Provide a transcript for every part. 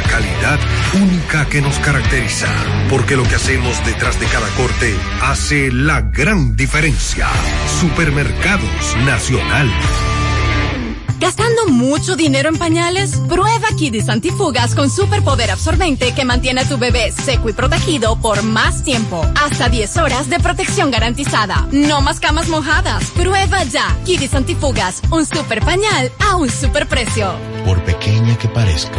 la calidad única que nos caracteriza, porque lo que hacemos detrás de cada corte hace la gran diferencia. Supermercados Nacional. ¿Gastando mucho dinero en pañales? Prueba Kidis Antifugas con superpoder absorbente que mantiene a tu bebé seco y protegido por más tiempo. Hasta 10 horas de protección garantizada. No más camas mojadas. Prueba ya. Kidis Antifugas, un super pañal a un super precio. Por pequeña que parezca,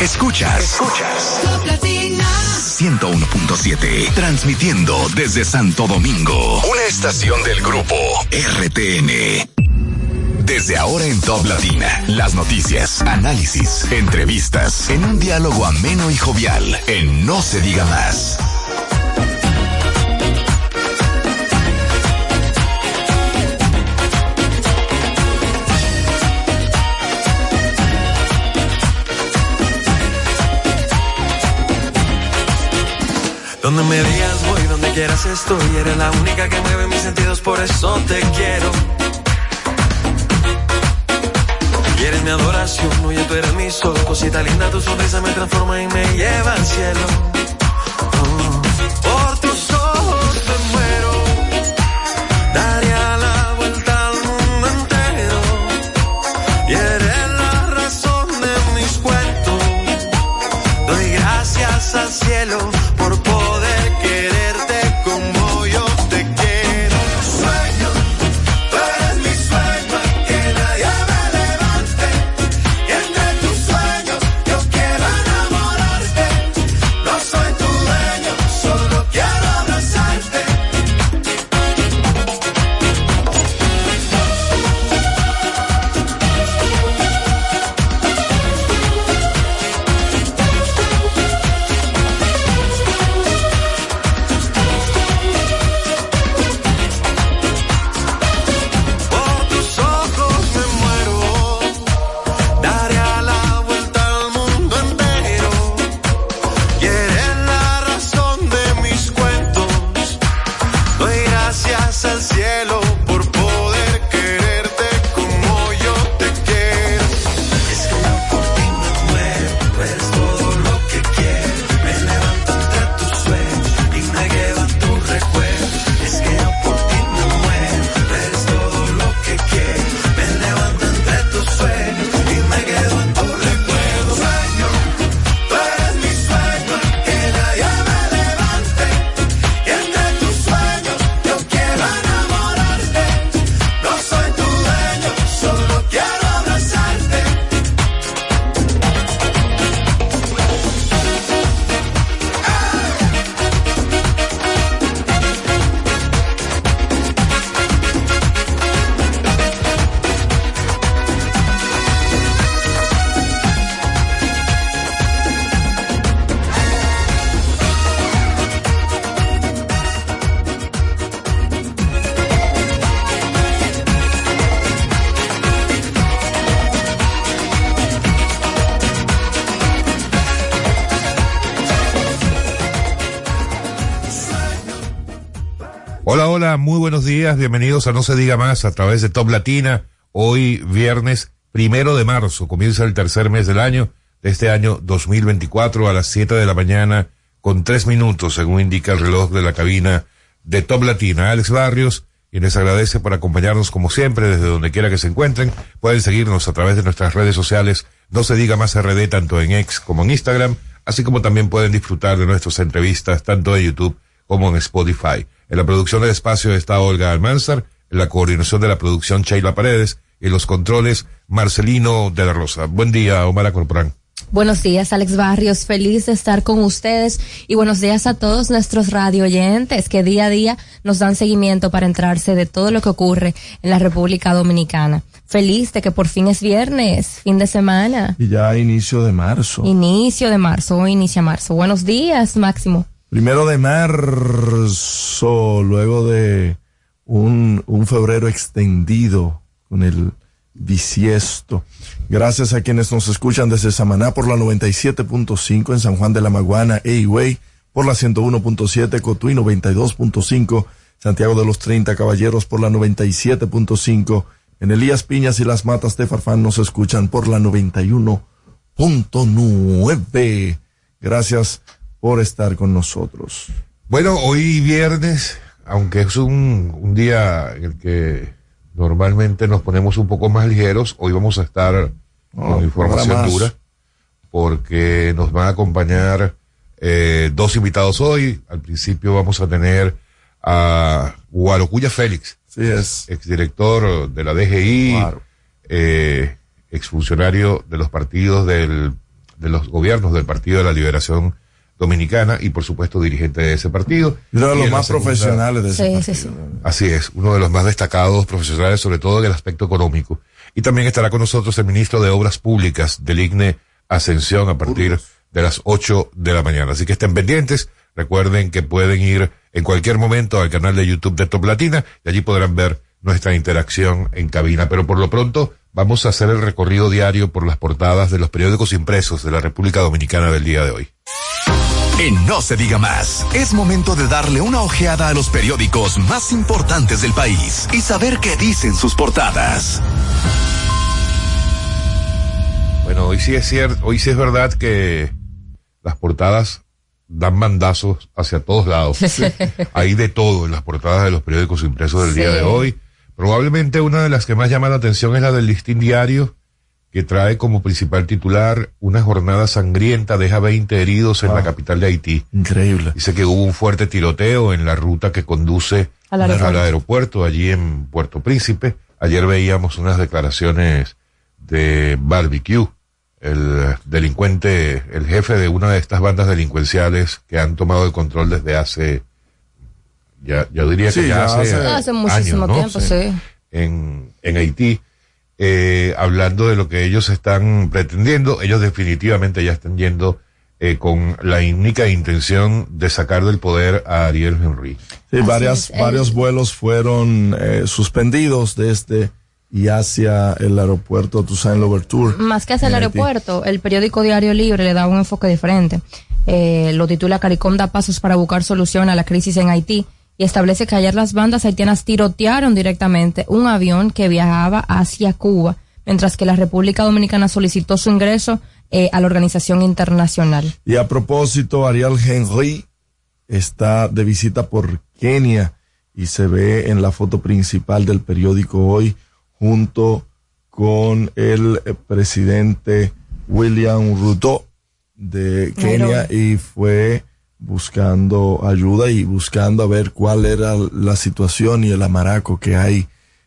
Escuchas. Escuchas. 101.7. Transmitiendo desde Santo Domingo. Una estación del grupo RTN. Desde ahora en Top Latina, las noticias, análisis, entrevistas, en un diálogo ameno y jovial, en No se diga más. Donde me digas voy, donde quieras estoy, eres la única que mueve mis sentidos, por eso te quiero y eres mi adoración, oye, tú eres mi sol. Cosita linda, tu sonrisa me transforma y me lleva al cielo. Muy buenos días, bienvenidos a No se diga más a través de Top Latina. Hoy viernes primero de marzo, comienza el tercer mes del año, de este año 2024 a las 7 de la mañana con tres minutos, según indica el reloj de la cabina de Top Latina. Alex Barrios, y les agradece por acompañarnos como siempre desde donde quiera que se encuentren. Pueden seguirnos a través de nuestras redes sociales, No se diga más RD, tanto en X como en Instagram, así como también pueden disfrutar de nuestras entrevistas tanto en YouTube como en Spotify. En la producción del espacio está Olga Almanzar, en la coordinación de la producción Sheila Paredes, y en los controles Marcelino de la Rosa. Buen día, Omar Corporán. Buenos días, Alex Barrios. Feliz de estar con ustedes y buenos días a todos nuestros radio oyentes que día a día nos dan seguimiento para entrarse de todo lo que ocurre en la República Dominicana. feliz de que por fin es viernes, fin de semana. Y ya inicio de marzo. Inicio de marzo, hoy inicia marzo. Buenos días, Máximo. Primero de marzo, luego de un, un febrero extendido con el bisiesto. Gracias a quienes nos escuchan desde Samaná por la 97.5 en San Juan de la Maguana, Eiway, por la 101.7 Cotuí 92.5, Santiago de los 30 Caballeros por la 97.5, en Elías Piñas y las Matas de Farfán nos escuchan por la 91.9. Gracias por estar con nosotros. Bueno, hoy viernes, aunque es un, un día en el que normalmente nos ponemos un poco más ligeros, hoy vamos a estar Oh, con información dura, porque nos van a acompañar eh, dos invitados hoy. Al principio vamos a tener a Guarocuya Félix, Sí es. exdirector de la DGI, Claro. eh, exfuncionario de los partidos del, de los gobiernos del Partido de la Liberación Dominicana y por supuesto dirigente de ese partido. Uno de los más segunda- profesionales de ese Sí, partido. sí, sí. Así es, uno de los más destacados profesionales, sobre todo en el aspecto económico. Y también estará con nosotros el ministro de Obras Públicas del IGNE Ascensión a partir de las 8 de la mañana. Así que estén pendientes. Recuerden que pueden ir en cualquier momento al canal de YouTube de Top Latina y allí podrán ver nuestra interacción en cabina. Pero por lo pronto vamos a hacer el recorrido diario por las portadas de los periódicos impresos de la República Dominicana del día de hoy. En No se diga más, es momento de darle una ojeada a los periódicos más importantes del país y saber qué dicen sus portadas. Bueno, hoy sí es cierto, hoy sí es verdad que las portadas dan mandazos hacia todos lados. Hay de todo en las portadas de los periódicos impresos del día de hoy. Probablemente una de las que más llama la atención es la del Listín Diario, que trae como principal titular una jornada sangrienta deja 20 heridos en la capital de Haití. Increíble. Dice que hubo un fuerte tiroteo en la ruta que conduce Al al aeropuerto. aeropuerto, allí en Puerto Príncipe. Ayer veíamos unas declaraciones de Barbecue, el delincuente, el jefe de una de estas bandas delincuenciales que han tomado el control desde hace, ya, yo diría que Sí, ya, ya hace, hace- Hace muchísimo años, ¿no? tiempo, sí. En, en Haití, eh, hablando de lo que ellos están pretendiendo, ellos definitivamente ya están yendo eh, con la única intención de sacar del poder a Ariel Henry. Sí, Así varias, es, varios vuelos fueron eh, suspendidos desde y hacia el aeropuerto Toussaint Louverture. Más que hacia el aeropuerto, el periódico Diario Libre le da un enfoque diferente. Eh, lo titula CARICOM da pasos para buscar solución a la crisis en Haití y establece que ayer las bandas haitianas tirotearon directamente un avión que viajaba hacia Cuba, mientras que la República Dominicana solicitó su ingreso eh, a la organización internacional. Y a propósito, Ariel Henry está de visita por Kenia y se ve en la foto principal del periódico hoy junto con el eh, presidente William Ruto de Kenia y fue buscando ayuda y buscando a ver cuál era la situación y el amaraco que hay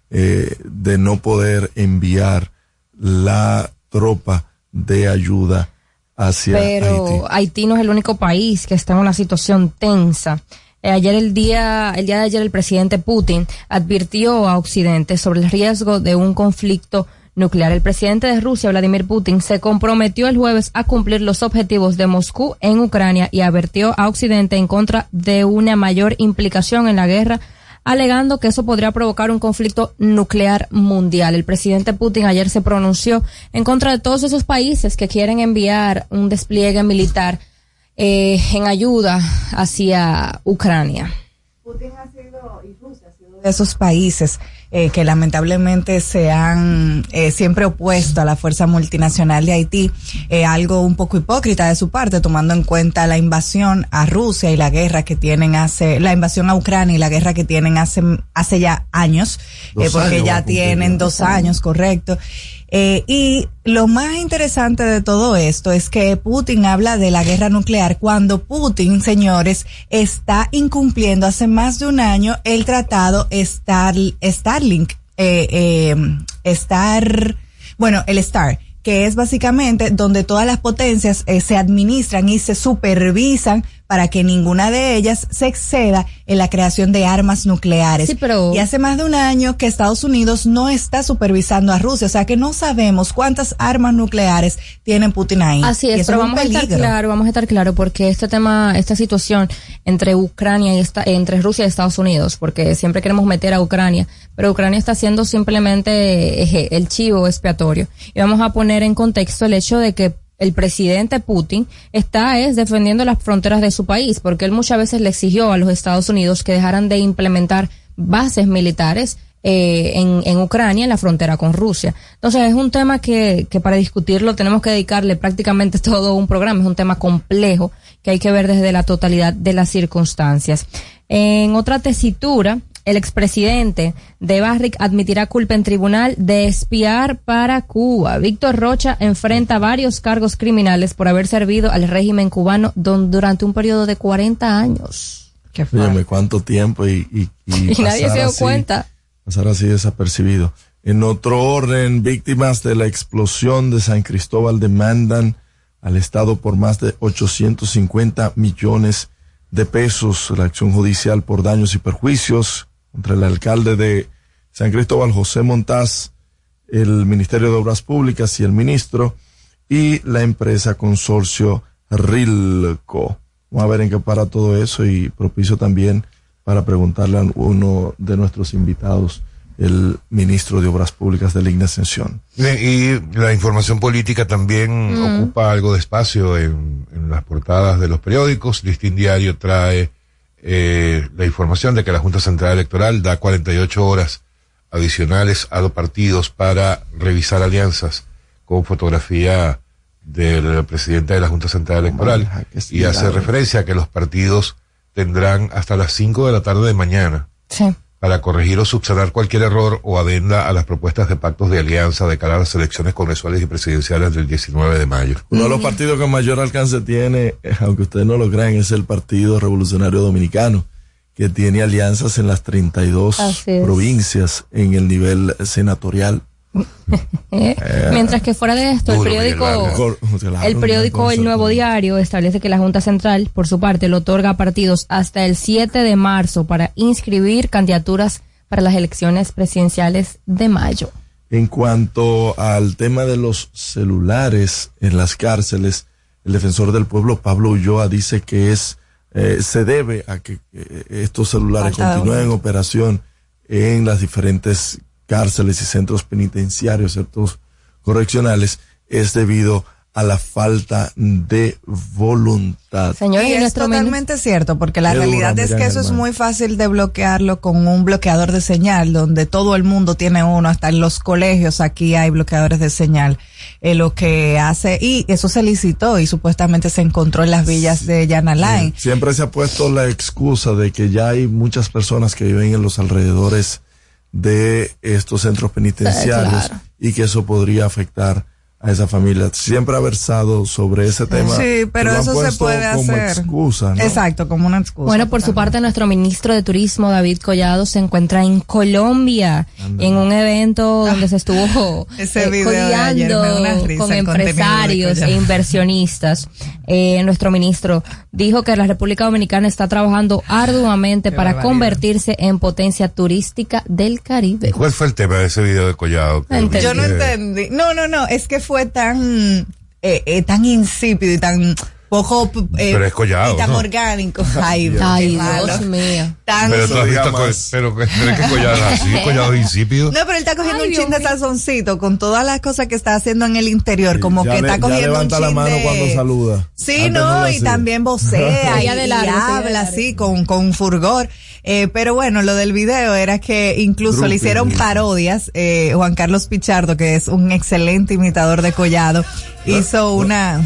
eh, de no poder enviar la tropa de ayuda hacia Pero Haití. Haití. no es el único país que está en una situación tensa. Eh, ayer el día, el día de ayer el presidente Putin advirtió a Occidente sobre el riesgo de un conflicto nuclear. El presidente de Rusia, Vladimir Putin, se comprometió el jueves a cumplir los objetivos de Moscú en Ucrania y advirtió a Occidente en contra de una mayor implicación en la guerra alegando que eso podría provocar un conflicto nuclear mundial. El presidente Putin ayer se pronunció en contra de todos esos países que quieren enviar un despliegue militar eh, en ayuda hacia Ucrania. Putin ha sido, y Rusia ha sido de esos países eh, que lamentablemente se han eh, siempre opuesto a la fuerza multinacional de Haití, eh, algo un poco hipócrita de su parte, tomando en cuenta la invasión a Rusia y la guerra que tienen hace, la invasión a Ucrania y la guerra que tienen hace, hace ya años, eh, porque años ya tienen dos años, correcto. Eh, y lo más interesante de todo esto es que Putin habla de la guerra nuclear cuando Putin, señores, está incumpliendo hace más de un año el tratado Star, Starlink, eh, eh, Star, bueno, el Star que es básicamente donde todas las potencias eh, se administran y se supervisan para que ninguna de ellas se exceda en la creación de armas nucleares. Sí, pero- Y hace más de un año que Estados Unidos no está supervisando a Rusia, o sea que no sabemos cuántas armas nucleares tiene Putin ahí. Así es, pero vamos a estar claro, vamos a estar claro porque este tema, esta situación entre Ucrania y esta, entre Rusia y Estados Unidos, porque siempre queremos meter a Ucrania, pero Ucrania está siendo simplemente eh, el chivo expiatorio. Y vamos a poner en contexto el hecho de que el presidente Putin está es defendiendo las fronteras de su país, porque él muchas veces le exigió a los Estados Unidos que dejaran de implementar bases militares eh, en, en Ucrania, en la frontera con Rusia. Entonces es un tema que, que para discutirlo tenemos que dedicarle prácticamente todo un programa, es un tema complejo que hay que ver desde la totalidad de las circunstancias. En otra tesitura, el expresidente de Barrick admitirá culpa en tribunal de espiar para Cuba. Víctor Rocha enfrenta varios cargos criminales por haber servido al régimen cubano don- durante un periodo de 40 años. Qué. Óyeme, cuánto tiempo y, y, y Y nadie se dio así- cuenta. Pasar así desapercibido. En otro orden, víctimas de la explosión de San Cristóbal demandan al Estado por más de 850 millones de pesos. La acción judicial por daños y perjuicios contra el alcalde de San Cristóbal, José Montaz, el Ministerio de Obras Públicas y el ministro, y la empresa consorcio Rilco. Vamos a ver en qué para todo eso y propicio también para preguntarle a uno de nuestros invitados, el ministro de Obras Públicas de la Igna Ascensión. Bien, Y la información política también ocupa algo de espacio en, en las portadas de los periódicos. Listín Diario trae eh, la información de que la Junta Central Electoral da 48 horas adicionales a los partidos para revisar alianzas con fotografía del presidente de la Junta Central Electoral y hace referencia a que los partidos tendrán hasta las 5 de la tarde de mañana Sí. Para corregir o subsanar cualquier error o adenda a las propuestas de pactos de alianza de cara a las elecciones congresuales y presidenciales del 19 de mayo. Uno de los partidos que mayor alcance tiene, eh, aunque ustedes no lo crean, es el Partido Revolucionario Dominicano, que tiene alianzas en las 32 Así es. provincias en el nivel senatorial. Eh, Mientras que fuera de esto, el periódico, el periódico El Nuevo Diario establece que la Junta Central, por su parte, le otorga a partidos hasta el 7 de marzo para inscribir candidaturas para las elecciones presidenciales de mayo. En cuanto al tema de los celulares en las cárceles, el defensor del pueblo, Pablo Ulloa, dice que es eh, se debe a que eh, estos celulares continúen en operación en las diferentes cárceles y centros penitenciarios, centros correccionales, es debido a la falta de voluntad. Señores, Y y es totalmente cierto, porque la Qué dura, realidad es que eso es muy fácil de bloquearlo con un bloqueador de señal, donde todo el mundo tiene uno, hasta en los colegios aquí hay bloqueadores de señal. Eh, lo que hace, y eso se licitó y supuestamente se encontró en las villas de Yanalain. Siempre se ha puesto la excusa de que ya hay muchas personas que viven en los alrededores de estos centros penitenciarios claro. y que eso podría afectar a esa familia. Siempre ha versado sobre ese tema. Sí, pero eso se puede como hacer. excusa, ¿no? Exacto, como una excusa. Bueno, por su parte, nuestro ministro de Turismo, David Collado, se encuentra en Colombia, en un evento donde se estuvo eh, con empresarios e inversionistas. Eh, nuestro ministro dijo que la República Dominicana está trabajando arduamente Qué para barbaridad. convertirse en potencia turística del Caribe. ¿Cuál fue el tema de ese video de Collado? Yo no entendí. No, no, no, es que fue tan, eh, eh, tan insípido y tan poco, eh, Pero es Collado, y tan ¿no? orgánico. Ay, Ay. Dios mío. Tan Pero tú has visto, Jamás. co- pero, es que Collado así, Collado insípido. No, pero él está cogiendo Ay, un chin de mío. salsoncito con todas las cosas que está haciendo en el interior, como que le- está cogiendo un levanta chin la mano de- cuando saluda. Sí, Antes no, y también vocea y, y habla así con, con furgor. Eh, pero bueno, lo del video era que incluso le hicieron parodias. Eh, Juan Carlos Pichardo, que es un excelente imitador de Collado, hizo una,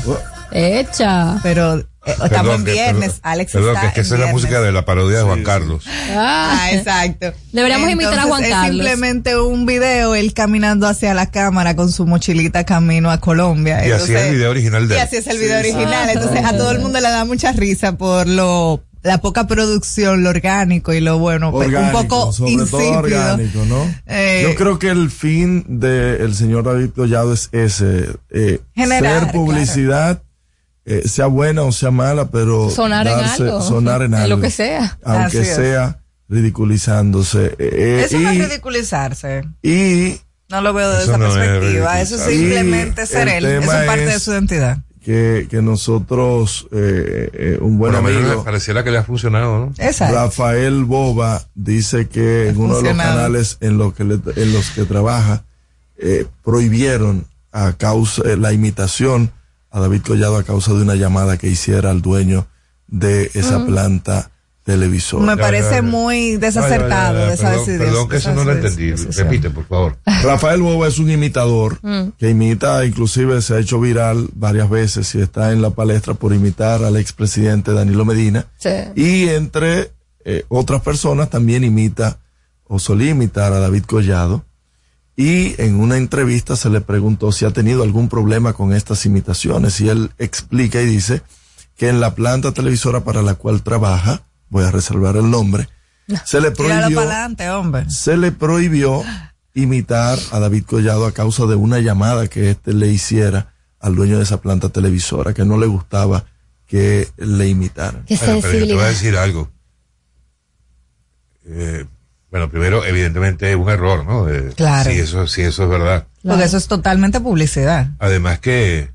Hecha. pero eh, estamos Perdón, en viernes, perdón, Alex Perdón, está que es esa es la música de la parodia de Juan. Carlos. Ah, exacto. Deberíamos invitar a Juan Entonces, Carlos. Es simplemente un video, él caminando hacia la cámara con su mochilita camino a Colombia. Y así es el video original de Y él. así es el video original. Entonces a todo el mundo le da mucha risa por lo la poca producción, lo orgánico y lo bueno, pues, orgánico, un poco sobre insípido. todo orgánico, ¿no? Eh, Yo creo que el fin del señor David Collado es ese, eh, Generar, ser publicidad eh, sea buena o sea mala, pero sonar en algo. sonar en algo. lo que sea. Aunque sea ridiculizándose. Eh, eso y, no es ridiculizarse. Y no lo veo de Eso esa no es perspectiva. Eso es ridiculizar. simplemente ser el él. Eso es parte de su identidad. Que, que nosotros, eh, eh, un buen menos amigo, pareciera que le ha funcionado, ¿no? Exacto. Rafael Boba, dice que en uno de los canales en, lo que le- en los que trabaja, eh, prohibieron a causa, eh, la imitación a David Collado a causa de una llamada que hiciera al dueño de esa planta televisora. Me parece muy desacertado de esa perdón, decisión. Perdón, que eso no lo entendí. Repite, por favor. Rafael Boba es un imitador que imita, inclusive se ha hecho viral varias veces y está en la palestra por imitar al expresidente Danilo Medina. Sí. Y entre eh, otras personas también imita o solía imitar a David Collado. Y en una entrevista se le preguntó si ha tenido algún problema con estas imitaciones y él explica y dice que en la planta televisora para la cual trabaja, voy a reservar el nombre, se le prohibió para adelante, hombre. se le prohibió imitar a David Collado a causa de una llamada que éste le hiciera al dueño de esa planta televisora, que no le gustaba que le imitaran. Qué Bueno, pero yo te voy a decir algo. Eh, bueno, primero, evidentemente es un error, ¿no? De- Claro. Sí, eso, sí, eso es verdad. Porque eso es totalmente publicidad. Además que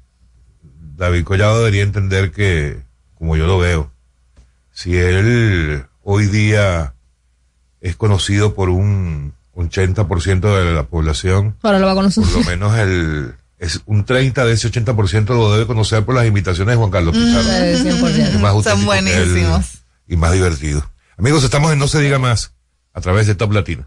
David Collado debería entender que, como yo lo veo, si él hoy día es conocido por un 80% de la población, Ahora lo va a conocer. por lo menos el es un 30 de ese 80% lo debe conocer por las imitaciones de Juan Carlos Pizarro. Sí, 100%. Es más Son él buenísimos. y más divertido. Amigos, estamos en No se diga más a través de Top Latino.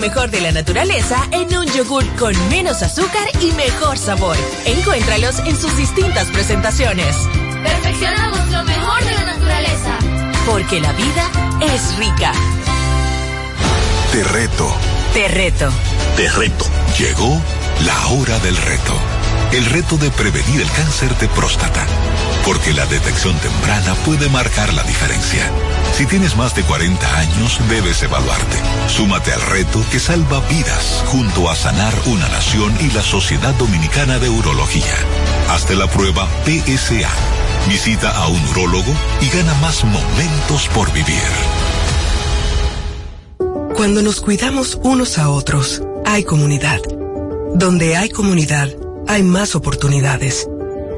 Mejor de la naturaleza en un yogur con menos azúcar y mejor sabor. Encuéntralos en sus distintas presentaciones. Perfeccionamos lo mejor de la naturaleza. Porque la vida es rica. Te reto. Te reto. Te reto. Llegó la hora del reto. El reto de prevenir el cáncer de próstata. Porque la detección temprana puede marcar la diferencia. Si tienes más de 40 años, debes evaluarte. Súmate al reto que salva vidas junto a Sanar una Nación y la Sociedad Dominicana de Urología. Hazte la prueba PSA. Visita a un urólogo y gana más momentos por vivir. Cuando nos cuidamos unos a otros, hay comunidad. Donde hay comunidad, hay más oportunidades.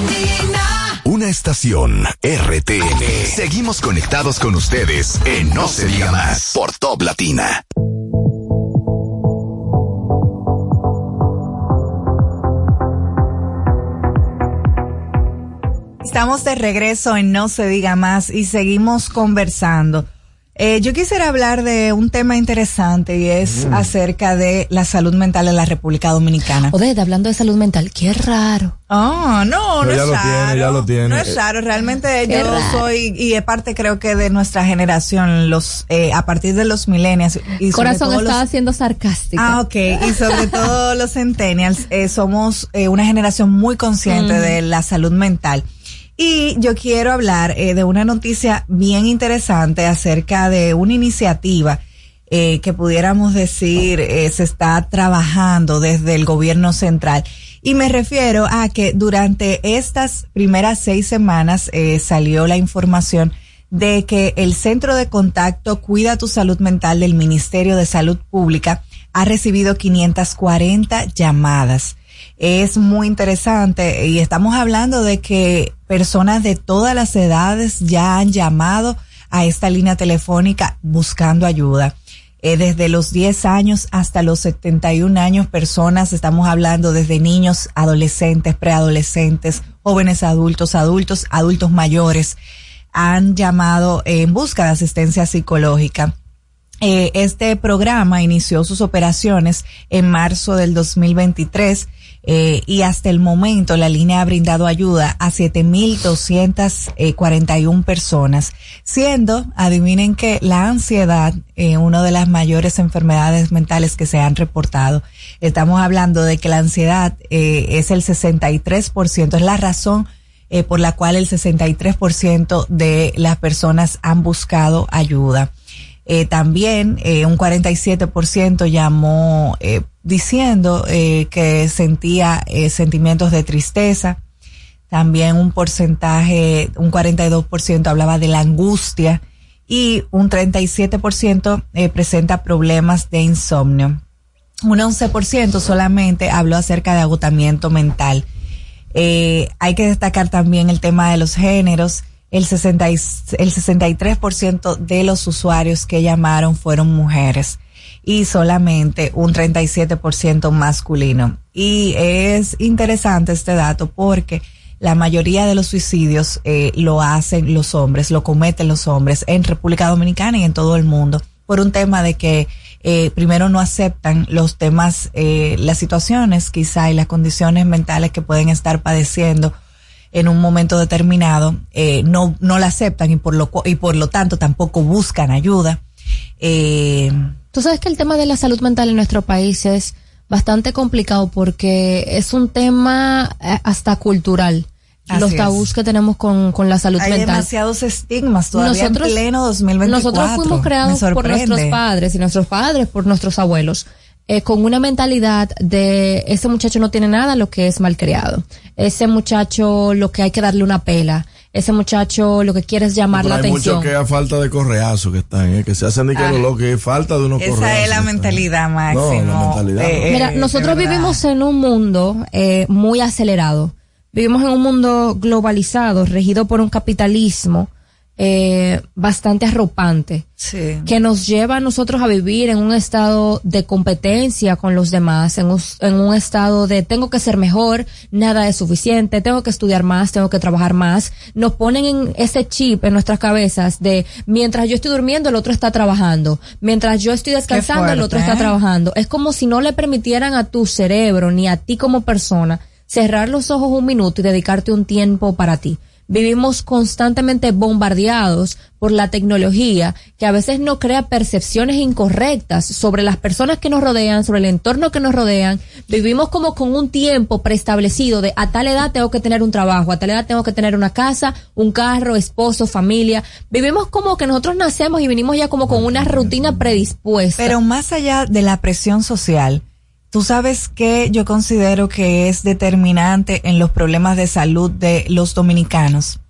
Latina. Una estación RTN. Seguimos conectados con ustedes en No se diga más por Top Latina. Estamos de regreso en No se diga más y seguimos conversando. Eh, yo quisiera hablar de un tema interesante y es Mm. acerca de la salud mental en la República Dominicana. Odette, hablando de salud mental, qué raro. Oh, no, no es ya lo raro. tiene, ya lo tiene. No es raro, realmente Qué yo raro. soy, y es parte creo que de nuestra generación, los eh, a partir de los millennials y Corazón estaba los, siendo sarcástica. Ah, ok. Y sobre todo los centennials, eh, somos eh, una generación muy consciente Ujú. de la salud mental. Y yo quiero hablar eh, de una noticia bien interesante acerca de una iniciativa eh, que pudiéramos decir eh, se está trabajando desde el gobierno central. Y me refiero a que durante estas primeras seis semanas eh, salió la información de que el Centro de Contacto Cuida tu Salud Mental del Ministerio de Salud Pública ha recibido 540 llamadas. Es muy interesante y estamos hablando de que personas de todas las edades ya han llamado a esta línea telefónica buscando ayuda. Eh, desde los 10 años hasta los 71 años, personas, estamos hablando desde niños, adolescentes, preadolescentes, jóvenes adultos, adultos, adultos mayores, han llamado en busca de asistencia psicológica. Eh, este programa inició sus operaciones en marzo del 2023 eh, y hasta el momento la línea ha brindado ayuda a 7.241 personas, siendo, adivinen que la ansiedad, eh, una de las mayores enfermedades mentales que se han reportado. Estamos hablando de que la ansiedad eh, es el 63%, es la razón eh, por la cual el 63% de las personas han buscado ayuda. Eh, también eh, un 47% llamó eh, diciendo que sentía sentimientos de tristeza. También un porcentaje, un 42% hablaba de la angustia y un 37% eh, presenta problemas de insomnio. Un 11% solamente habló acerca de agotamiento mental. Hay que destacar también el tema de los géneros. El, 60 y- el 63% de los usuarios que llamaron fueron mujeres y solamente un 37% masculino. Y es interesante este dato porque la mayoría de los suicidios eh, lo hacen los hombres, lo cometen los hombres en República Dominicana y en todo el mundo por un tema de que eh, primero no aceptan los temas, eh, las situaciones quizá y las condiciones mentales que pueden estar padeciendo en un momento determinado, eh, no, no la aceptan y por lo, y por lo tanto tampoco buscan ayuda. Eh, Tú sabes que el tema de la salud mental en nuestro país es bastante complicado porque es un tema eh, hasta cultural. Así los es. tabús que tenemos con, con la salud hay mental. demasiados estigmas todavía en pleno 2024. Nosotros fuimos creados por nuestros padres y nuestros padres por nuestros abuelos. Eh, con una mentalidad de ese muchacho no tiene nada lo que es malcriado. Ese muchacho lo que hay que darle una pela. Ese muchacho lo que quiere es llamar Pero la hay atención. muchos que a falta de correazo que están, ¿eh? que se hacen de que Ah. lo que es falta de unos Esa correazos es la mentalidad. Máximo. No, la mentalidad. Eh, no. Mira, de nosotros vivimos en un mundo eh, muy acelerado. Vivimos en un mundo globalizado, regido por un capitalismo eh, bastante arropante, Sí. que nos lleva a nosotros a vivir en un estado de competencia con los demás, en un, en un estado de tengo que ser mejor, nada es suficiente, tengo que estudiar más, tengo que trabajar más. Nos ponen en ese chip en nuestras cabezas de mientras yo estoy durmiendo, el otro está trabajando, mientras yo estoy descansando, el otro está ¿eh? trabajando. Es como si no le permitieran a tu cerebro ni a ti como persona cerrar los ojos un minuto y dedicarte un tiempo para ti. Vivimos constantemente bombardeados por la tecnología que a veces no crea percepciones incorrectas sobre las personas que nos rodean, sobre el entorno que nos rodean. Vivimos como con un tiempo preestablecido de a tal edad tengo que tener un trabajo, a tal edad tengo que tener una casa, un carro, esposo, familia. Vivimos como que nosotros nacemos y venimos ya como con una rutina predispuesta. Pero más allá de la presión social, tú sabes que yo considero que es determinante en los problemas de salud de los dominicanos.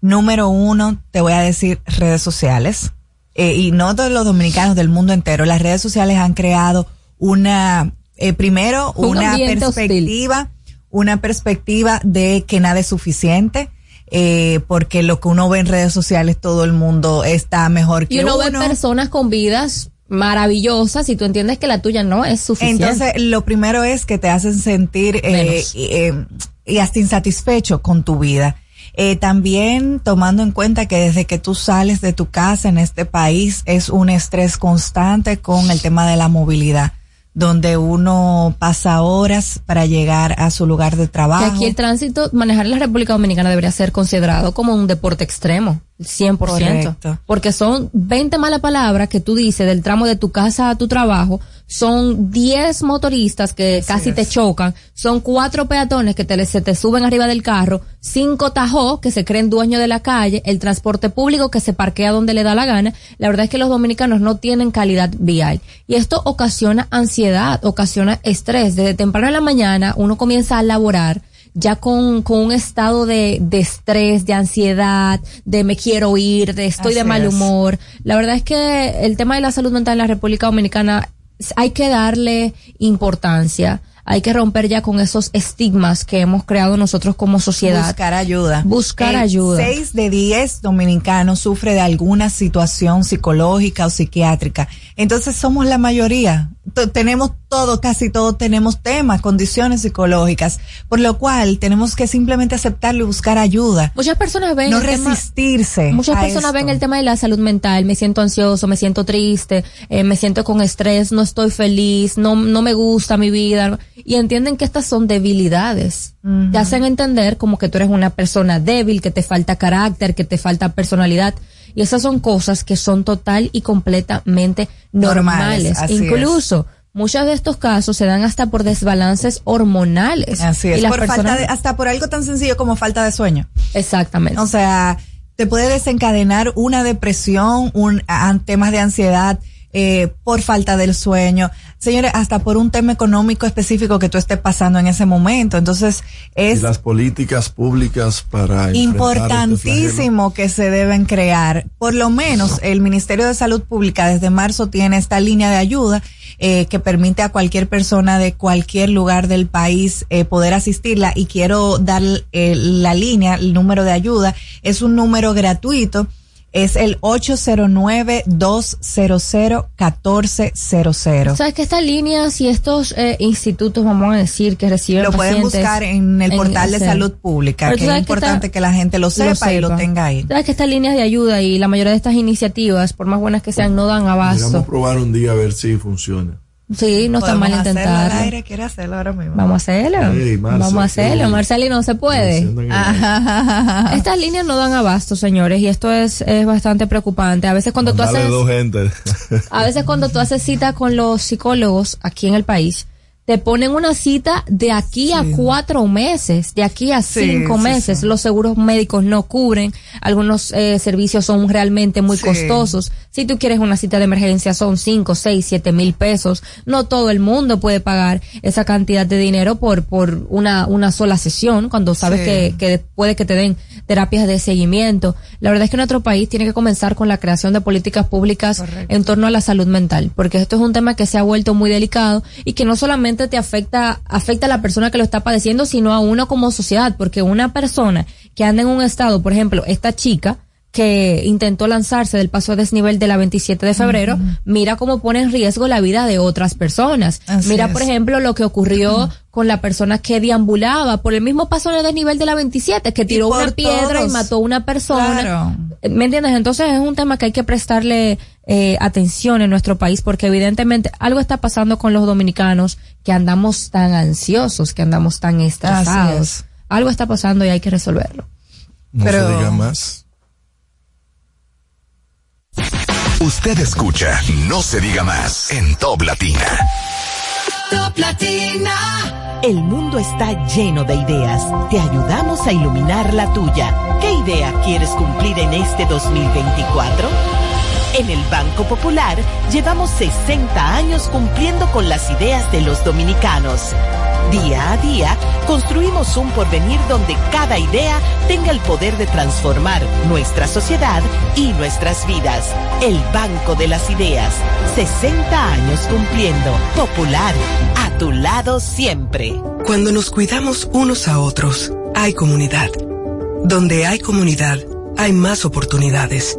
Número uno, te voy a decir redes sociales. Eh, y no de los dominicanos, del mundo entero. Las redes sociales han creado una, eh, primero, Un una hostil. perspectiva, una perspectiva de que nada es suficiente. Eh, porque lo que uno ve en redes sociales, todo el mundo está mejor que y uno, uno. ve personas con vidas maravillosas y tú entiendes que la tuya no es suficiente. Entonces, lo primero es que te hacen sentir eh, eh, y hasta insatisfecho con tu vida. Eh, también tomando en cuenta que desde que tú sales de tu casa en este país es un estrés constante con el tema de la movilidad donde uno pasa horas para llegar a su lugar de trabajo. Que aquí el tránsito, manejar en la República Dominicana debería ser considerado como un deporte extremo. 100%. Correcto. Porque son 20 malas palabras que tú dices del tramo de tu casa a tu trabajo, son 10 motoristas que casi te chocan, son cuatro peatones que te, se te suben arriba del carro, cinco tajos que se creen dueños de la calle, el transporte público que se parquea donde le da la gana. La verdad es que los dominicanos no tienen calidad vial. Y esto ocasiona ansiedad, ocasiona estrés. Desde temprano en la mañana uno comienza a laborar ya con, con un estado de, de estrés, de ansiedad, de me quiero ir, de estoy de mal es. humor. La verdad es que el tema de la salud mental en la República Dominicana hay que darle importancia. Hay que romper ya con esos estigmas que hemos creado nosotros como sociedad. Buscar ayuda. Buscar El ayuda. Seis de diez dominicanos sufre de alguna situación psicológica o psiquiátrica. Entonces somos la mayoría. Tenemos todo, casi todos tenemos temas, condiciones psicológicas, por lo cual tenemos que simplemente aceptarlo y buscar ayuda. Muchas personas ven no el tema- resistirse. Muchas personas esto. ven el tema de la salud mental, me siento ansioso, me siento triste, eh, me siento con estrés, no estoy feliz, no, no me gusta mi vida, y entienden que estas son debilidades. Te hacen entender como que tú eres una persona débil, que te falta carácter, que te falta personalidad, y esas son cosas que son total y completamente normales. Normales, Incluso, muchos de estos casos se dan hasta por desbalances hormonales. Así Y es, las por personas- falta de, hasta por algo tan sencillo como falta de sueño. Exactamente. O sea, te puede desencadenar una depresión, un, a- temas de ansiedad eh, por falta del sueño. Señores, hasta por un tema económico específico que tú estés pasando en ese momento. Entonces, Y es las políticas públicas para este importantísimo que se deben crear. Por lo menos el Ministerio de Salud Pública desde marzo tiene esta línea de ayuda eh, que permite a cualquier persona de cualquier lugar del país eh, poder asistirla y quiero dar eh, la línea, el número de ayuda. Es un número gratuito. Es el 809-200-1400. Sabes que estas líneas y estos eh, institutos, vamos a decir, que reciben Lo pueden buscar en el portal de salud pública, que es importante esta- que la gente lo sepa, y lo tenga ahí. Sabes que estas líneas de ayuda y la mayoría de estas iniciativas, por más buenas que sean, no dan Vamos a abasto. probar un día a ver si funciona. Sí, no está mal hacerlo al intentarlo. aire, quiere hacerlo ahora mismo. Vamos a hacerlo. Vamos a hacerlo. qué- Marcelino, se puede. Estas líneas no dan abasto, señores, y esto es, es bastante preocupante. A veces cuando tú haces... dos gente. A veces cuando tú haces cita con los psicólogos aquí en el país, te ponen una cita de aquí a cuatro meses, de aquí a Sí, cinco sí, meses. Los seguros médicos no cubren, algunos eh, servicios son realmente muy costosos. Si tú quieres una cita de emergencia son cinco, seis, siete mil pesos. No todo el mundo puede pagar esa cantidad de dinero por, por una, una sola sesión, cuando sabes que, que puede que te den terapias de seguimiento. La verdad es que nuestro país tiene que comenzar con la creación de políticas públicas Correcto. en torno a la salud mental, porque esto es un tema que se ha vuelto muy delicado y que no solamente te afecta, afecta a la persona que lo está padeciendo, sino a uno como sociedad, porque una persona que anda en un estado, por ejemplo, esta chica, que intentó lanzarse del paso a desnivel de la 27 de febrero, mira cómo pone en riesgo la vida de otras personas. Así mira, es. por ejemplo, lo que ocurrió con la persona que deambulaba por el mismo paso de desnivel de la 27, que tiró una piedra y mató a una persona. Claro. ¿Me entiendes? Entonces es un tema que hay que prestarle eh, atención en nuestro país porque evidentemente algo está pasando con los dominicanos que andamos tan ansiosos, que andamos tan estresados. es. Algo está pasando y hay que resolverlo. No Pero- se diga más. Usted escucha No se diga más en Top Latina. Top Latina. El mundo está lleno de ideas. Te ayudamos a iluminar la tuya. ¿Qué idea quieres cumplir en este 2024? En el Banco Popular llevamos 60 años cumpliendo con las ideas de los dominicanos. Día a día construimos un porvenir donde cada idea tenga el poder de transformar nuestra sociedad y nuestras vidas. El Banco de las Ideas. 60 años cumpliendo. Popular. A tu lado siempre. Cuando nos cuidamos unos a otros, hay comunidad. Donde hay comunidad, hay más oportunidades.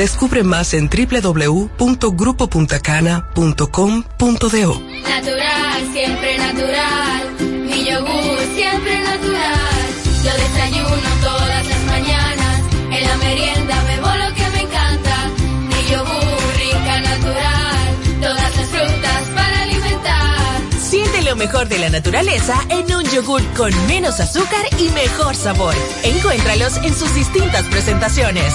Descubre más en www.grupopuntacana.com.do. Natural, siempre natural. Mi yogur siempre natural. Lo desayuno todas las mañanas. En la merienda bebo lo que me encanta. Mi yogur rica, natural. Todas las frutas para alimentar. Siente lo mejor de la naturaleza en un yogur con menos azúcar y mejor sabor. Encuéntralos en sus distintas presentaciones.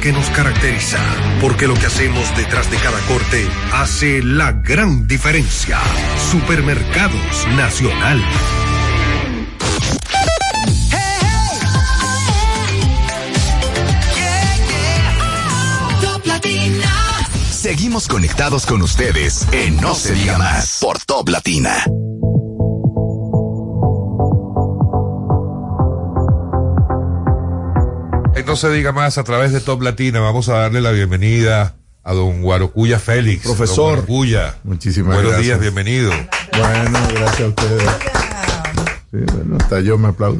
que nos caracteriza. Porque lo que hacemos detrás de cada corte hace la gran diferencia. Supermercados Nacional. Seguimos conectados con ustedes en No se diga más por Top Latina. No se diga más a través de Top Latina. Vamos a darle la bienvenida a don Guarocuya Félix. Profesor. Don Guarocuya. Muchísimas Buenos gracias. días, bienvenido. Bueno, gracias a ustedes. Sí, bueno, hasta yo me aplaudo.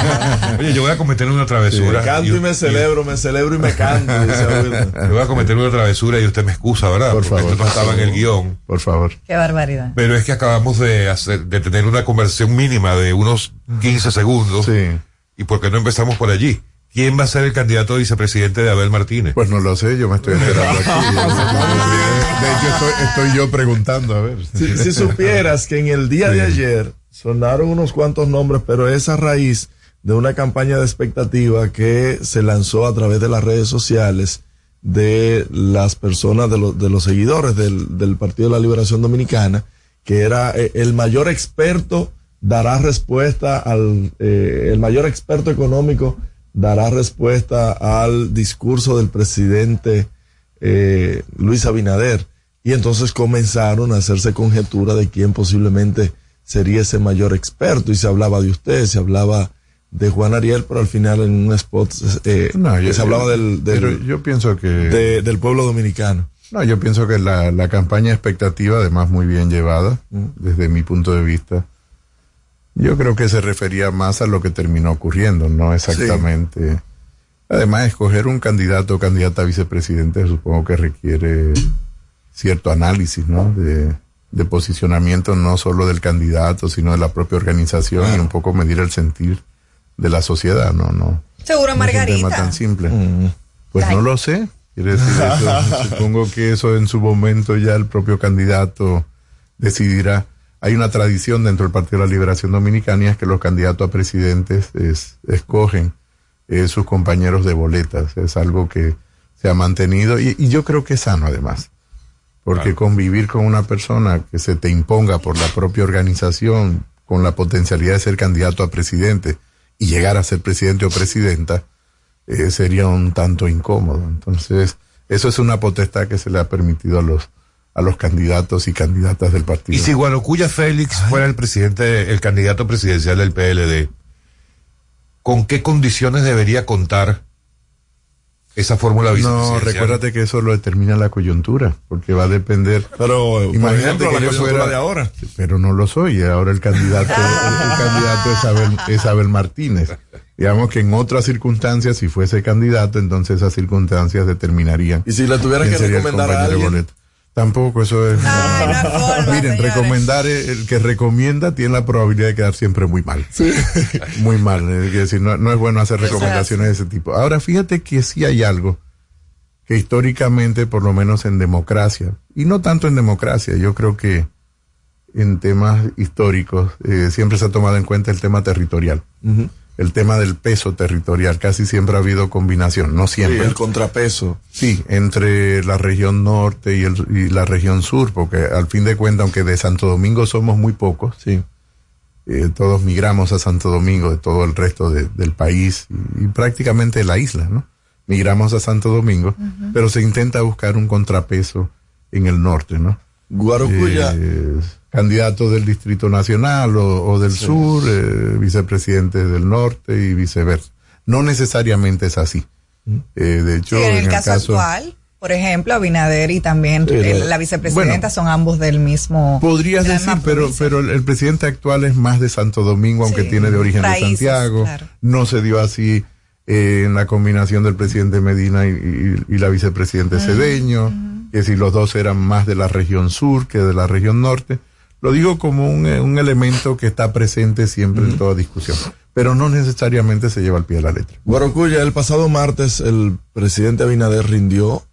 Oye, yo voy a cometer una travesura. Me canto y me celebro, me celebro y me canto. Yo voy a cometer una travesura y usted me excusa, ¿verdad? Por Porque favor. esto no estaba en el guion. Por favor. Qué barbaridad. Pero es que acabamos de hacer, de tener una conversación mínima de unos 15 segundos. Sí. ¿Y por qué no empezamos por allí? ¿Quién va a ser el candidato a vicepresidente de Abel Martínez? Pues no lo sé, yo me estoy enterando aquí. De hecho, estoy, estoy yo preguntando, a ver. Si, si supieras que en el día de ayer sonaron unos cuantos nombres, pero es a raíz de una campaña de expectativa que se lanzó a través de las redes sociales de las personas, de, los de los seguidores del, del Partido de la Liberación Dominicana, que era eh, el mayor experto dará respuesta al, eh, el mayor experto económico dará respuesta al discurso del presidente eh, Luis Abinader. Y entonces comenzaron a hacerse conjetura de quién posiblemente sería ese mayor experto. Y se hablaba de usted, se hablaba de Juan Ariel, pero al final en un spot eh, No, yo- se hablaba del, del, Pero yo pienso que. de- del pueblo dominicano. No, yo pienso que la, la campaña expectativa, además muy bien llevada, desde mi punto de vista, yo creo que se refería más a lo que terminó ocurriendo, no exactamente. Además, escoger un candidato o candidata a vicepresidente supongo que requiere cierto análisis, ¿no? De, de posicionamiento no solo del candidato, sino de la propia organización y un poco medir el sentir de la sociedad, ¿no? no Seguro no es un tema Margarita. tan simple. Mm. Pues Ay. no lo sé. Quiere decir eso. Supongo que eso en su momento ya el propio candidato decidirá. Hay una tradición dentro del Partido de la Liberación Dominicana y es que los candidatos a presidentes es- escogen eh, sus compañeros de boletas. Es algo que se ha mantenido y, y yo creo que es sano además. Porque convivir con una persona que se te imponga por la propia organización con la potencialidad de ser candidato a presidente y llegar a ser presidente o presidenta, eh, sería un tanto incómodo. Entonces, eso es una potestad que se le ha permitido a los a los candidatos y candidatas del partido. Y si Guarocuya Félix fuera el presidente, el candidato presidencial del PLD, ¿con qué condiciones debería contar esa fórmula no, recuérdate que eso lo determina la coyuntura, porque va a depender. Pero, por Imagínate ejemplo, que la yo fuera- de ahora. Pero no lo soy, ahora el candidato, el, el candidato es Abel, es Abel Martínez. Digamos que en otras circunstancias, si fuese candidato, entonces esas circunstancias determinarían. Y si le tuvieras que recomendar a alguien. Tampoco, eso es. Miren, recomendar, eh, el que recomienda tiene la probabilidad de quedar siempre muy mal. muy mal. Es decir, no, no es bueno hacer recomendaciones de ese tipo. Ahora, fíjate que sí hay algo que históricamente, por lo menos en democracia, y no tanto en democracia, yo creo que en temas históricos eh, siempre se ha tomado en cuenta el tema territorial. El tema del peso territorial, casi siempre ha habido combinación, no siempre. Sí, el contrapeso. Sí, entre la región norte y, el, y la región sur, porque al fin de cuentas, aunque de Santo Domingo somos muy pocos, sí. Eh, todos migramos a Santo Domingo de todo el resto de, del país y, y, prácticamente de la isla, ¿no? Migramos a Santo Domingo, uh -huh. pero se intenta buscar un contrapeso en el norte, ¿no? Guarocuya. Eh, candidato del Distrito Nacional o, o del sí. Sur, eh, vicepresidente del Norte y viceversa. No necesariamente es así. Eh, de hecho, sí, en, el, en el caso, caso, actual, por ejemplo, Abinader y también el, la vicepresidenta bueno, son ambos del mismo. Podrías decir, pero, pero el, el, presidente actual es más de Santo Domingo, aunque sí, tiene de origen raíces, de Santiago. Claro. No se dio así eh, en la combinación del presidente Medina y, y, y la vicepresidente uh -huh, Cedeño. Uh -huh. Que si los dos eran más de la región sur que de la región norte. Lo digo como un, un elemento que está presente siempre uh -huh. en toda discusión, pero no necesariamente se lleva al pie de la letra. Guarocuya, el pasado martes el presidente Abinader rindió,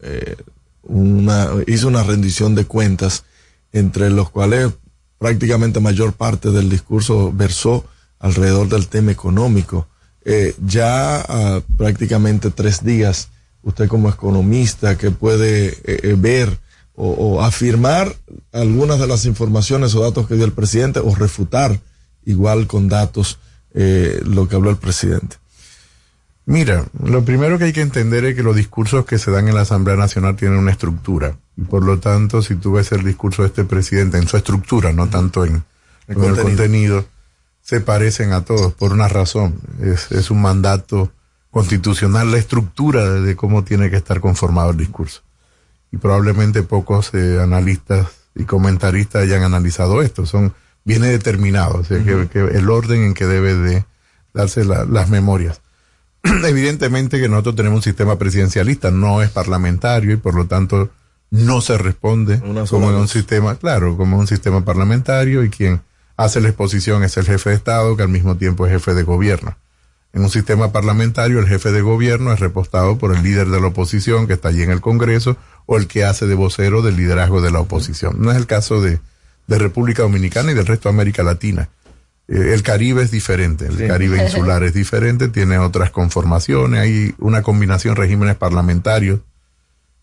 eh, una, hizo una rendición de cuentas entre los cuales prácticamente mayor parte del discurso versó alrededor del tema económico. Eh, ya uh, prácticamente tres días, usted como economista que puede eh, eh ver o, o, afirmar algunas de las informaciones o datos que dio el presidente o refutar igual con datos eh, lo que habló el presidente. Mira, lo primero que hay que entender es que los discursos que se dan en la Asamblea Nacional tienen una estructura. Y por lo tanto, si tú ves el discurso de este presidente en su estructura, no tanto en, el, en contenido. el contenido, se parecen a todos por una razón. Es, es un mandato constitucional la estructura de, cómo tiene que estar conformado el discurso y probablemente pocos eh, analistas y comentaristas hayan analizado esto. Son viene determinado, o sea, uh -huh. que, que, el orden en que debe de darse la, las memorias. Evidentemente que nosotros tenemos un sistema presidencialista, no es parlamentario y por lo tanto no se responde como en un sistema, claro, como un sistema parlamentario y quien hace la exposición es el jefe de Estado que al mismo tiempo es jefe de gobierno. En un sistema parlamentario, el jefe de gobierno es repostado por el líder de la oposición que está allí en el Congreso o el que hace de vocero del liderazgo de la oposición. No es el caso de, de República Dominicana y del resto de América Latina. Eh, el Caribe es diferente, el sí. Caribe insular es diferente, tiene otras conformaciones, hay una combinación de regímenes parlamentarios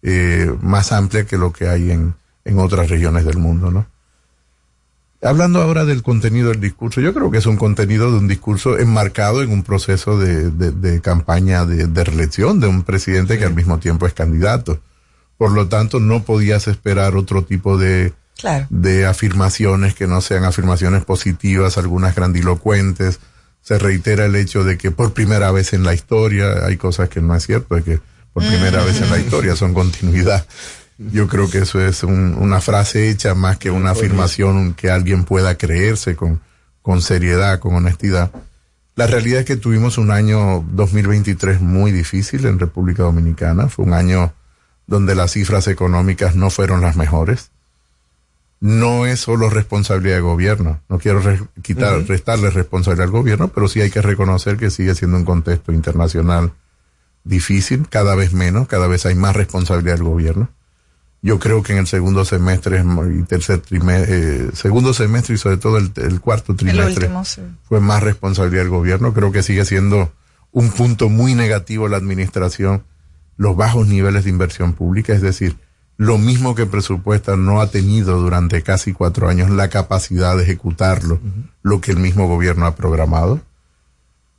eh, más amplia que lo que hay en, en otras regiones del mundo, ¿no? Hablando ahora del contenido del discurso, yo creo que es un contenido de un discurso enmarcado en un proceso de, de, de campaña de, de, reelección de un presidente sí. que al mismo tiempo es candidato. Por lo tanto, no podías esperar otro tipo de, claro. de afirmaciones que no sean afirmaciones positivas, algunas grandilocuentes. Se reitera el hecho de que por primera vez en la historia, hay cosas que no es cierto, de que por primera vez en la historia son continuidad. Yo creo que eso es un, una frase hecha más que una afirmación que alguien pueda creerse con, con seriedad, con honestidad. La realidad es que tuvimos un año 2023 muy difícil en República Dominicana. Fue un año donde las cifras económicas no fueron las mejores. No es solo responsabilidad del gobierno. No quiero re quitar, uh -huh. restarle responsabilidad al gobierno, pero sí hay que reconocer que sigue siendo un contexto internacional difícil, cada vez menos, cada vez hay más responsabilidad del gobierno. Yo creo que en el segundo semestre y tercer trimestre, eh, segundo semestre y sobre todo el, el cuarto trimestre el último, sí. fue más responsabilidad del gobierno. Creo que sigue siendo un punto muy negativo la administración, los bajos niveles de inversión pública, es decir, lo mismo que presupuesta no ha tenido durante casi cuatro años la capacidad de ejecutarlo, uh -huh. lo que el mismo gobierno ha programado.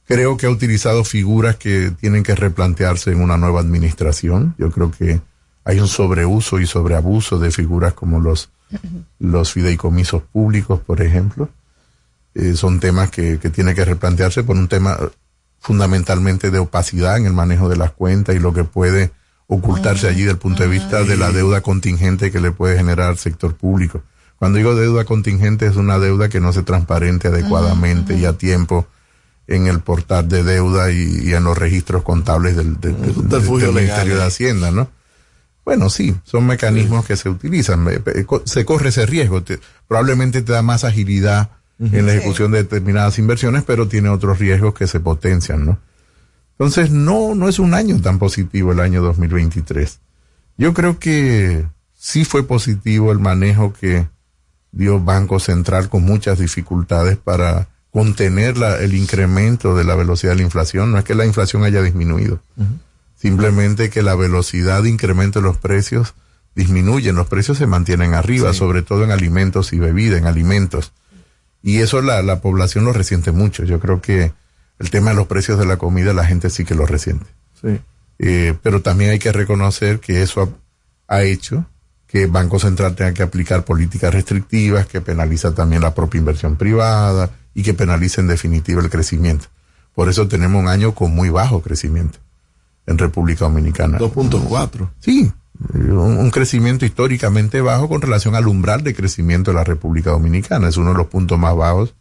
Creo que ha utilizado figuras que tienen que replantearse en una nueva administración. Yo creo que hay un sobreuso y sobreabuso de figuras como los, los fideicomisos públicos, por ejemplo. Eh, son temas que, que tiene que replantearse por un tema fundamentalmente de opacidad en el manejo de las cuentas y lo que puede ocultarse allí del punto de vista de la deuda contingente que le puede generar al sector público. Cuando digo deuda contingente es una deuda que no se transparente adecuadamente y a tiempo en el portal de deuda y, y en los registros contables del, del, del, del Ministerio de Hacienda, ¿no? Bueno, sí, son mecanismos que se utilizan. Se corre ese riesgo. Te- probablemente te da más agilidad en la ejecución de determinadas inversiones, pero tiene otros riesgos que se potencian, ¿no? Entonces, no, no es un año tan positivo el año 2023. Yo creo que sí fue positivo el manejo que dio Banco Central con muchas dificultades para contener la- el incremento de la velocidad de la inflación. No es que la inflación haya disminuido, simplemente que la velocidad de incremento de los precios disminuye, los precios se mantienen arriba, Sí. sobre todo en alimentos y bebida, en alimentos. Y eso la, la población lo resiente mucho. Yo creo que el tema de los precios de la comida la gente sí que lo resiente. Sí. Eh, pero también hay que reconocer que eso ha, ha hecho que Banco Central tenga que aplicar políticas restrictivas, que penaliza también la propia inversión privada y que penaliza en definitiva el crecimiento. Por eso tenemos un año con muy bajo crecimiento en República Dominicana. 2.4. Sí, un, un crecimiento históricamente bajo con relación al umbral de crecimiento de la República Dominicana. Es uno de los puntos más bajos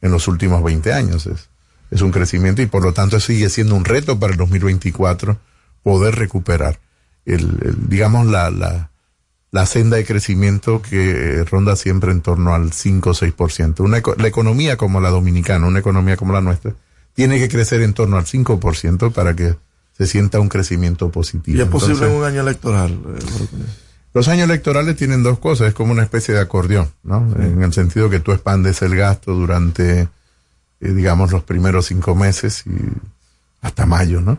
en los últimos 20 años. Es, es un crecimiento y por lo tanto sigue siendo un reto para el 2024 poder recuperar el, el, digamos la, la, la senda de crecimiento que eh, ronda siempre en torno al 5 o 6%. Una, la economía como la dominicana, una economía como la nuestra, tiene que crecer en torno al 5% para que se sienta un crecimiento positivo. Y es posible en un año electoral. eh, los años electorales tienen dos cosas, es como una especie de acordeón, ¿no? En el sentido que tú expandes el gasto durante, eh, digamos, los primeros cinco meses y hasta mayo, ¿no?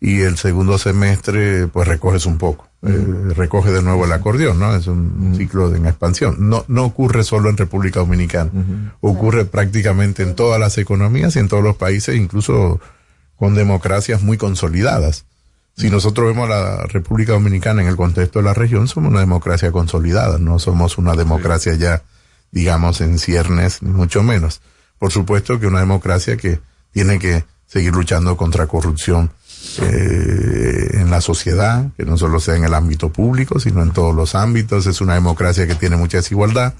Y el segundo semestre, pues recoges un poco, eh, recoge de nuevo el acordeón, ¿no? Es un ciclo de en expansión. No, no ocurre solo en República Dominicana, ocurre prácticamente en todas las economías y en todos los países, incluso con democracias muy consolidadas. Si nosotros vemos a la República Dominicana en el contexto de la región, somos una democracia consolidada, no somos una democracia ya, digamos, en ciernes, ni mucho menos. Por supuesto que una democracia que tiene que seguir luchando contra corrupción eh, en la sociedad, que no solo sea en el ámbito público, sino en todos los ámbitos. Es una democracia que tiene mucha desigualdad,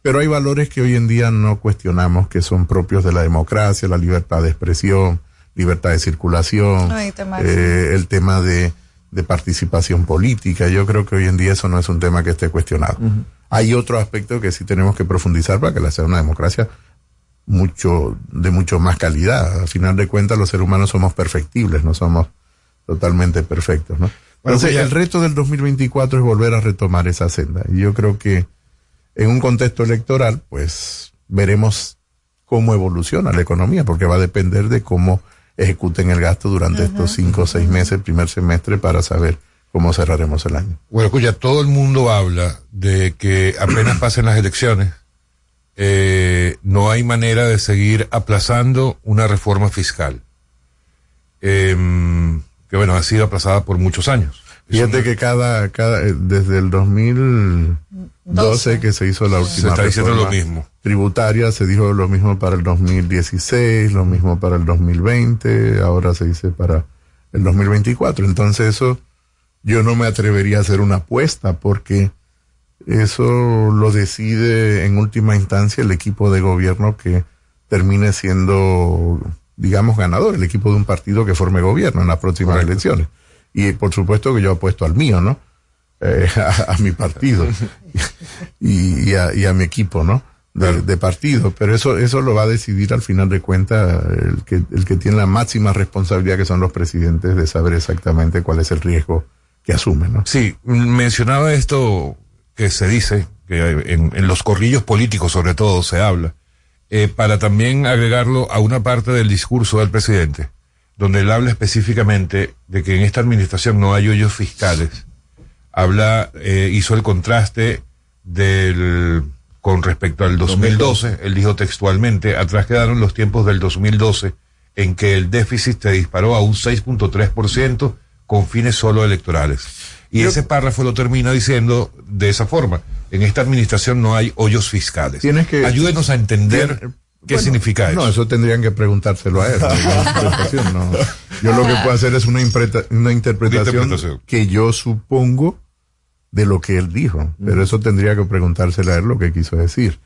pero hay valores que hoy en día no cuestionamos que son propios de la democracia, la libertad de expresión, libertad de circulación, eh, el tema de, de participación política. Yo creo que hoy en día eso no es un tema que esté cuestionado. Hay otro aspecto que sí tenemos que profundizar para que la sea una democracia mucho, de mucho más calidad. Al final de cuentas, los seres humanos somos perfectibles, no somos totalmente perfectos, ¿no? Bueno, Entonces, pues el reto del 2024 es volver a retomar esa senda. Y yo creo que en un contexto electoral, pues veremos cómo evoluciona la economía, porque va a depender de cómo ejecuten el gasto durante estos cinco o seis meses, primer semestre, para saber cómo cerraremos el año. Bueno, escucha, todo el mundo habla de que apenas pasen las elecciones, eh, no hay manera de seguir aplazando una reforma fiscal. Em, que bueno, ha sido aplazada por muchos años. Fíjate que cada, cada, eh, desde el 2012 que se hizo la última Se está diciendo reforma lo mismo. Tributaria, se dijo lo mismo para el 2016, lo mismo para el 2020, ahora se dice para el 2024. Entonces eso yo no me atrevería a hacer una apuesta porque eso lo decide en última instancia el equipo de gobierno que termine siendo, digamos, ganador, el equipo de un partido que forme gobierno en las próximas elecciones. Y por supuesto que yo apuesto al mío, ¿no? Eh, a, a mi partido y, y a, y a mi equipo, ¿no? De, de partido. Pero eso, eso lo va a decidir al final de cuentas el que, el que tiene la máxima responsabilidad, que son los presidentes, de saber exactamente cuál es el riesgo que asumen, ¿no? Sí, mencionaba esto que se dice, que en, en los corrillos políticos sobre todo se habla, eh, para también agregarlo a una parte del discurso del presidente, donde él habla específicamente de que en esta administración no hay hoyos fiscales. Habla, eh, hizo el contraste del con respecto al 2012, él dijo textualmente, atrás quedaron los tiempos del 2012 en que el déficit se disparó a un 6.3% con fines solo electorales. Y ese párrafo lo termina diciendo de esa forma, en esta administración no hay hoyos fiscales. Tienes que- Ayúdenos a entender Tiene- qué Bueno, significa eso. No, eso tendrían que preguntárselo a él. ¿no? Yo lo que puedo hacer es una, impreta- una interpretación, interpretación. que yo supongo de lo que él dijo. Pero eso tendría que preguntárselo a él lo que quiso decir.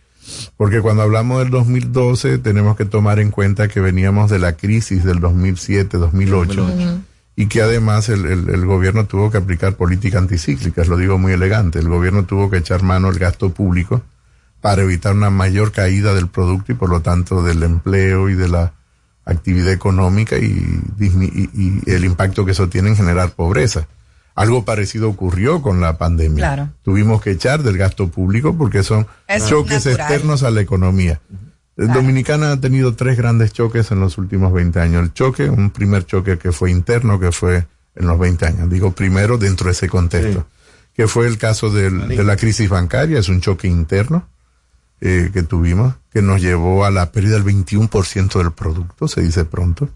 Porque cuando hablamos del 2012 tenemos que tomar en cuenta que veníamos de la crisis del 2007-2008 y que además el, el, el gobierno tuvo que aplicar política anticíclica, lo digo muy elegante, el gobierno tuvo que echar mano al gasto público para evitar una mayor caída del producto y por lo tanto del empleo y de la actividad económica y- y el impacto que eso tiene en generar pobreza. Algo parecido ocurrió con la pandemia. Claro. Tuvimos que echar del gasto público porque son Es choques natural. externos a la economía. Eh, Dominicana ha tenido tres grandes choques en los últimos 20 años. El choque, un primer choque que fue interno, que fue en los 20 años. Digo primero dentro de ese contexto. Que fue el caso del- de la crisis bancaria, es un choque interno eh, que tuvimos, que nos llevó a la pérdida del 21% del producto, se dice pronto.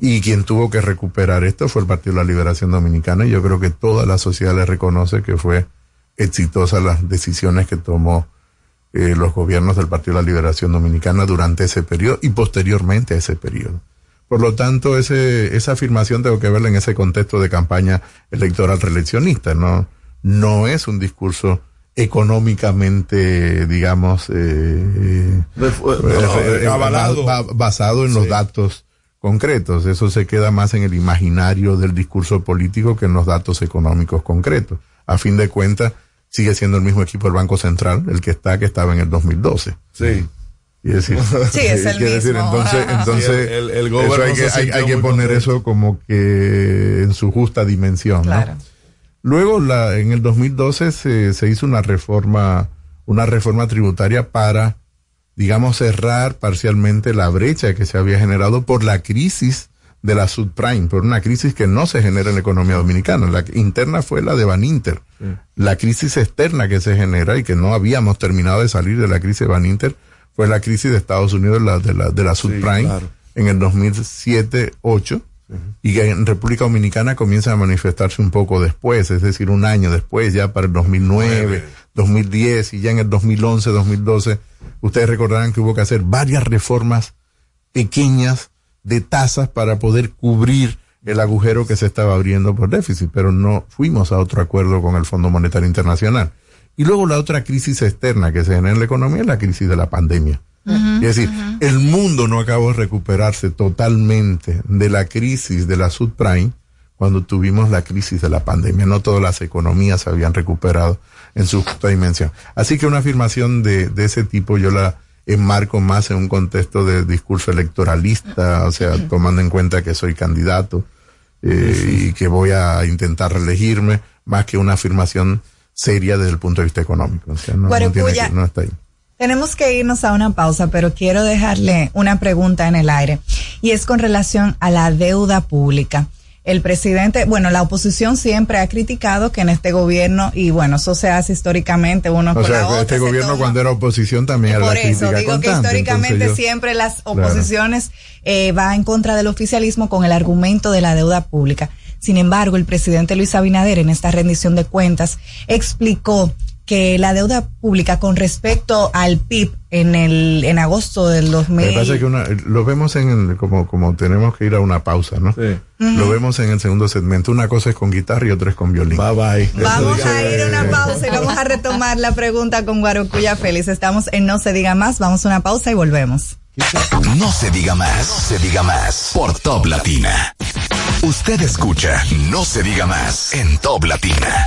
Y quien tuvo que recuperar esto fue el Partido de la Liberación Dominicana y yo creo que toda la sociedad le reconoce que fue exitosa las decisiones que tomó eh, los gobiernos del Partido de la Liberación Dominicana durante ese periodo y posteriormente a ese periodo. Por lo tanto, ese, esa afirmación tengo que verla en ese contexto de campaña electoral reeleccionista, no, no es un discurso económicamente, digamos, eh, eh, avalado. basado en los datos concretos. Eso se queda más en el imaginario del discurso político que en los datos económicos concretos. A fin de cuentas, sigue siendo el mismo equipo del Banco Central, el que está, que estaba en el 2012. Sí. Y decir, Sí, es el quiere decir, mismo. entonces, entonces Sí, el- el- el eso gobierno hay que, hay, que poner contento. eso como que en su justa dimensión. Luego, la, en el 2012 se, se hizo una reforma, una reforma tributaria para, digamos, cerrar parcialmente la brecha que se había generado por la crisis de la subprime, por una crisis que no se genera en la economía dominicana. La interna fue la de Baninter. La crisis externa que se genera y que no habíamos terminado de salir de la crisis de Baninter fue la crisis de Estados Unidos la, de la, de la subprime claro. en el 2007-8 y que en República Dominicana comienza a manifestarse un poco después, es decir, un año después, ya para el 2009, 2010 y ya en el 2011, 2012, ustedes recordarán que hubo que hacer varias reformas pequeñas de tasas para poder cubrir el agujero que se estaba abriendo por déficit, pero no fuimos a otro acuerdo con el Fondo Monetario Internacional. Y luego la otra crisis externa que se genera en la economía es la crisis de la pandemia. Es decir, el mundo no acabó de recuperarse totalmente de la crisis de la subprime cuando tuvimos la crisis de la pandemia. No todas las economías se habían recuperado en su justa dimensión. Así que una afirmación de, de ese tipo yo la enmarco más en un contexto de discurso electoralista, o sea, tomando en cuenta que soy candidato eh, y que voy a intentar reelegirme, más que una afirmación seria desde el punto de vista económico. O sea, no, no tiene que- no está ahí. Tenemos que irnos a una pausa, pero quiero dejarle una pregunta en el aire y es con relación a la deuda pública. El presidente, bueno, la oposición siempre ha criticado que en este gobierno, y bueno, eso se hace históricamente uno O con la sea, otra, este gobierno toma- cuando era oposición también era Por eso, digo que históricamente yo- siempre las Claro. oposiciones eh, va en contra del oficialismo con el argumento de la deuda pública. Sin embargo, el presidente Luis Abinader en esta rendición de cuentas explicó que la deuda pública con respecto al PIB en el en agosto del Lo 2000 que pasa es que una- lo vemos en el, como, como tenemos que ir a una pausa, ¿no? Lo vemos en el segundo segmento. Una cosa es con guitarra y otra es con violín. Bye bye. Vamos a ir a una pausa y vamos a retomar la pregunta con Guarocuya Félix. Estamos en No se diga más, vamos a una pausa y volvemos. No se diga más, no se diga más por Top Latina. Usted escucha No se diga más en Top Latina.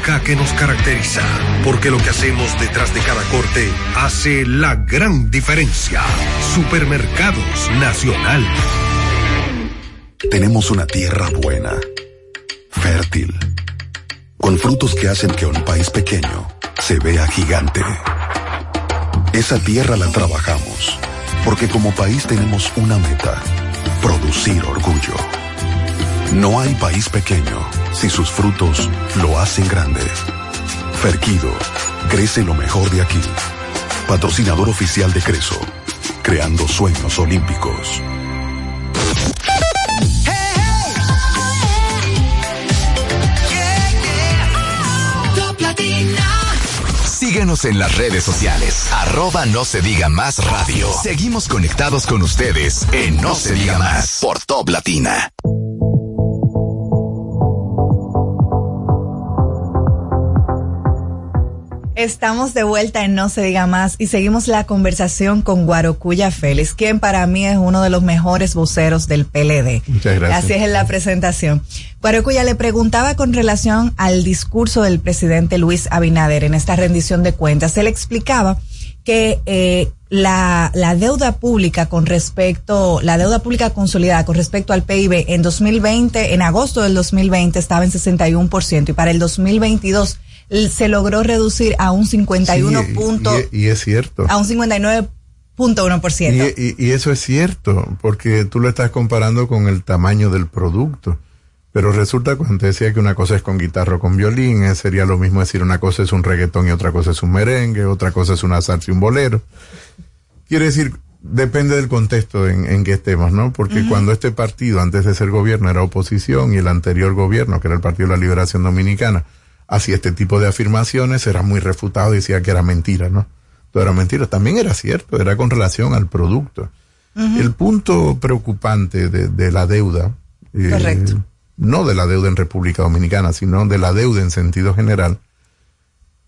que nos caracteriza. Porque lo que hacemos detrás de cada corte hace la gran diferencia. Supermercados Nacional. Tenemos una tierra buena, fértil, con frutos que hacen que un país pequeño se vea gigante. Esa tierra la trabajamos, porque como país tenemos una meta, producir orgullo. No hay país pequeño si sus frutos lo hacen grande. Ferquido, crece lo mejor de aquí. Patrocinador oficial de Creso, creando sueños olímpicos. Síguenos en las redes sociales. Arroba no se diga más radio. Seguimos conectados con ustedes en No se diga más por Top Latina. Estamos de vuelta en No se diga más y seguimos la conversación con Guarocuya Félix, quien para mí es uno de los mejores voceros del PLD. Muchas gracias. Así es en la presentación. Guarocuya le preguntaba con relación al discurso del presidente Luis Abinader en esta rendición de cuentas. Él explicaba que eh, la, la deuda pública con respecto, la deuda pública consolidada con respecto al PIB en 2020, en agosto del 2020 estaba en 61% y para el 2022 se logró reducir a un 51 Sí, punto, y, y es cierto. a un 59.1%. Y, y- y eso es cierto, porque tú lo estás comparando con el tamaño del producto. Pero resulta cuando te decía que una cosa es con guitarra o con violín, eh, sería lo mismo decir una cosa es un reggaetón y otra cosa es un merengue, otra cosa es una salsa y un bolero. Quiere decir, depende del contexto en, en que estemos, ¿no? Porque cuando este partido, antes de ser gobierno, era oposición y el anterior gobierno, que era el Partido de la Liberación Dominicana, hacía este tipo de afirmaciones, era muy refutado y decía que era mentira, ¿no? Todo era mentira. También era cierto, era con relación al producto. El punto preocupante de, de la deuda, eh, no de la deuda en República Dominicana, sino de la deuda en sentido general,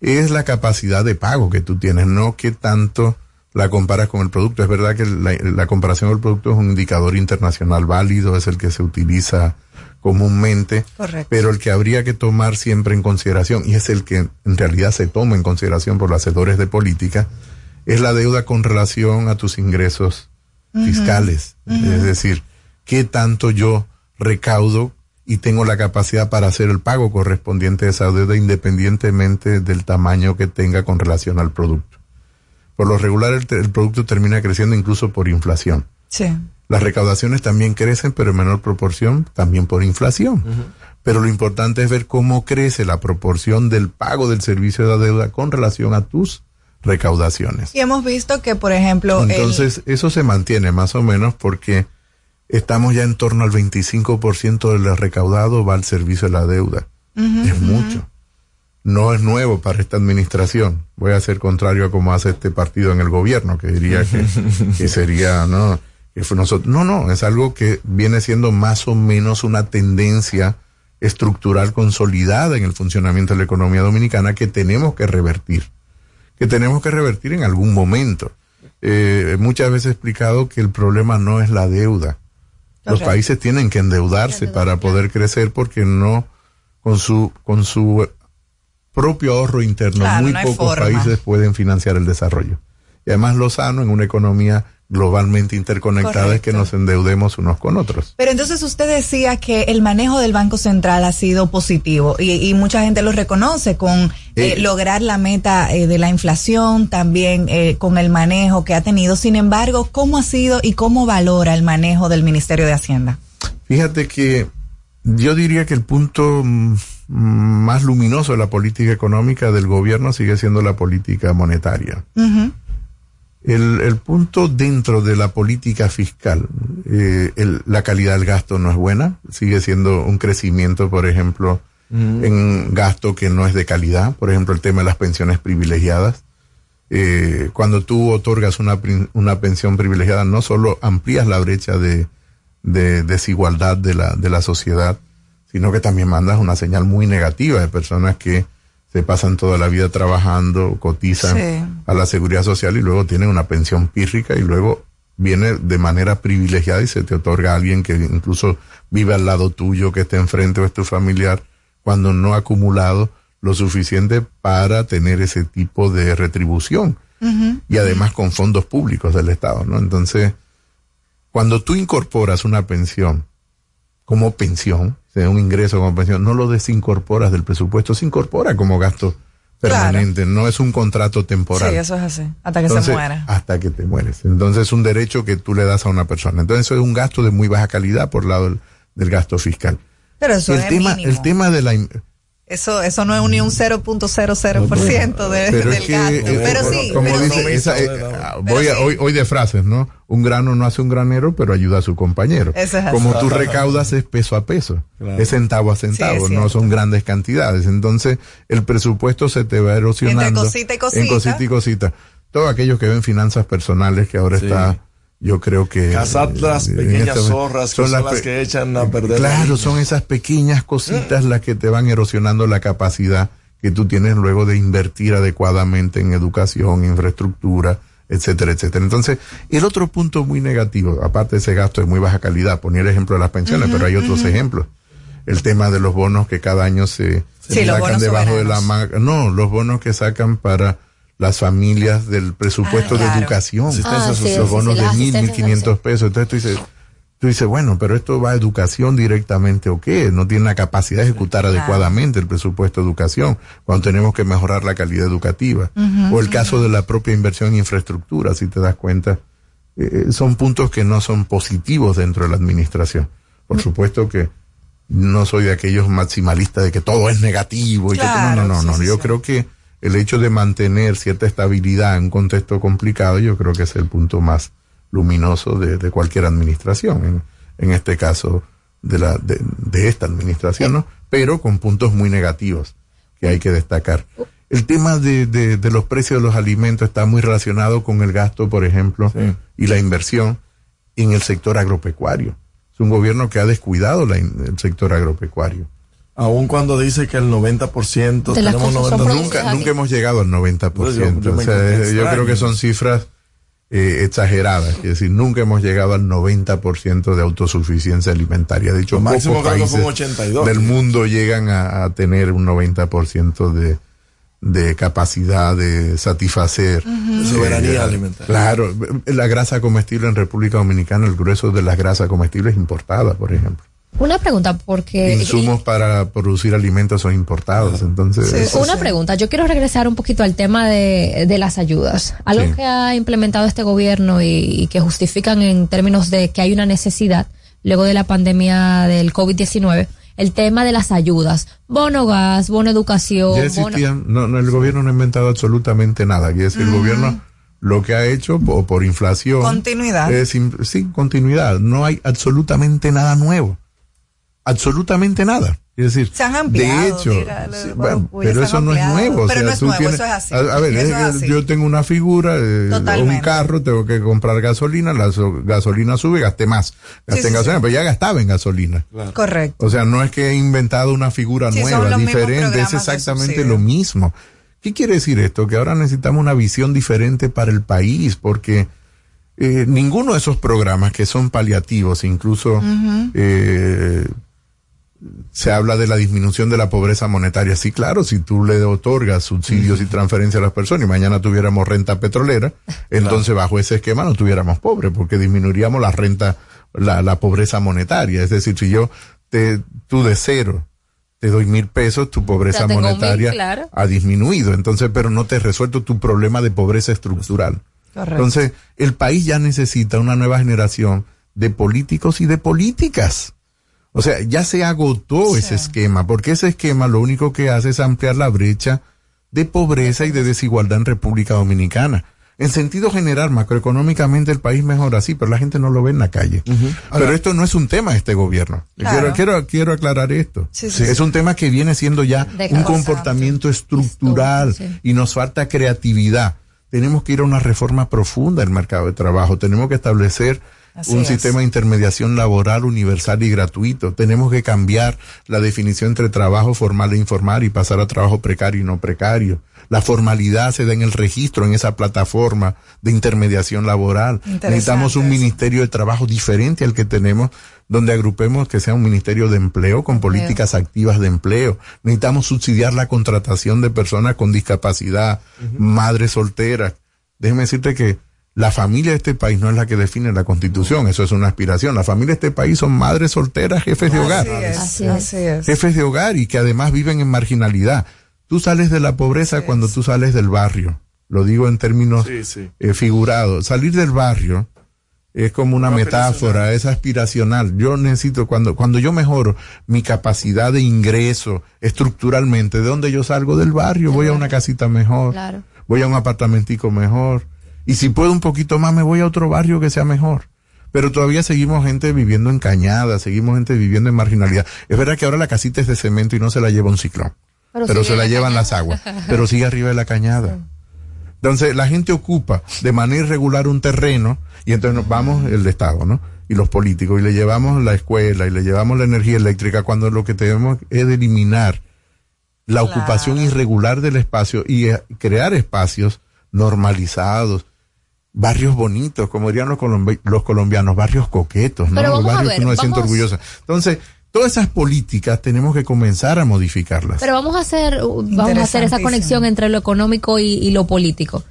es la capacidad de pago que tú tienes, no que tanto la comparas con el producto. Es verdad que la, la comparación del producto es un indicador internacional válido, es el que se utiliza comúnmente, Correcto. pero el que habría que tomar siempre en consideración, y es el que en realidad se toma en consideración por los hacedores de política, es la deuda con relación a tus ingresos fiscales. Es decir, qué tanto yo recaudo y tengo la capacidad para hacer el pago correspondiente a esa deuda independientemente del tamaño que tenga con relación al producto. Por lo regular el, el producto termina creciendo incluso por inflación. Sí. Las recaudaciones también crecen, pero en menor proporción también por inflación. Pero lo importante es ver cómo crece la proporción del pago del servicio de la deuda con relación a tus recaudaciones. Y hemos visto que, por ejemplo, el- Entonces, eso se mantiene más o menos porque estamos ya en torno al 25% de lo recaudado va al servicio de la deuda. Es mucho. No es nuevo para esta administración. Voy a ser contrario a como hace este partido en el gobierno, que diría que, que sería, ¿no? Nosotros. No, no, es algo que viene siendo más o menos una tendencia estructural consolidada en el funcionamiento de la economía dominicana que tenemos que revertir que tenemos que revertir en algún momento. Eh, muchas veces he explicado que el problema no es la deuda. Los países tienen que endeudarse para poder crecer porque no, con su, con su propio ahorro interno, Claro, muy no pocos forma. países pueden financiar el desarrollo. Y además lo sano en una economía globalmente interconectada es que nos endeudemos unos con otros. Pero entonces usted decía que el manejo del Banco Central ha sido positivo y, y mucha gente lo reconoce con eh, Eh, lograr la meta eh, de la inflación, también eh, con el manejo que ha tenido. Sin embargo, ¿cómo ha sido y cómo valora el manejo del Ministerio de Hacienda? Fíjate que yo diría que el punto mm, más luminoso de la política económica del gobierno sigue siendo la política monetaria. El, el punto dentro de la política fiscal, eh, el- la calidad del gasto no es buena, sigue siendo un crecimiento, por ejemplo, en gasto que no es de calidad, por ejemplo, el tema de las pensiones privilegiadas. Eh, cuando tú otorgas una, una pensión privilegiada, no solo amplías la brecha de, de desigualdad de la, de la sociedad, sino que también mandas una señal muy negativa de personas que se pasan toda la vida trabajando, cotizan Sí. a la seguridad social y luego tienen una pensión pírrica y luego viene de manera privilegiada y se te otorga a alguien que incluso vive al lado tuyo, que esté enfrente o es tu familiar, cuando no ha acumulado lo suficiente para tener ese tipo de retribución y además con fondos públicos del Estado, ¿no? Entonces, cuando tú incorporas una pensión como pensión, sea un ingreso como pensión, no lo desincorporas del presupuesto, se incorpora como gasto permanente, no es un contrato temporal. Sí, eso es así, hasta que Entonces, se muera. Hasta que te mueres. Entonces es un derecho que tú le das a una persona. Entonces eso es un gasto de muy baja calidad por lado del, del gasto fiscal. Pero eso el es tema, mínimo. el tema de la Eso, eso no es ni un 0.00% de, pero del es que, gasto. eh, pero sí, como pero dice, sí. esa, eh, ah, voy a- hoy, hoy de frases, ¿no? Un grano no hace un granero, pero ayuda a su compañero. Eso es así. Como tú recaudas es peso a peso, Claro. es centavo a Sí, centavo, no son grandes cantidades. Entonces, el presupuesto se te va erosionando. Entre cosita y cosita. En cosita y cosita. Todos aquellos que ven finanzas personales, que ahora Sí. está, yo creo que. Cazar las eh, en pequeñas este zorras que son las que echan a perder. la Claro, son esas pequeñas cositas las que te van erosionando la capacidad que tú tienes luego de invertir adecuadamente en educación, infraestructura, etcétera, etcétera. Entonces, el otro punto muy negativo, aparte de ese gasto de muy baja calidad, ponía el ejemplo de las pensiones, pero hay otros ejemplos. El tema de los bonos que cada año se Sí, sacan debajo de la manga. No, los bonos que sacan para las familias del presupuesto Ah, de educación. Asistencia Ah, sí, los bonos sí, de mil, mil quinientos pesos. Entonces tú dices, tú dices, bueno, pero esto va a educación directamente o qué? No tiene la capacidad de ejecutar Claro. adecuadamente el presupuesto de educación cuando tenemos que mejorar la calidad educativa. O el caso de la propia inversión en infraestructura, si te das cuenta, eh, son puntos que no son positivos dentro de la administración. Por supuesto que no soy de aquellos maximalistas de que todo es negativo y que no, no, no, sí, no. sí, Yo sí. creo que el hecho de mantener cierta estabilidad en un contexto complicado, yo creo que es el punto más luminoso de, de cualquier administración, en, en este caso de la de, de esta administración, ¿no? Pero con puntos muy negativos que hay que destacar. El tema de, de, de los precios de los alimentos está muy relacionado con el gasto, por ejemplo, y la inversión en el sector agropecuario. Es un gobierno que ha descuidado la el sector agropecuario. Aun cuando dice que el 90% De las tenemos cosas son 90%. nunca, nunca hemos llegado al 90%. Pues yo- yo O sea, creo que son cifras eh, exageradas. Es decir, nunca hemos llegado al 90% de autosuficiencia alimentaria. De hecho, máximo un países 82. del mundo llegan a, a tener un 90% de, de capacidad de satisfacer. De soberanía eh, alimentaria. Claro, la grasa comestible en República Dominicana, el grueso de las grasas comestibles es importada, por ejemplo. Una pregunta, porque... Insumos para producir alimentos son importados, entonces... Una pregunta, yo quiero regresar un poquito al tema de, de las ayudas. Algo Sí. que ha implementado este gobierno y, y que justifican en términos de que hay una necesidad luego de la pandemia del COVID-19, el tema de las ayudas. Bono gas, bono educación, Ya bono... existían, no, no, el gobierno no ha inventado absolutamente nada. Quiere decir, el gobierno lo que ha hecho por, por inflación. Continuidad. Es, sí, continuidad. No hay absolutamente nada nuevo. Absolutamente nada. Es decir, Se han ampliado, de hecho, sí, bueno, pero se eso han no es nuevo. o Pero sea, no es tú nuevo, tienes- eso es así. A, a ver, Eso es es que así. yo tengo una figura, eh, un carro, tengo que comprar gasolina, la so- gasolina sube, gasté más. Gasté Sí, en sí, gasolina, sí. pero ya gastaba en gasolina. Correcto. O sea, no es que he inventado una figura nueva, diferente, es exactamente lo mismo. ¿Qué quiere decir esto? Que ahora necesitamos una visión diferente para el país, porque eh, ninguno de esos programas que son paliativos, incluso eh, se habla de la disminución de la pobreza monetaria. Sí, claro, si tú le otorgas subsidios y transferencias a las personas y mañana tuviéramos renta petrolera, entonces bajo ese esquema no tuviéramos pobres, porque disminuiríamos la renta, la, la pobreza monetaria. Es decir, si yo te, tú de cero te doy mil pesos, tu pobreza mil, monetaria claro. ha disminuido. Entonces, pero no te he resuelto tu problema de pobreza estructural. Correcto. Entonces, el país ya necesita una nueva generación de políticos y de políticas. O sea, ya se agotó ese esquema, porque ese esquema lo único que hace es ampliar la brecha de pobreza y de desigualdad en República Dominicana. En sentido general, macroeconómicamente el país mejora, sí, pero la gente no lo ve en la calle. Pero esto no es un tema de este gobierno. Claro. Quiero, quiero, quiero aclarar esto. Sí, sí, es sí. un tema que viene siendo ya De un comportamiento estructural sí. y nos falta creatividad. Tenemos que ir a una reforma profunda del mercado de trabajo. Tenemos que establecer Así un es. sistema de intermediación laboral universal y gratuito. Tenemos que cambiar la definición entre trabajo formal e informal y pasar a trabajo precario y no precario. La formalidad se da en el registro, en esa plataforma de intermediación laboral. Necesitamos un ministerio de trabajo diferente al que tenemos, donde agrupemos que sea un ministerio de empleo con políticas activas de empleo. Necesitamos subsidiar la contratación de personas con discapacidad, madres solteras. Déjeme decirte que La familia de este país no es la que define la constitución, eso es una aspiración. La familia de este país son madres solteras, jefes de hogar. Así es, así es. Jefes de hogar y que además viven en marginalidad. Tú sales de la pobreza cuando tú sales del barrio. Lo digo en términos Sí, sí. eh, figurados. Salir del barrio es como una metáfora, es aspiracional. Yo necesito, cuando, cuando yo mejoro mi capacidad de ingreso estructuralmente, ¿de dónde yo salgo? Del barrio, voy a una casita mejor, Claro. voy a un apartamentico mejor. Y si puedo un poquito más, me voy a otro barrio que sea mejor. Pero todavía seguimos gente viviendo en cañada, seguimos gente viviendo en marginalidad. Es verdad que ahora la casita es de cemento y no se la lleva un ciclón. Pero se la la llevan las aguas. Pero sigue arriba de la cañada. Entonces, la gente ocupa de manera irregular un terreno y entonces nos vamos el Estado, ¿no? Y los políticos, y le llevamos la escuela y le llevamos la energía eléctrica cuando lo que tenemos es eliminar la ocupación irregular del espacio y eh, crear espacios normalizados, barrios bonitos, como dirían los, colombi- los colombianos, barrios coquetos, ¿no? Pero vamos a barrios ver, que uno se siente orgulloso. Entonces, todas esas políticas tenemos que comenzar a modificarlas. Pero vamos a hacer, vamos a hacer esa conexión entre lo económico y, y lo político.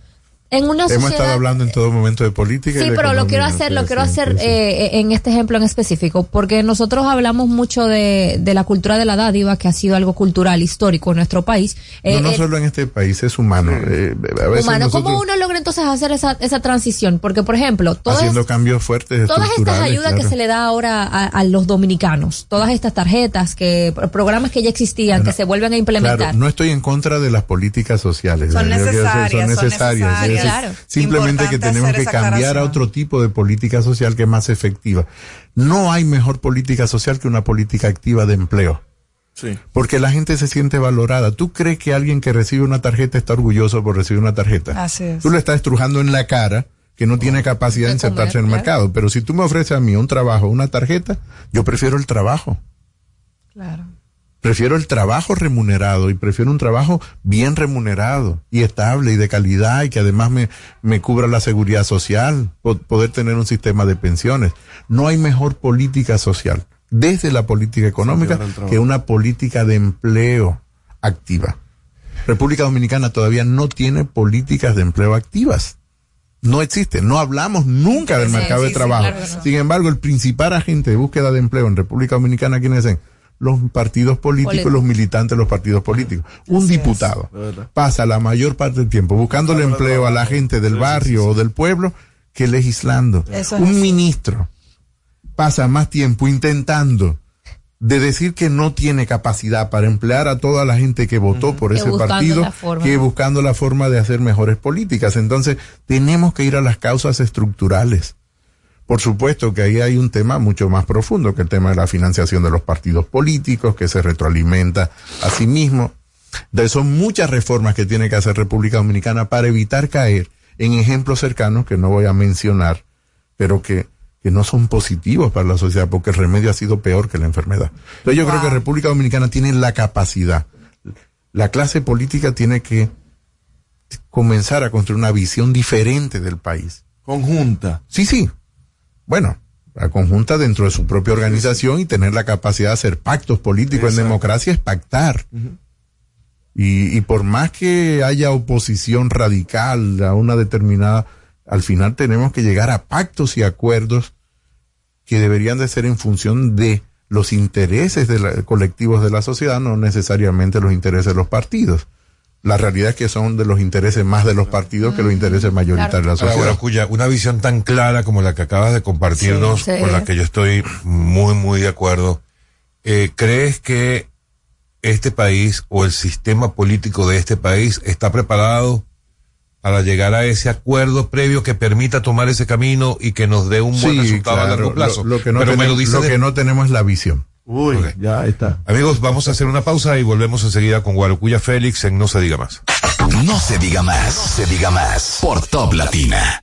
En una Hemos sociedad, estado hablando en todo momento de política. y Sí, de pero lo quiero hacer, lo quiero sí, hacer sí, sí. eh, en este ejemplo en específico, porque nosotros hablamos mucho de, de la cultura de la dádiva, que ha sido algo cultural, histórico en nuestro país. Eh, no, no eh, solo en este país, es humano. Eh, a veces humano, ¿cómo uno logra entonces hacer esa, esa transición? Porque, por ejemplo, todas, haciendo cambios fuertes todas estas ayudas que se le da ahora a, a los dominicanos, todas estas tarjetas, que programas que ya existían, que se vuelven a implementar. Claro, no estoy en contra de las políticas sociales. Son necesarias, son necesarias. Claro. Simplemente que tenemos que cambiar a otro tipo de política social que es más efectiva. No hay mejor política social que una política activa de empleo. Sí. Porque la gente se siente valorada. ¿Tú crees que alguien que recibe una tarjeta está orgulloso por recibir una tarjeta? Así es. Tú le estás estrujando en la cara que no tiene capacidad de insertarse en el mercado. Pero si tú me ofreces a mí un trabajo, una tarjeta, yo prefiero el trabajo. Claro. Prefiero el trabajo remunerado y prefiero un trabajo bien remunerado y estable y de calidad y que además me, me cubra la seguridad social, po- poder tener un sistema de pensiones. No hay mejor política social desde la política económica que una política de empleo activa. República Dominicana todavía no tiene políticas de empleo activas. No existe, no hablamos nunca del Sí, mercado sí, de sí, trabajo. claro que no. Sin embargo, el principal agente de búsqueda de empleo en República Dominicana, ¿quiénes son? Los partidos políticos, Político. los militantes de los partidos políticos. Un diputado pasa la mayor parte del tiempo buscándole empleo a la gente del barrio o del pueblo que legislando. Eso Un ministro pasa más tiempo intentando de decir que no tiene capacidad para emplear a toda la gente que votó por Que ese partido que buscando la forma de hacer mejores políticas. Entonces, tenemos que ir a las causas estructurales. Por supuesto que ahí hay un tema mucho más profundo que el tema de la financiación de los partidos políticos, que se retroalimenta a sí mismo. De son muchas reformas que tiene que hacer República Dominicana para evitar caer en ejemplos cercanos que no voy a mencionar, pero que, que no son positivos para la sociedad porque el remedio ha sido peor que la enfermedad. Entonces yo creo que República Dominicana tiene la capacidad. La clase política tiene que comenzar a construir una visión diferente del país. Conjunta. Sí, sí. Bueno, la conjunta dentro de su propia organización y tener la capacidad de hacer pactos políticos en democracia es pactar. y, y por más que haya oposición radical a una determinada, al final tenemos que llegar a pactos y acuerdos que deberían de ser en función de los intereses de la- colectivos de la sociedad, no necesariamente los intereses de los partidos. La realidad es que son de los intereses más de los partidos que los intereses mayoritarios de la Ahora, sociedad. bueno, Cuya, una visión tan clara como la que acabas de compartirnos, Sí, sí. con la que yo estoy muy, muy de acuerdo, eh, ¿crees que este país o el sistema político de este país está preparado para llegar a ese acuerdo previo que permita tomar ese camino y que nos dé un buen Sí, resultado a largo plazo? Lo, lo que no, Pero me lo dice lo de- que no tenemos es la visión. Uy, ya está. Amigos, vamos a hacer una pausa y volvemos enseguida con Guarocuya Félix en No se diga más. No se diga más, se diga más por Top Latina.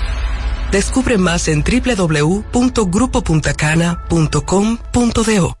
Descubre más en www.grupopuntacana.com.do.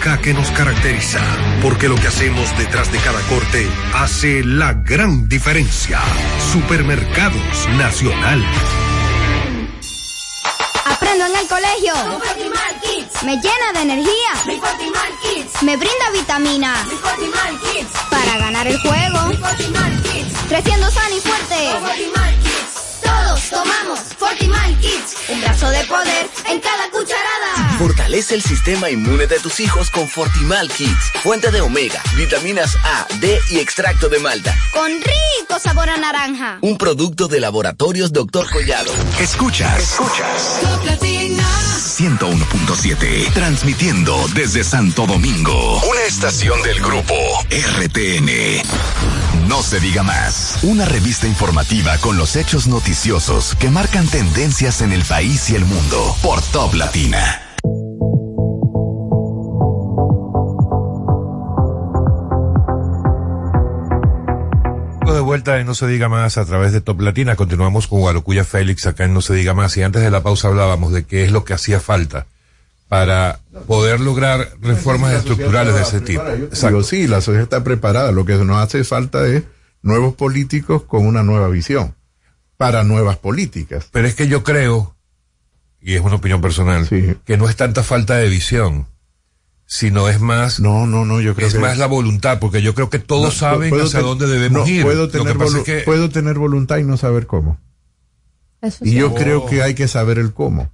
que nos caracteriza. Porque lo que hacemos detrás de cada corte hace la gran diferencia. Supermercados Nacional. Aprendo en el colegio. Me llena de energía. Me brinda vitamina. Para ganar el juego. Creciendo sano y fuerte. Todos tomamos Fortimal Kids. Un brazo de poder en cada cucharada. Fortalece el sistema inmune de tus hijos con Fortimal Kids. Fuente de omega, vitaminas A, D y extracto de malta. Con rico sabor a naranja. Un producto de laboratorios Dr. Collado. Escuchas. Escuchas. 101.7. Transmitiendo desde Santo Domingo. Una estación del grupo RTN. No se diga más. Una revista informativa con los hechos noticiosos que marcan tendencias en el país y el mundo. Por Top Latina. De vuelta en No se diga más a través de Top Latina. Continuamos con Guarocuya Félix acá en No se diga más. Y antes de la pausa hablábamos de qué es lo que hacía falta para poder lograr reformas estructurales de ese tipo. Sí, la sociedad está preparada. Lo que nos hace falta es nuevos políticos con una nueva visión para nuevas políticas. Pero es que yo creo, y es una opinión personal, que no es tanta falta de visión, sino es más no no no yo creo es que más la voluntad porque yo creo que todos No, saben hacia ten- dónde debemos no, ir Puedo Lo que tener, pasa volu- es que- puedo tener voluntad y no saber cómo. Y yo creo que hay que saber el cómo.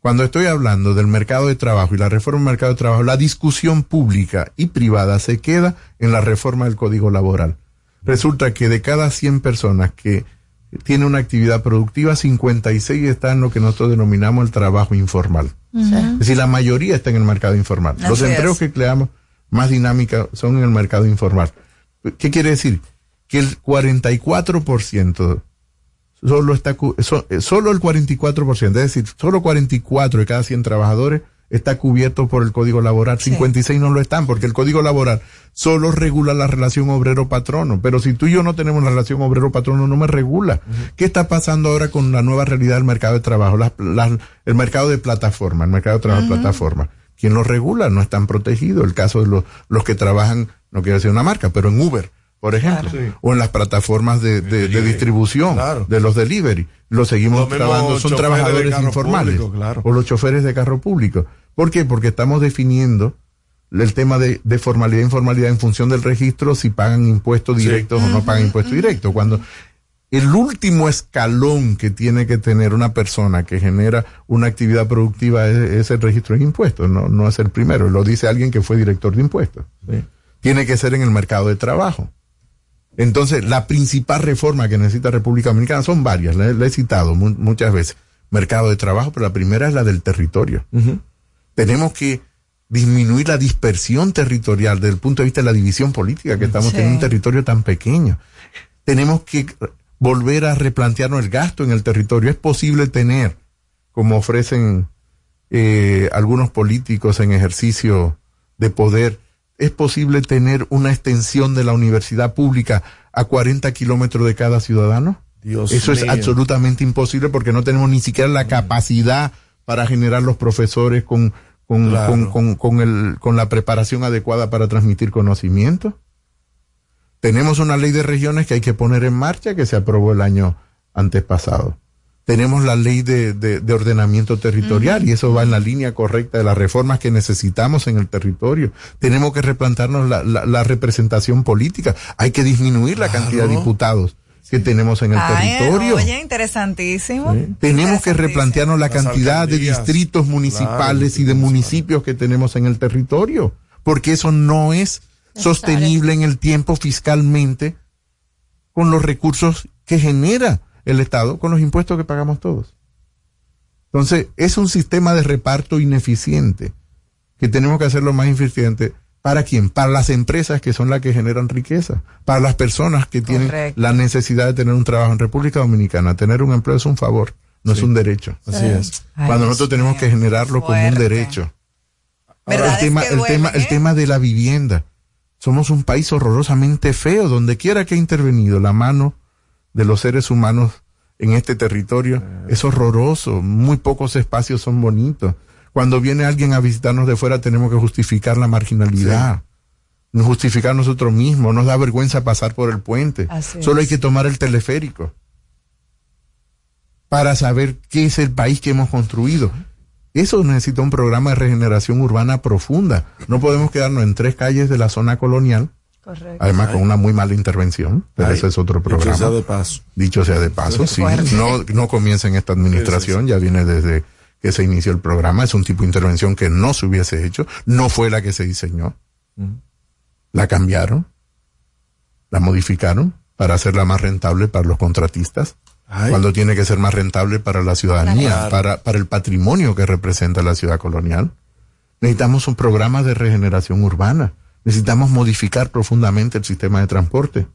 Cuando estoy hablando del mercado de trabajo y la reforma del mercado de trabajo, la discusión pública y privada se queda en la reforma del Código Laboral. Resulta que de cada 100 personas que tienen una actividad productiva, 56 están en lo que nosotros denominamos el trabajo informal. Es decir, la mayoría está en el mercado informal. Los empleos es. que creamos más dinámica son en el mercado informal. ¿Qué quiere decir? Que el 44% solo está eh, solo el 44%, es decir, solo 44 de cada 100 trabajadores está cubierto por el Código Laboral, 56 no lo están porque el Código Laboral solo regula la relación obrero-patrono, pero si tú y yo no tenemos la relación obrero-patrono no me regula. ¿Qué está pasando ahora con la nueva realidad del mercado de trabajo? El mercado de plataforma, el mercado de trabajo de plataforma. ¿Quién lo regula? No están protegidos. El caso de los, los que trabajan, no quiero decir una marca, pero en Uber, por ejemplo, Claro. Sí. o en las plataformas de, de- de distribución, de los delivery. Lo seguimos Los trabajando, son trabajadores informales. público, claro. O los choferes de carro público. ¿Por qué? Porque estamos definiendo el tema de, de formalidad e informalidad en función del registro, si pagan impuestos directos o no pagan impuestos directos. Cuando el último escalón que tiene que tener una persona que genera una actividad productiva es, es el registro de impuestos, no, no es el primero. Lo dice alguien que fue director de impuestos. Tiene que ser en el mercado de trabajo. Entonces, la principal reforma que necesita República Dominicana son varias, la, he- la he citado mu- muchas veces. Mercado de trabajo, pero la primera es la del territorio. Tenemos que disminuir la dispersión territorial desde el punto de vista de la división política que estamos Sí. teniendo un territorio tan pequeño. Tenemos que volver a replantearnos el gasto en el territorio. Es posible tener, como ofrecen eh, algunos políticos en ejercicio de poder, es posible tener una extensión de la universidad pública a 40 kilómetros de cada ciudadano. Dios Eso es absolutamente imposible porque no tenemos ni siquiera la capacidad para generar los profesores con, con, Claro. con, con, con el, con la preparación adecuada para transmitir conocimiento. Tenemos una ley de regiones que hay que poner en marcha que se aprobó el año antes pasado. Tenemos la ley de, de, de ordenamiento territorial y eso va en la línea correcta de las reformas que necesitamos en el territorio. Tenemos que replantarnos la, la, la representación política. Hay que disminuir la cantidad de diputados que tenemos en el Ay, territorio. Oye, interesantísimo. Tenemos que replantearnos la cantidad de distritos municipales y de municipios que tenemos en el territorio, porque eso no es sostenible en el tiempo fiscalmente con los recursos que genera el Estado, con los impuestos que pagamos todos. Entonces, es un sistema de reparto ineficiente que tenemos que hacerlo más eficiente. ¿Para quién? Para las empresas que son las que generan riqueza, para las personas que tienen Correcto. la necesidad de tener un trabajo en República Dominicana. Tener un empleo es un favor, no es un derecho. Así es. Ay, Cuando Dios nosotros tenemos que generarlo como un derecho. ¿Verdad el tema, el duele, tema, el eh? tema de la vivienda. Somos un país horrorosamente feo, donde quiera que ha intervenido la mano de los seres humanos en este territorio, es horroroso. Muy pocos espacios son bonitos. Cuando viene alguien a visitarnos de fuera, tenemos que justificar la marginalidad. No Justificar nosotros mismos. Nos da vergüenza pasar por el puente. Así Solo hay que tomar el teleférico para saber qué es el país que hemos construido. Eso necesita un programa de regeneración urbana profunda. No podemos quedarnos en tres calles de la zona colonial, Correcto. además con una muy mala intervención, pero Ay, ese es otro dicho programa. sea de paso. Dicho sea de paso, sí. No, no comienza en esta administración, ya viene desde que se inició el programa. Es un tipo de intervención que no se hubiese hecho, no fue la que se diseñó. La cambiaron, la modificaron para hacerla más rentable para los contratistas, Ay. cuando tiene que ser más rentable para la ciudadanía, Claro. para, para el patrimonio que representa la ciudad colonial. Necesitamos un programa de regeneración urbana. Necesitamos modificar profundamente el sistema de transporte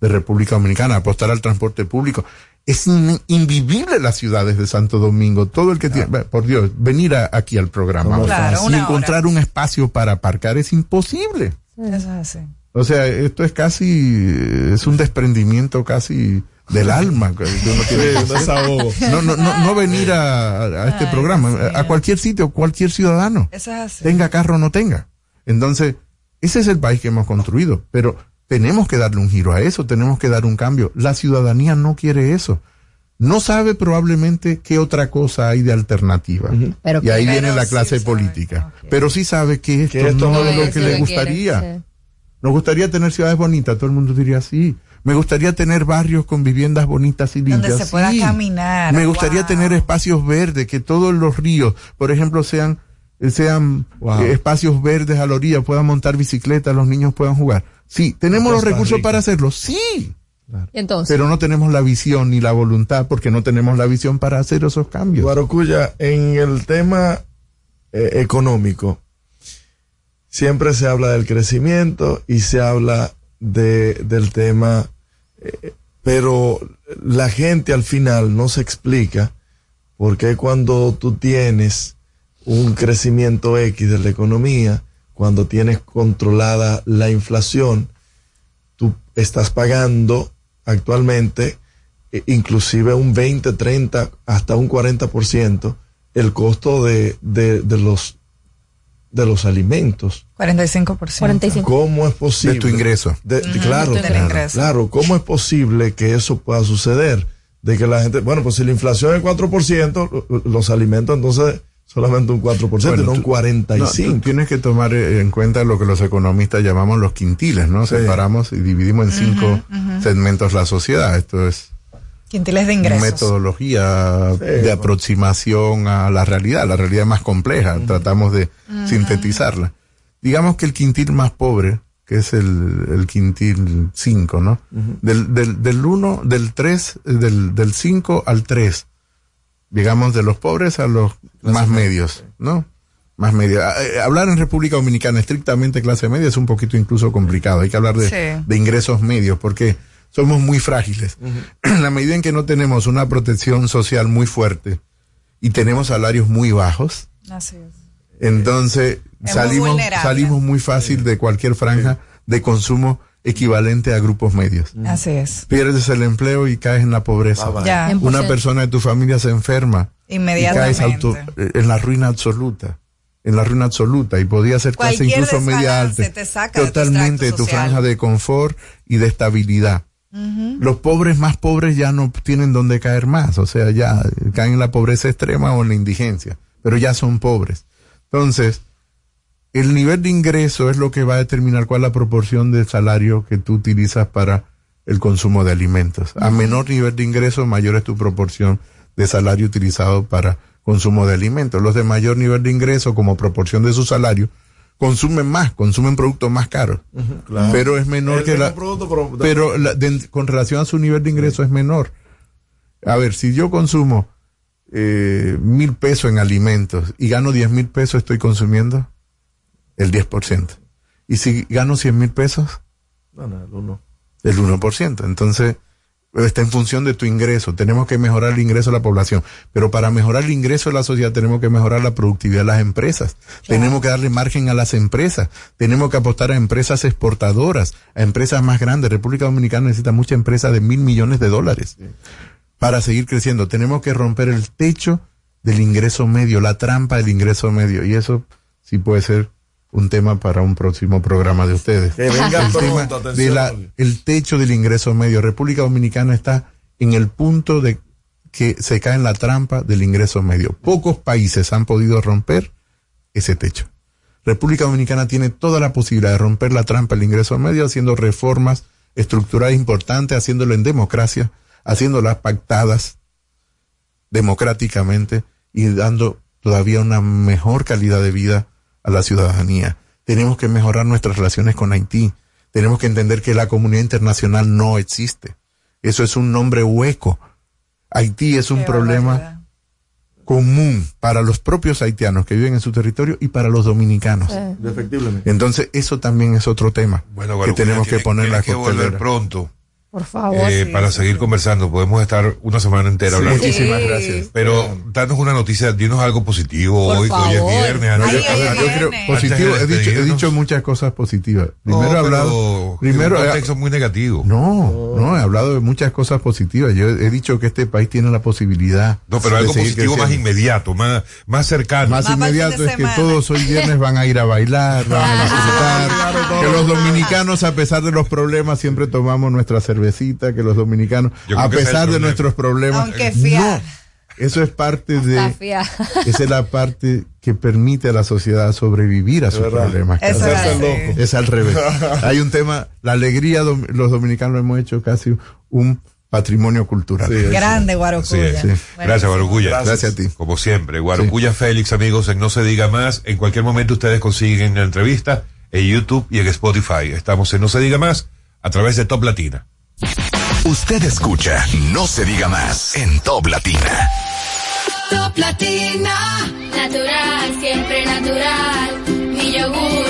de República Dominicana, apostar al transporte público. Es in- invivible las ciudades de Santo Domingo. Todo el que tiene, por Dios, venir a- aquí al programa Claro, y encontrar un espacio para aparcar es imposible. Eso es así. O sea, esto es casi, es un desprendimiento casi del alma. que uno tiene. No, no, no, no venir a, a este Ay, programa, a cualquier sitio, cualquier ciudadano, Eso es así. tenga carro o no tenga. Entonces, ese es el país que hemos construido, pero tenemos que darle un giro a eso, tenemos que dar un cambio. La ciudadanía no quiere eso. No sabe probablemente qué otra cosa hay de alternativa. Pero y ahí viene la sí clase sabe, política. Pero sí sabe que esto, Que esto no no es lo que le gustaría. quiere, sí. Nos gustaría tener ciudades bonitas, todo el mundo diría sí. Me gustaría tener barrios con viviendas bonitas y limpias. Donde se pueda sí. caminar. Me gustaría Wow. tener espacios verdes, que todos los ríos, por ejemplo, sean sean Wow. eh, espacios verdes a la orilla, puedan montar bicicleta, los niños puedan jugar. Sí, tenemos los recursos Rica. para hacerlo, sí, entonces, pero no tenemos la visión ni la voluntad porque no tenemos la visión para hacer esos cambios. Guarocuya, en el tema eh, económico, siempre se habla del crecimiento y se habla de, del tema, eh, pero la gente al final no se explica por qué cuando tú tienes un crecimiento X de la economía, cuando tienes controlada la inflación, tú estás pagando actualmente eh, inclusive un 20, 30, hasta un 40% el costo de, de, de los de los alimentos. 45%. 45. ¿Cómo es posible? De tu ingreso. De- claro, claro, ingreso. claro. ¿Cómo es posible que eso pueda suceder? De que la gente, bueno, pues si la inflación es 4%, lo- los alimentos entonces solamente un 4% y Bueno, no un tú- 45%. No, tú tienes que tomar eh, en cuenta lo que los economistas llamamos los quintiles, ¿no? Sí. Separamos y dividimos en cinco segmentos la sociedad. Esto es Quintiles de ingresos. metodología Sí, de bueno. aproximación a la realidad. La realidad es más compleja, tratamos de sintetizarla. Digamos que el quintil más pobre, que es el, el quintil 5, ¿no? Del, del, del 1, del 3, del, del 5 al 3. Digamos de los pobres a los más medios, ¿no? Más medios. Ah, eh, Hablar en República Dominicana estrictamente clase media es un poquito incluso complicado. Hay que hablar de, Sí. de ingresos medios porque somos muy frágiles. En la medida en que no tenemos una protección social muy fuerte y tenemos salarios muy bajos, Así es. entonces Es muy salimos, vulnerable. salimos muy fácil de cualquier franja de consumo equivalente a grupos medios. Así es. Pierdes el empleo y caes en la pobreza. Ya. Una persona de tu familia se enferma y Inmediatamente. caes auto- eh, en la ruina absoluta. En la ruina absoluta y podía ser clase Cualquier incluso media alta. te saca de tu Totalmente de tu franja de confort y de estabilidad. Los pobres más pobres ya no tienen donde caer más, o sea, ya caen en la pobreza extrema o en la indigencia, pero ya son pobres. Entonces, el nivel de ingreso es lo que va a determinar cuál es la proporción del salario que tú utilizas para el consumo de alimentos. A menor nivel de ingreso, mayor es tu proporción de salario utilizado para consumo de alimentos. Los de mayor nivel de ingreso, como proporción de su salario, consumen más, consumen productos más caros. Claro. Pero es menor El que la... producto, pero- pero la- de- con relación a su nivel de ingreso es menor. A ver, si yo consumo eh, mil pesos en alimentos y gano diez mil pesos, estoy consumiendo el 10%. Y si gano cien mil pesos, No, no, el uno. el 1%. Entonces, está en función de tu ingreso. Tenemos que mejorar el ingreso de la población. Pero para mejorar el ingreso de la sociedad tenemos que mejorar la productividad de las empresas. Tenemos que darle margen a las empresas. Tenemos que apostar a empresas exportadoras, a empresas más grandes. República Dominicana necesita muchas empresas de mil millones de dólares para seguir creciendo. Tenemos que romper el techo del ingreso medio, la trampa del ingreso medio. Y eso sí puede ser un tema para un próximo programa de ustedes. Que venga El pronto, tema de la- el techo del ingreso medio. República Dominicana está en el punto de que se cae en la trampa del ingreso medio. Pocos países han podido romper ese techo. República Dominicana tiene toda la posibilidad de romper la trampa del ingreso medio haciendo reformas estructurales importantes, haciéndolo en democracia, haciéndolas pactadas democráticamente y dando todavía una mejor calidad de vida a la ciudadanía. Tenemos que mejorar nuestras relaciones con Haití. Tenemos que entender que la comunidad internacional no existe. Eso es un nombre hueco. Haití es un problema común para los propios haitianos que viven en su territorio y para los dominicanos. Efectivamente. Entonces, eso también es otro tema Bueno, que tenemos que poner la que volver pronto. Por favor. eh, sí. para seguir conversando. Podemos estar una semana entera Sí, hablando. muchísimas gracias. Pero danos una noticia, dinos algo positivo Por hoy, que hoy es favor. viernes. No, yo, a ver, yo antes- creo positivo, he dicho, he despedirnos. dicho muchas cosas positivas. No, Primero he hablado, primero un contexto muy negativo. no, no, he hablado de muchas cosas positivas. Yo he dicho que este país tiene la posibilidad. No, pero de algo positivo más inmediato, más, más cercano. Más Más inmediato es que todos hoy viernes van a ir a bailar, van a disfrutar, que los dominicanos a pesar de los problemas siempre tomamos nuestra cervecita, que los dominicanos a pesar de nuestros problemas, Aunque fiar. no, eso es parte de esa es la parte que permite a la sociedad sobrevivir a sus verdad. problemas. Eso es al revés. Hay un tema, la alegría, los dominicanos hemos hecho casi un patrimonio cultural. Sí, Grande Guarocuya. Sí. Gracias, Guarucuya. Gracias a ti. Como siempre, Guarucuya Félix, amigos, en No Se Diga Más. En cualquier momento ustedes consiguen la entrevista en YouTube y en Spotify. Estamos en No Se Diga Más a través de Top Latina. Usted escucha No se diga más en Top Latina. Top Latina. Natural, siempre natural. Mi yogur,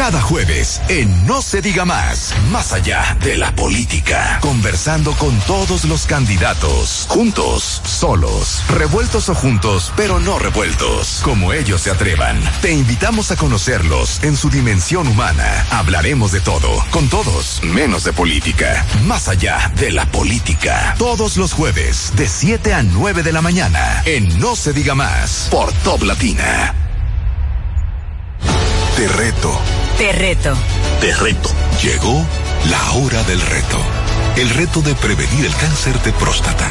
Cada jueves en No se diga más, más allá de la política, conversando con todos los candidatos, juntos, solos, revueltos o juntos, pero no revueltos, como ellos se atrevan. Te invitamos a conocerlos en su dimensión humana. Hablaremos de todo, con todos, menos de política, más allá de la política. Todos los jueves, de 7 a 9 de la mañana, en No se diga más, por Top Latina. Te reto. Te reto. Te reto. Llegó la hora del reto. El reto de prevenir el cáncer de próstata.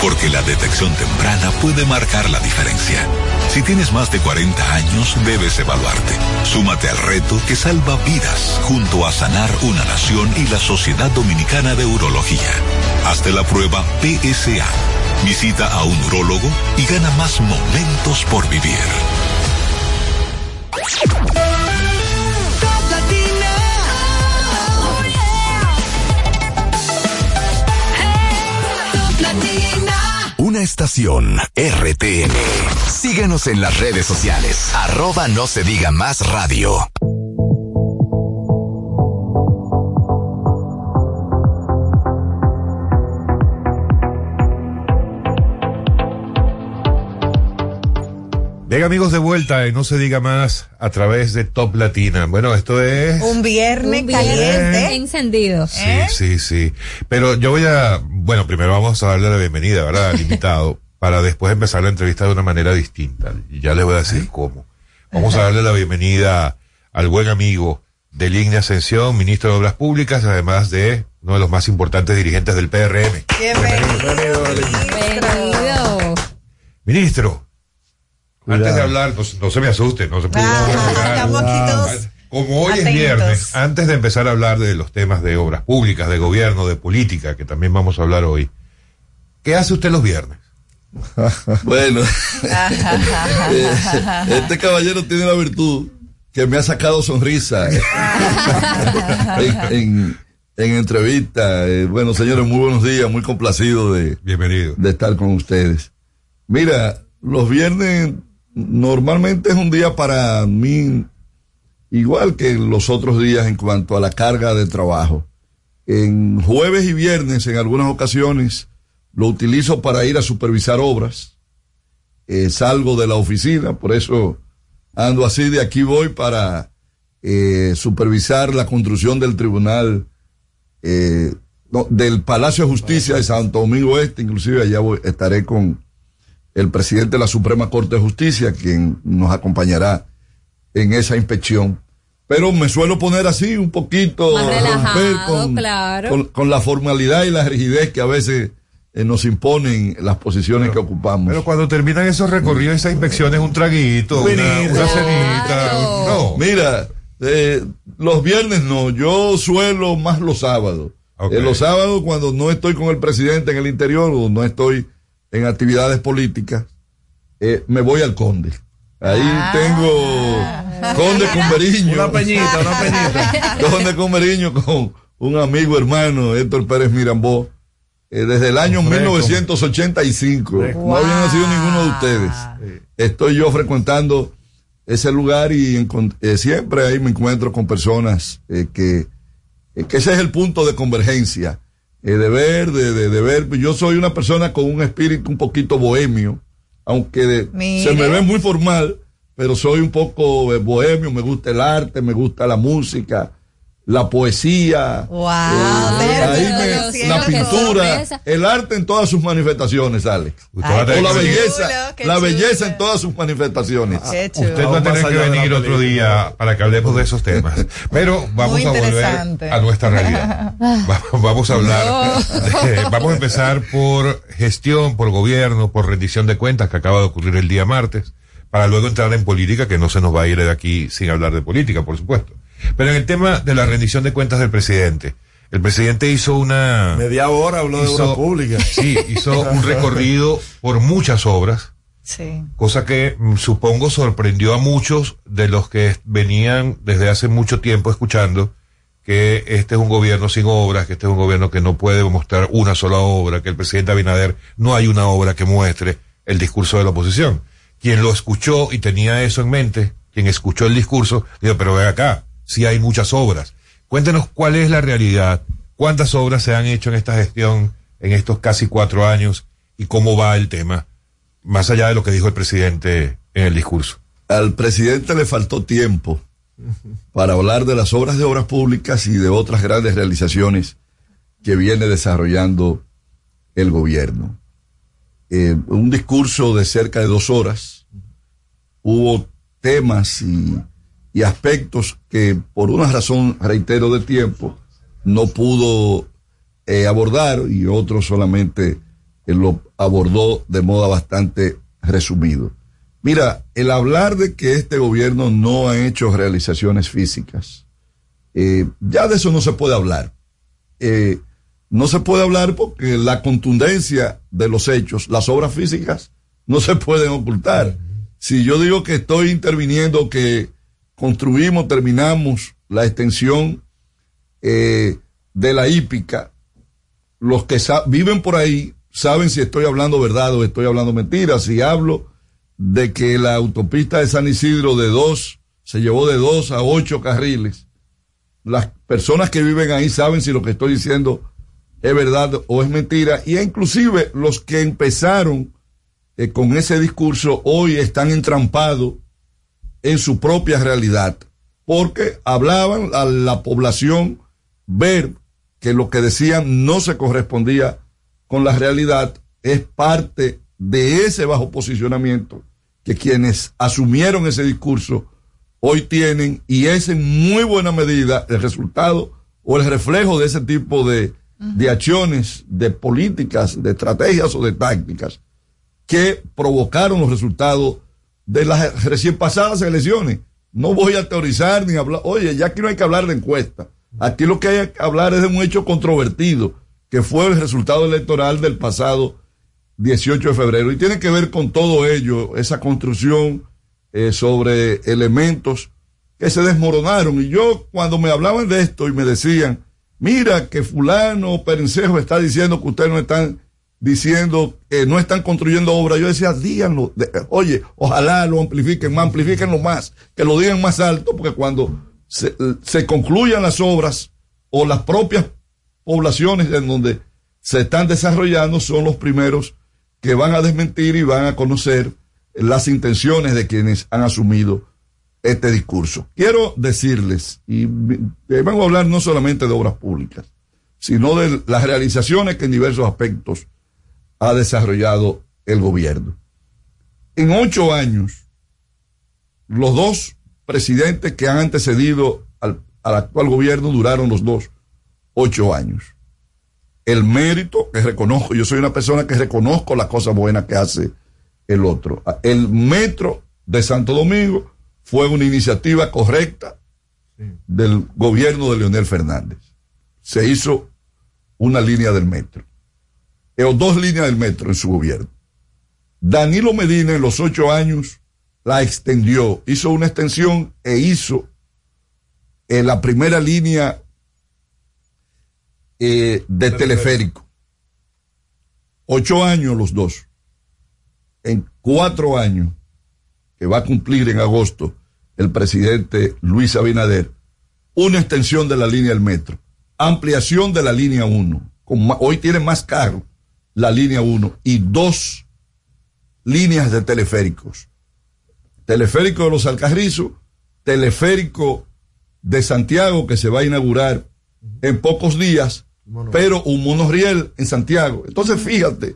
Porque la detección temprana puede marcar la diferencia. Si tienes más de 40 años, debes evaluarte. Súmate al reto que salva vidas junto a Sanar una Nación y la Sociedad Dominicana de Urología. Hazte la prueba PSA. Visita a un urólogo y gana más momentos por vivir. Una estación RTN. Síguenos en las redes sociales. Arroba no se diga más radio. Venga amigos de vuelta y no se diga más a través de Top Latina. Bueno, esto es... Un viernes Un caliente. encendido. Sí, sí, sí. Pero yo voy a, bueno, primero vamos a darle la bienvenida, ¿verdad? Al invitado, para después empezar la entrevista de una manera distinta. Y ya les voy a decir cómo. Vamos a darle la bienvenida al buen amigo de Línea Ascensión, ministro de Obras Públicas, además de uno de los más importantes dirigentes del PRM. Bienvenido. Bienvenido. Ministro, antes de hablar, no, no se me asuste, no se puede Ah, estamos aquí todos Como hoy es viernes, antes de empezar a hablar de los temas de obras públicas, de gobierno, de política, que también vamos a hablar hoy, ¿qué hace usted los viernes? Bueno, este caballero tiene la virtud que me ha sacado sonrisa en, en, en entrevista. Eh, bueno, señores, muy buenos días, muy complacido de, Bienvenido. de estar con ustedes. Mira, los viernes normalmente es un día para mí igual que los otros días en cuanto a la carga de trabajo. En jueves y viernes, en algunas ocasiones, lo utilizo para ir a supervisar obras. Eh, salgo de la oficina, por eso ando así, de aquí voy para eh, supervisar la construcción del tribunal, eh, del Palacio de Justicia de Santo Domingo Este, inclusive allá voy- estaré con el presidente de la Suprema Corte de Justicia, quien nos acompañará en esa inspección. Pero me suelo poner así un poquito Más romper relajado, con, claro. con, con la formalidad y la rigidez que a veces eh, nos imponen las posiciones que ocupamos. Pero cuando terminan esos recorridos, esas inspecciones, un traguito, una, cenita, no. Mira, eh, los viernes no, yo suelo más los sábados. Eh, los sábados cuando no estoy con el presidente en el interior o no estoy en actividades políticas, eh, me voy al Conde. Ahí tengo Conde con Beriño. Una peñita, una peñita. Conde con Beriño con un amigo hermano, Héctor Pérez Mirambó, eh, desde el año Fresco. 1985. No había nacido ninguno de ustedes. Estoy yo frecuentando ese lugar y eh, siempre ahí me encuentro con personas eh, que, eh, que ese es el punto de convergencia, eh, de ver, de, de, de ver. Yo soy una persona con un espíritu un poquito bohemio, aunque de- se me ve muy formal, pero soy un poco eh, bohemio, me gusta el arte, me gusta la música, la poesía, Wow, eh, ahí me- la pintura, el arte en todas sus manifestaciones, Alex. Usted va a O tener la belleza, chulo, la chulo. belleza en todas sus manifestaciones. Usted va a tener que venir otro día para que hablemos de esos temas. Pero vamos a volver a nuestra realidad. Va- Vamos a hablar, de- vamos a empezar por gestión, por gobierno, por rendición de cuentas que acaba de ocurrir el día martes, para luego entrar en política, que no se nos va a ir de aquí sin hablar de política, por supuesto. Pero en el tema de la rendición de cuentas del presidente, el presidente hizo una... Media hora habló de obra pública. Sí, hizo un recorrido por muchas obras, Sí. cosa que mm, supongo sorprendió a muchos de los que venían desde hace mucho tiempo escuchando que este es un gobierno sin obras, que este es un gobierno que no puede mostrar una sola obra, que el presidente Abinader no hay una obra que muestre el discurso de la oposición. Quien lo escuchó y tenía eso en mente, quien escuchó el discurso, dijo, pero ve acá, sí hay muchas obras. Cuéntenos cuál es la realidad, cuántas obras se han hecho en esta gestión en estos casi cuatro años y cómo va el tema, más allá de lo que dijo el presidente en el discurso. Al presidente le faltó tiempo para hablar de las obras de obras públicas y de otras grandes realizaciones que viene desarrollando el gobierno. Eh, un discurso de cerca de dos horas. Hubo temas y, aspectos que por una razón, reitero, de tiempo, no pudo eh, abordar y otros solamente eh, lo abordó de modo bastante resumido. Mira, el hablar de que este gobierno no ha hecho realizaciones físicas, ya de eso no se puede hablar. No se puede hablar porque la contundencia de los hechos, las obras físicas, no se pueden ocultar. Si yo digo que estoy interviniendo, que construimos, terminamos la extensión eh, de la hípica, los que viven por ahí saben si estoy hablando verdad o estoy hablando mentira. Si hablo de que la autopista de San Isidro de dos, se llevó de dos a ocho carriles. Las personas que viven ahí saben si lo que estoy diciendo es verdad o es mentira. Y inclusive los que empezaron eh, con ese discurso hoy están entrampados en su propia realidad. Porque hablaban a la población ver que lo que decían no se correspondía con la realidad, es parte de ese bajo posicionamiento que quienes asumieron ese discurso hoy tienen y es en muy buena medida el resultado o el reflejo de ese tipo de, de acciones, de políticas, de estrategias o de tácticas que provocaron los resultados de las recién pasadas elecciones. No voy a teorizar ni hablar, oye, ya aquí no hay que hablar de encuesta. Aquí lo que hay que hablar es de un hecho controvertido, que fue el resultado electoral del pasado 18 de febrero. Y tiene que ver con todo ello, esa construcción eh, sobre elementos que se desmoronaron. Y yo, cuando me hablaban de esto y me decían, mira que fulano Perencejo está diciendo que ustedes no están diciendo que no están construyendo obras, yo decía, díganlo, oye, ojalá lo amplifiquen más, amplifíquenlo más, que lo digan más alto, porque cuando se, se concluyan las obras o las propias poblaciones en donde se están desarrollando son los primeros que van a desmentir y van a conocer las intenciones de quienes han asumido este discurso. Quiero decirles, y eh, vengo a hablar no solamente de obras públicas, sino de las realizaciones que en diversos aspectos ha desarrollado el gobierno. En ocho años, los dos presidentes que han antecedido al, al actual gobierno duraron los dos ocho años. El mérito que reconozco, yo soy una persona que reconozco las cosas buenas que hace el otro. El metro de Santo Domingo fue una iniciativa correcta del gobierno de Leonel Fernández. Se hizo una línea del metro, o dos líneas del metro en su gobierno. Danilo Medina en los ocho años la extendió, hizo una extensión e hizo eh, la primera línea eh, de teleférico. Ocho años los dos. En cuatro años, que va a cumplir en agosto el presidente Luis Abinader, una extensión de la línea del metro, ampliación de la línea 1. Con ma- hoy tiene más carro la línea 1 y dos líneas de teleféricos. Teleférico de los Alcarrizos, teleférico de Santiago que se va a inaugurar en pocos días, pero un monorriel en Santiago. Entonces fíjate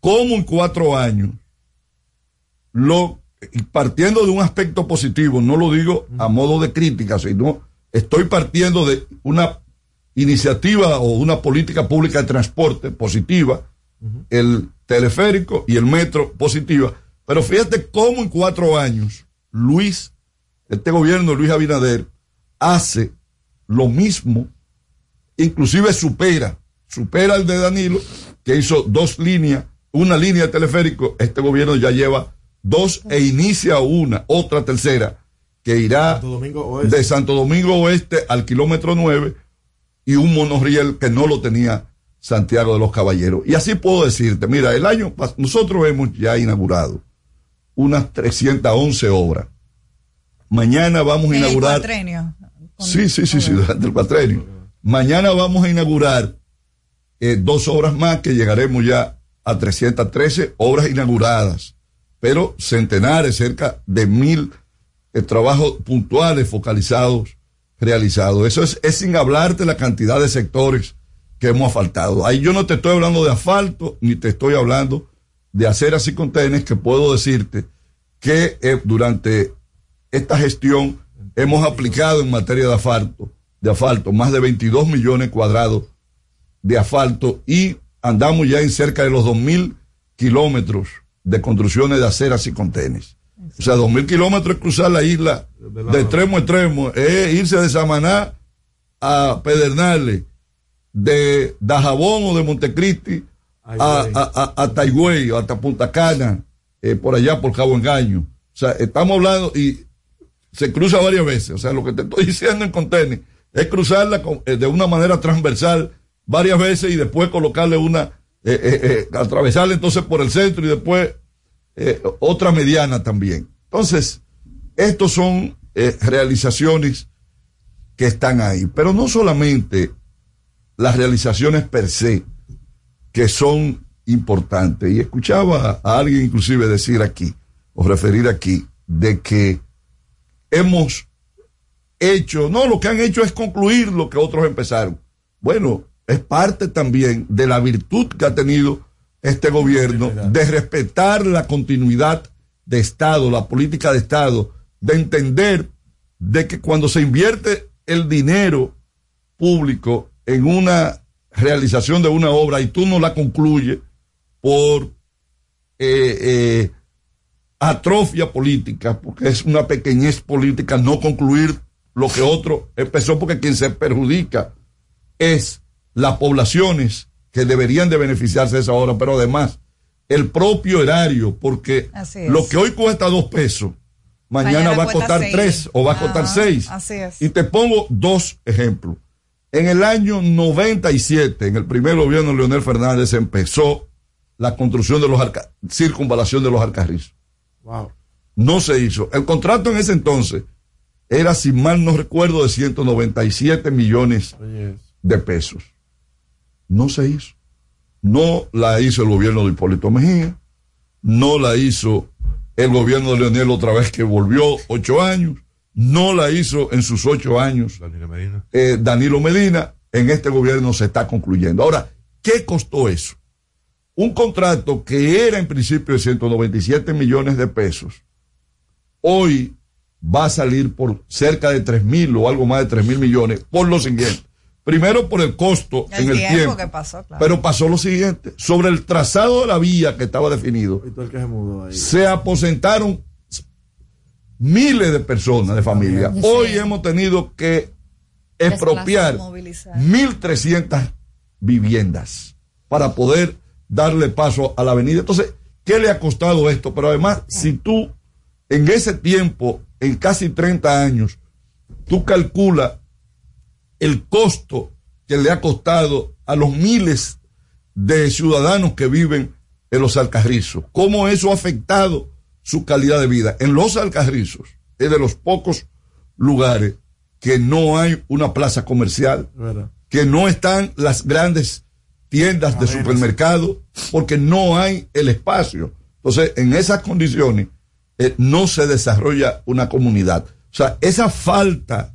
cómo en cuatro años, lo, partiendo de un aspecto positivo, no lo digo a modo de crítica, sino estoy partiendo de una iniciativa o una política pública de transporte positiva, el teleférico y el metro positiva. Pero fíjate cómo en cuatro años Luis, este gobierno de Luis Abinader, hace lo mismo, inclusive supera, supera el de Danilo, que hizo dos líneas, una línea de teleférico, este gobierno ya lleva dos e inicia una, otra tercera, que irá de Santo Domingo Oeste al kilómetro 9 y un monorriel que no lo tenía Santiago de los Caballeros. Y así puedo decirte, mira, el año nosotros hemos ya inaugurado unas 311 obras. Mañana vamos a En el inaugurar cuatrenio. Sí, sí, sí, sí, durante el cuatrenio. Mañana vamos a inaugurar eh, dos obras más que llegaremos ya a 313 obras inauguradas, pero centenares, cerca de mil eh, trabajos puntuales focalizados realizados. Eso es, es sin hablarte la cantidad de sectores que hemos asfaltado. Ahí yo no te estoy hablando de asfalto, ni te estoy hablando de aceras y contenes, que puedo decirte que eh, durante esta gestión hemos aplicado en materia de asfalto, de asfalto más de 22 millones cuadrados de asfalto y andamos ya en cerca de los 2.000 kilómetros de construcciones de aceras y contenes. O sea, 2.000 kilómetros es cruzar la isla de extremo a extremo, es irse de Samaná a Pedernales, de Dajabón o de Montecristi a, a, a, a Taigüey, o hasta Punta Cana, eh, por allá por Cabo Engaño. O sea, estamos hablando y se cruza varias veces. O sea, lo que te estoy diciendo en contener es cruzarla con- eh, de una manera transversal varias veces y después colocarle una eh, eh, eh, atravesarla entonces por el centro y después eh, otra mediana también. Entonces, estos son realizaciones que están ahí, pero no solamente las realizaciones per se, que son importantes. Y escuchaba a alguien inclusive decir aquí, o referir aquí, de que hemos hecho, no, lo que han hecho es concluir lo que otros empezaron. Bueno, es parte también de la virtud que ha tenido este gobierno de respetar la continuidad de Estado, la política de Estado, de entender de que cuando se invierte el dinero público en una realización de una obra y tú no la concluyes por eh, eh, atrofia política, porque es una pequeñez política no concluir lo que otro empezó, porque quien se perjudica es las poblaciones que deberían de beneficiarse de esa obra, pero además el propio erario, porque lo que hoy cuesta dos pesos, mañana, Mañana va a costar seis. tres o va a costar seis. así es. Y te pongo dos ejemplos. En el año 97, en el primer gobierno de Leonel Fernández, empezó la construcción de los arca- circunvalación de los Alcarrizos. Wow. No se hizo. El contrato en ese entonces era, si mal no recuerdo, de 197 millones Oye, de pesos. No se hizo. No la hizo el gobierno de Hipólito Mejía, no la hizo el gobierno de Leonel otra vez que volvió ocho años, no la hizo en sus ocho años Danilo Medina. eh, Danilo Medina, en este gobierno se está concluyendo. Ahora, ¿qué costó eso? Un contrato que era en principio de 197 millones de pesos, hoy va a salir por cerca de 3 mil o algo más de 3 mil millones por lo siguiente. Primero por el costo El en el tiempo tiempo. que pasó, claro. Pero pasó lo siguiente, sobre el trazado de la vía que estaba definido, y tú el que se mudó ahí. se aposentaron miles de personas de familia. Sí. Hoy hemos tenido que expropiar Desplazar, movilizar. 1.300 viviendas para poder darle paso a la avenida. Entonces, ¿qué le ha costado esto? Pero además, si tú en ese tiempo, en casi 30 años, tú calculas el costo que le ha costado a los miles de ciudadanos que viven en los Alcarrizos, cómo eso ha afectado su calidad de vida. En los Alcarrizos es de los pocos lugares que no hay una plaza comercial, ¿Verdad? que no están las grandes tiendas de supermercado, porque no hay el espacio. Entonces, en esas condiciones, eh, no se desarrolla una comunidad. O sea, esa falta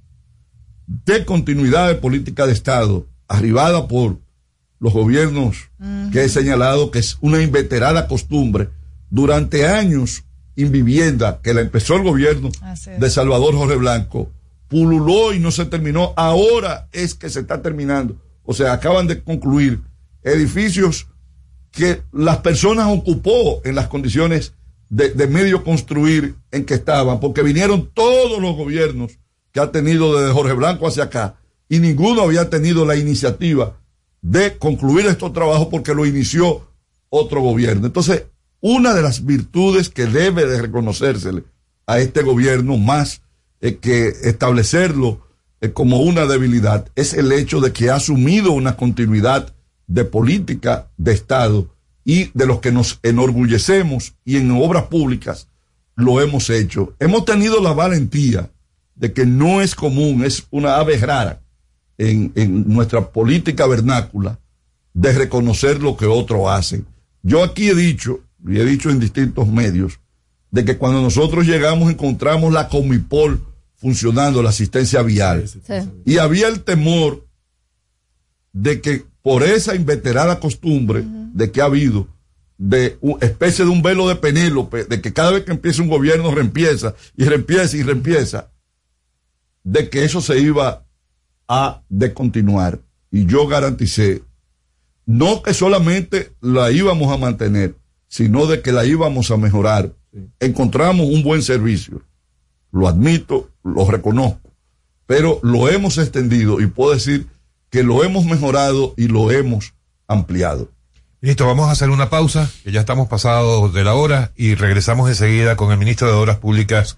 de continuidad de política de Estado, arribada por los gobiernos que he señalado que es una inveterada costumbre, durante años invivienda que la empezó el gobierno de Salvador Jorge Blanco, pululó y no se terminó, ahora es que se está terminando. O sea, acaban de concluir edificios que las personas ocupó en las condiciones de, de medio construir en que estaban, porque vinieron todos los gobiernos que ha tenido desde Jorge Blanco hacia acá, y ninguno había tenido la iniciativa de concluir estos trabajos porque lo inició otro gobierno. Entonces, una de las virtudes que debe de reconocérsele a este gobierno más eh, que establecerlo eh, como una debilidad es el hecho de que ha asumido una continuidad de política de Estado y de los que nos enorgullecemos y en obras públicas lo hemos hecho. Hemos tenido la valentía de que no es común, es una ave rara en, en nuestra política vernácula de reconocer lo que otros hacen. Yo aquí he dicho, y he dicho en distintos medios, de que cuando nosotros llegamos encontramos la Comipol funcionando, la asistencia vial. Y había el temor de que por esa inveterada costumbre de que ha habido, de una especie de un velo de Penélope, de que cada vez que empieza un gobierno reempieza y reempieza y reempieza, de que eso se iba a descontinuar. Y yo garanticé, no que solamente la íbamos a mantener, sino de que la íbamos a mejorar. Encontramos un buen servicio, lo admito, lo reconozco, pero lo hemos extendido y puedo decir que lo hemos mejorado y lo hemos ampliado. Listo, vamos a hacer una pausa, que ya estamos pasados de la hora y regresamos enseguida con el ministro de Obras Públicas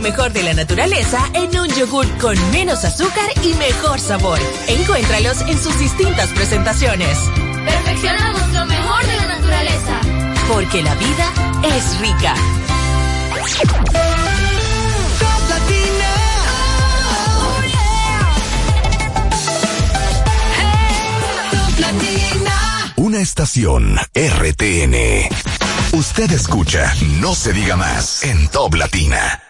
lo mejor de la naturaleza en un yogur con menos azúcar y mejor sabor. Encuéntralos en sus distintas presentaciones. Perfeccionamos lo mejor de la naturaleza. Porque la vida es rica. Una estación RTN. Usted escucha No se diga más en Top Latina.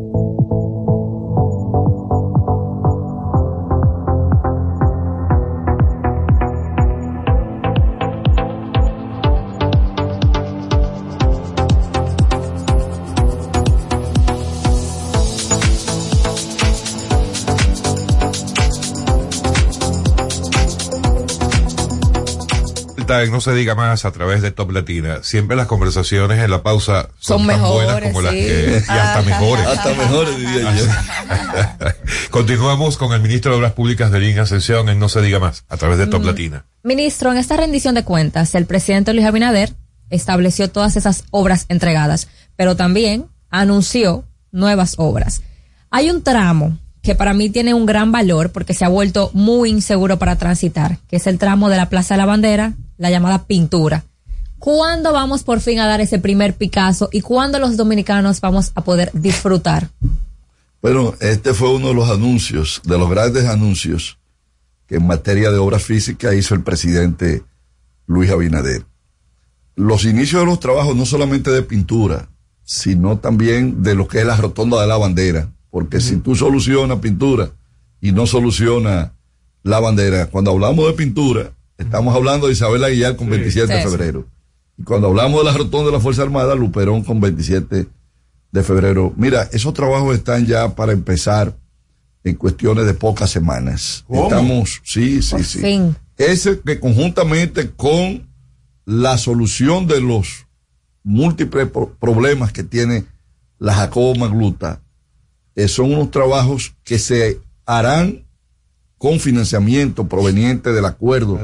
Está en No se diga más a través de Top Latina. Siempre las conversaciones en la pausa son, Son tan buenas como las que, y hasta mejores. Hasta mejores, diría yo. Continuamos con el ministro de Obras Públicas de Línea Ascensión en No se diga más a través de Top Latina. Ministro, en esta rendición de cuentas, el presidente Luis Abinader estableció todas esas obras entregadas, pero también anunció nuevas obras. Hay un tramo que para mí tiene un gran valor porque se ha vuelto muy inseguro para transitar, que es el tramo de la Plaza de la Bandera, la llamada pintura. ¿Cuándo vamos por fin a dar ese primer Picasso y cuándo los dominicanos vamos a poder disfrutar? Bueno, este fue uno de los anuncios, de los grandes anuncios que en materia de obra física hizo el presidente Luis Abinader. Los inicios de los trabajos no solamente de pintura, sino también de lo que es la rotonda de la bandera, porque si tú solucionas pintura y no solucionas la bandera, cuando hablamos de pintura, estamos hablando de Isabel Aguilar con 27 de Sí, sí. febrero. Y cuando hablamos de la rotonda de la Fuerza Armada, Luperón con 27 de febrero. Mira, esos trabajos están ya para empezar en cuestiones de pocas semanas. ¿Cómo? Estamos, sí, sí, Por sí. fin. Ese que conjuntamente con la solución de los múltiples pro- problemas que tiene la Jacobo Magluta, eh, son unos trabajos que se harán con financiamiento proveniente del acuerdo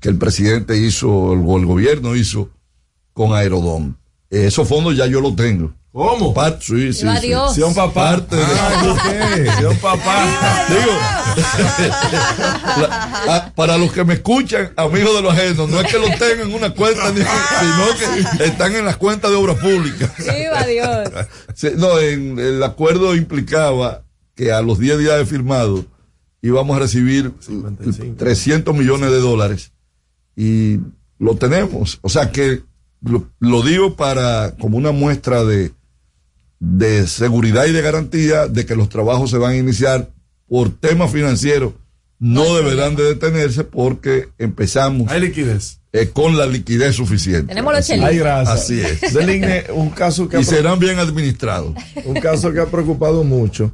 que el presidente hizo, go- el gobierno hizo con Aerodón. Eh, esos fondos ya yo los tengo. ¿Cómo? Parte, sí, sí, sí. Un papá. Parte de- un papá. La- ah, para los que me escuchan, amigos de los ajenos, no es que lo tengan en una cuenta, sino que están en las cuentas de obras públicas. ¡Viva Dios! Sí, no, en, el acuerdo implicaba que a los 10 días de firmado íbamos a recibir 300 millones de dólares y lo tenemos. O sea que lo, lo digo para como una muestra de, de seguridad y de garantía de que los trabajos se van a iniciar por temas financieros. No deberán de detenerse porque empezamos. Hay liquidez. eh, con la liquidez suficiente. Tenemos los Así- es. Deligne, un caso que Y serán bien administrados. un caso que ha preocupado mucho,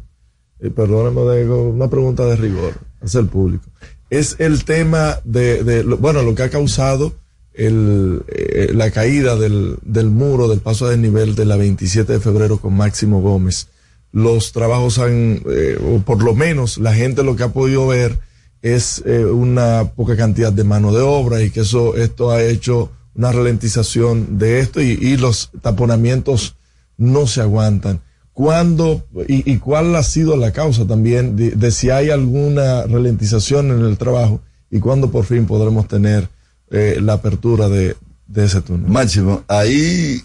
y perdóname, digo, una pregunta de rigor hacia el público, es el tema de, de bueno, lo que ha causado eh, la caída del, del muro del paso a desnivel de la 27 de febrero con Máximo Gómez. Los trabajos han, eh, o por lo menos la gente lo que ha podido ver es eh, una poca cantidad de mano de obra y que eso, esto ha hecho una ralentización de esto y, los taponamientos no se aguantan. ¿Cuándo y, y cuál ha sido la causa también de, de si hay alguna ralentización en el trabajo y cuándo por fin podremos tener eh, la apertura de, de ese túnel? Máximo, ahí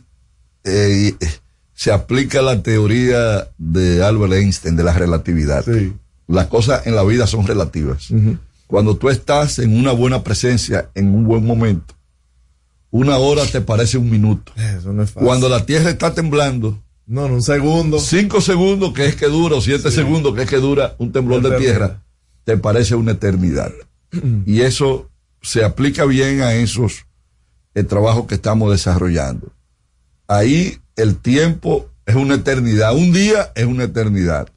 eh, se aplica la teoría de Albert Einstein de la relatividad. Las cosas en la vida son relativas. Cuando tú estás en una buena presencia, en un buen momento, una hora te parece un minuto. Eso no es fácil. Cuando la tierra está temblando, no, en un segundo. Cinco segundos que es que dura, o siete segundos que es que dura un temblor de tierra, te parece una eternidad. y eso se aplica bien a esos eh, trabajos que estamos desarrollando. Ahí el tiempo es una eternidad, un día es una eternidad,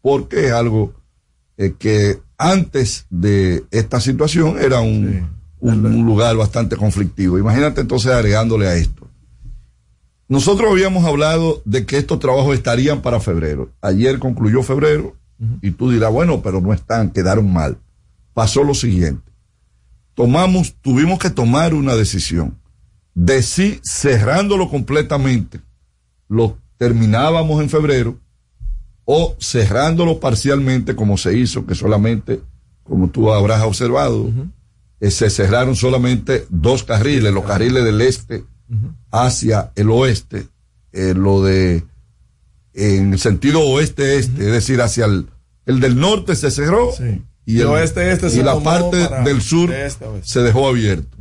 porque es algo eh, que antes de esta situación era un, un- un lugar bastante conflictivo. Imagínate entonces agregándole a esto. Nosotros habíamos hablado de que estos trabajos estarían para febrero. Ayer concluyó febrero y tú dirás, bueno, pero no están, quedaron mal. Pasó lo siguiente. Tomamos, tuvimos que tomar una decisión. De si cerrándolo completamente lo terminábamos en febrero o cerrándolo parcialmente como se hizo, que solamente, como tú habrás observado, eh, se cerraron solamente dos carriles, los carriles del este hacia el oeste, eh, lo de en el sentido oeste-este, es decir, hacia el, el del norte se cerró y, De el- oeste-este y la parte del sur este se dejó abierto.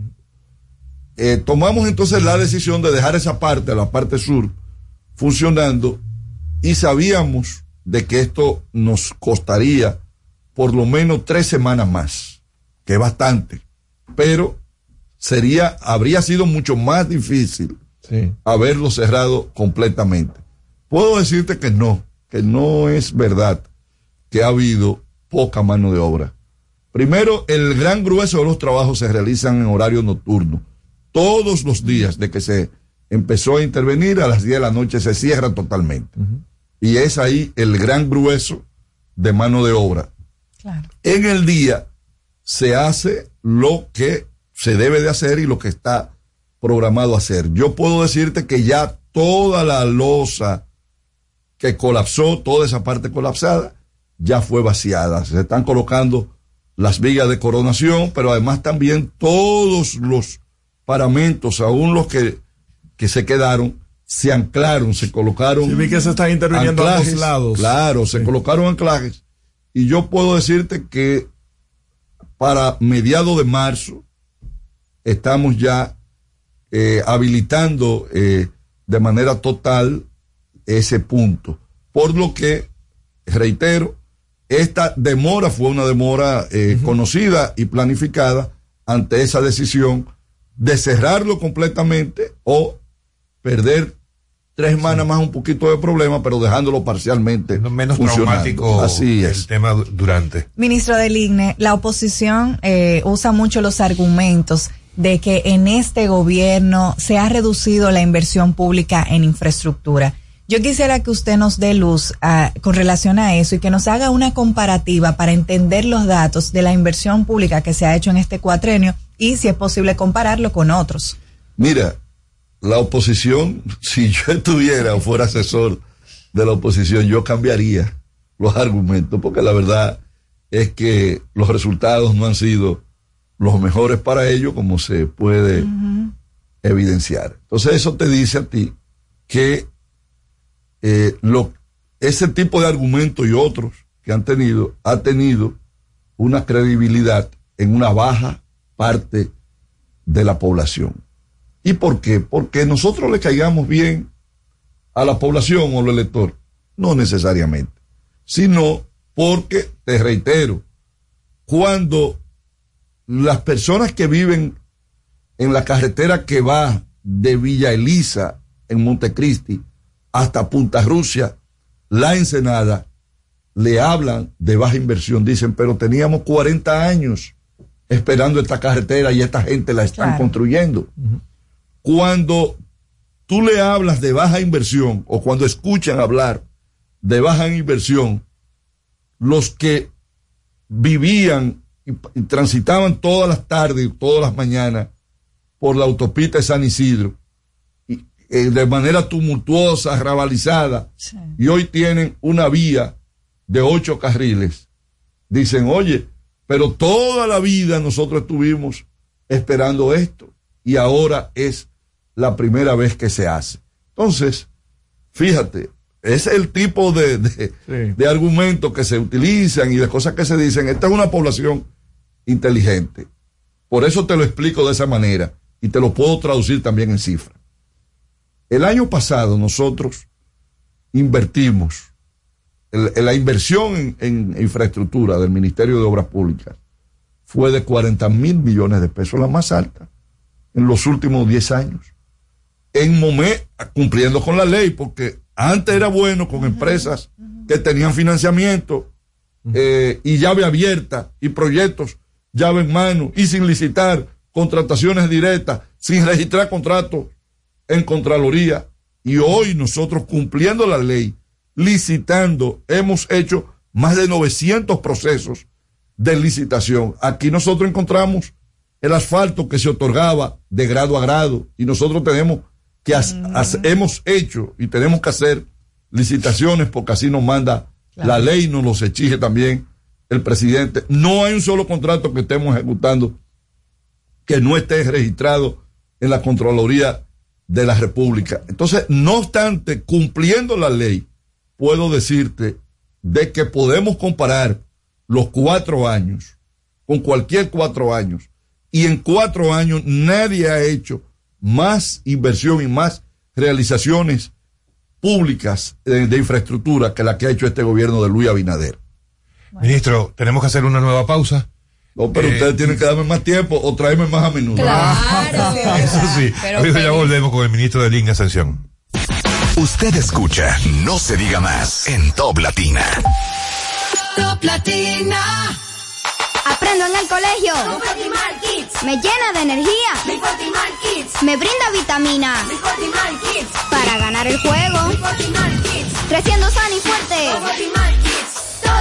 Eh, tomamos entonces la decisión de dejar esa parte, la parte sur, funcionando y sabíamos de que esto nos costaría por lo menos tres semanas más, que es bastante, pero sería, habría sido mucho más difícil Sí. haberlo cerrado completamente. Puedo decirte que no, que no es verdad que ha habido poca mano de obra. Primero, el gran grueso de los trabajos se realizan en horario nocturno. Todos los días de que se empezó a intervenir, a las 10 de la noche se cierra totalmente. Y es ahí el gran grueso de mano de obra. En el día se hace lo que se debe de hacer y lo que está programado a hacer. Yo puedo decirte que ya toda la losa que colapsó, toda esa parte colapsada, ya fue vaciada. Se están colocando las vigas de coronación, pero además también todos los paramentos, aún los que, que se quedaron, se anclaron, se colocaron. Sí, vi que se están interviniendo a ambos anclajes. lados. Claro, se colocaron anclajes. Y yo puedo decirte que para mediados de marzo estamos ya eh, habilitando eh, de manera total ese punto. Por lo que, reitero, esta demora fue una demora eh, conocida y planificada ante esa decisión de cerrarlo completamente o perder tres semanas más un poquito de problema, pero dejándolo parcialmente Menos funcionando. traumático Así el es. tema du- durante. Ministro del IGNE, la oposición eh, usa mucho los argumentos de que en este gobierno se ha reducido la inversión pública en infraestructura. Yo quisiera que usted nos dé luz ah, con relación a eso y que nos haga una comparativa para entender los datos de la inversión pública que se ha hecho en este cuatrenio y si es posible compararlo con otros. Mira, la oposición, si yo estuviera o fuera asesor de la oposición, yo cambiaría los argumentos, porque la verdad es que los resultados no han sido los mejores para ellos, como se puede evidenciar. Entonces eso te dice a ti que eh, ese tipo de argumentos y otros que han tenido, ha tenido una credibilidad en una baja parte de la población. ¿Y por qué? Porque nosotros le caigamos bien a la población o al elector. No necesariamente. Sino porque, te reitero, cuando las personas que viven en la carretera que va de Villa Elisa, en Montecristi, hasta Punta Rusia, la Ensenada, le hablan de baja inversión. Dicen, pero teníamos 40 años esperando esta carretera y esta gente la están Claro. construyendo. Cuando tú le hablas de baja inversión o cuando escuchan hablar de baja inversión, los que vivían y, y transitaban todas las tardes y todas las mañanas por la autopista de San Isidro, eh, de manera tumultuosa, rabalizada, y hoy tienen una vía de ocho carriles. Dicen, oye, pero toda la vida nosotros estuvimos esperando esto y ahora es la primera vez que se hace. Entonces, fíjate, es el tipo de, de, de argumentos que se utilizan y de cosas que se dicen. Esta es una población inteligente. Por eso te lo explico de esa manera y te lo puedo traducir también en cifras. El año pasado nosotros invertimos, el- la inversión en, en infraestructura del Ministerio de Obras Públicas fue de 40 mil millones de pesos, la más alta en los últimos 10 años. En momento, cumpliendo con la ley, porque antes era bueno con empresas que tenían financiamiento eh, y llave abierta y proyectos llave en mano y sin licitar contrataciones directas, sin registrar contratos en Contraloría. Y hoy nosotros cumpliendo la ley, licitando, hemos hecho más de 900 procesos de licitación. Aquí nosotros encontramos el asfalto que se otorgaba de grado a grado y nosotros tenemos que has- hemos hecho y tenemos que hacer licitaciones porque así nos manda la ley, nos los exige también el presidente. No hay un solo contrato que estemos ejecutando que no esté registrado en la Contraloría de la República. Entonces, no obstante, cumpliendo la ley, puedo decirte de que podemos comparar los cuatro años con cualquier cuatro años. Y en cuatro años nadie ha hecho más inversión y más realizaciones públicas eh, de, infraestructura que la que ha hecho este gobierno de Luis Abinader. Ministro, tenemos que hacer una nueva pausa. No, pero Eh, ustedes tienen que darme más tiempo o traerme más a menudo. Eso sí. Pero Amigo, ya volvemos con el ministro de Línea Ascensión. Usted escucha No se diga más en Top Latina. Top Latina. Aprendo en el colegio. Me llena de energía. Me brinda vitamina. Para ganar el juego. Creciendo sano y fuerte.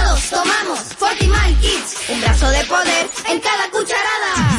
Todos tomamos Fortimal Kids. Un brazo de poder en cada cucharada.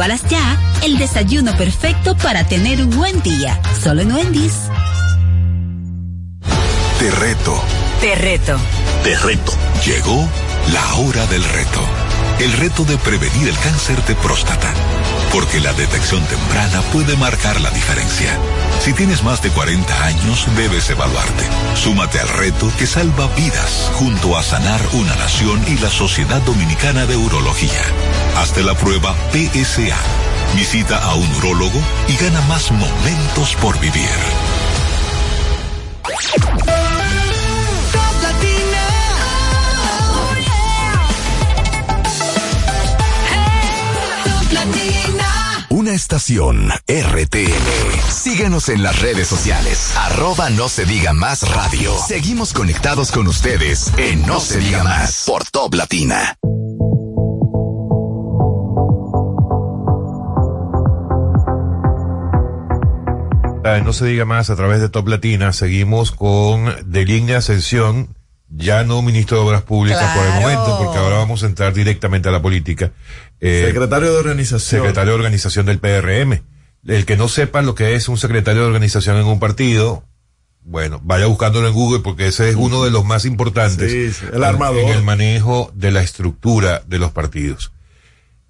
Pruébalas ya. El desayuno perfecto para tener un buen día. Solo en Wendy's. Te reto. Te reto. Te reto. Llegó la hora del reto. El reto de prevenir el cáncer de próstata. Porque la detección temprana puede marcar la diferencia. Si tienes más de 40 años, debes evaluarte. Súmate al reto que salva vidas junto a Sanar una Nación y la Sociedad Dominicana de Urología. Hazte la prueba PSA. Visita a un urólogo y gana más momentos por vivir. Latina. Estación RTN. Síguenos en las redes sociales. Arroba no se diga más radio. Seguimos conectados con ustedes en No se diga más por Top Latina. No se diga más a través de Top Latina. Seguimos con de línea ascensión, ya no ministro de Obras Públicas por el momento, porque ahora vamos a entrar directamente a la política. Eh, Secretario de organización. secretario de organización del PRM. El que no sepa lo que es un secretario de organización en un partido, bueno, vaya buscándolo en Google porque ese es uno de los más importantes Sí, sí, el en- armador. en el manejo de la estructura de los partidos.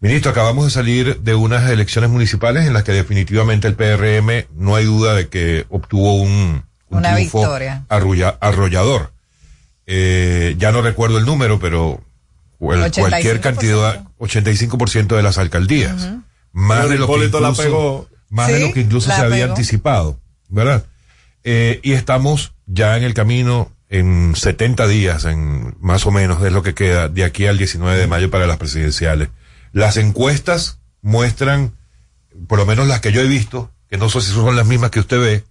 Ministro, acabamos de salir de unas elecciones municipales en las que definitivamente el PRM no hay duda de que obtuvo un, un Una triunfo victoria. arrulla- arrollador. Eh, ya no recuerdo el número, pero cual- 85%. cualquier cantidad, 85% de las alcaldías. Más de lo la pegó. más de lo que incluso la se había anticipado, ¿verdad? Eh, y estamos ya en el camino en 70 días, en más o menos es lo que queda de aquí al 19 de mayo para las presidenciales. Las encuestas muestran, por lo menos las que yo he visto, que no sé si son las mismas que usted ve,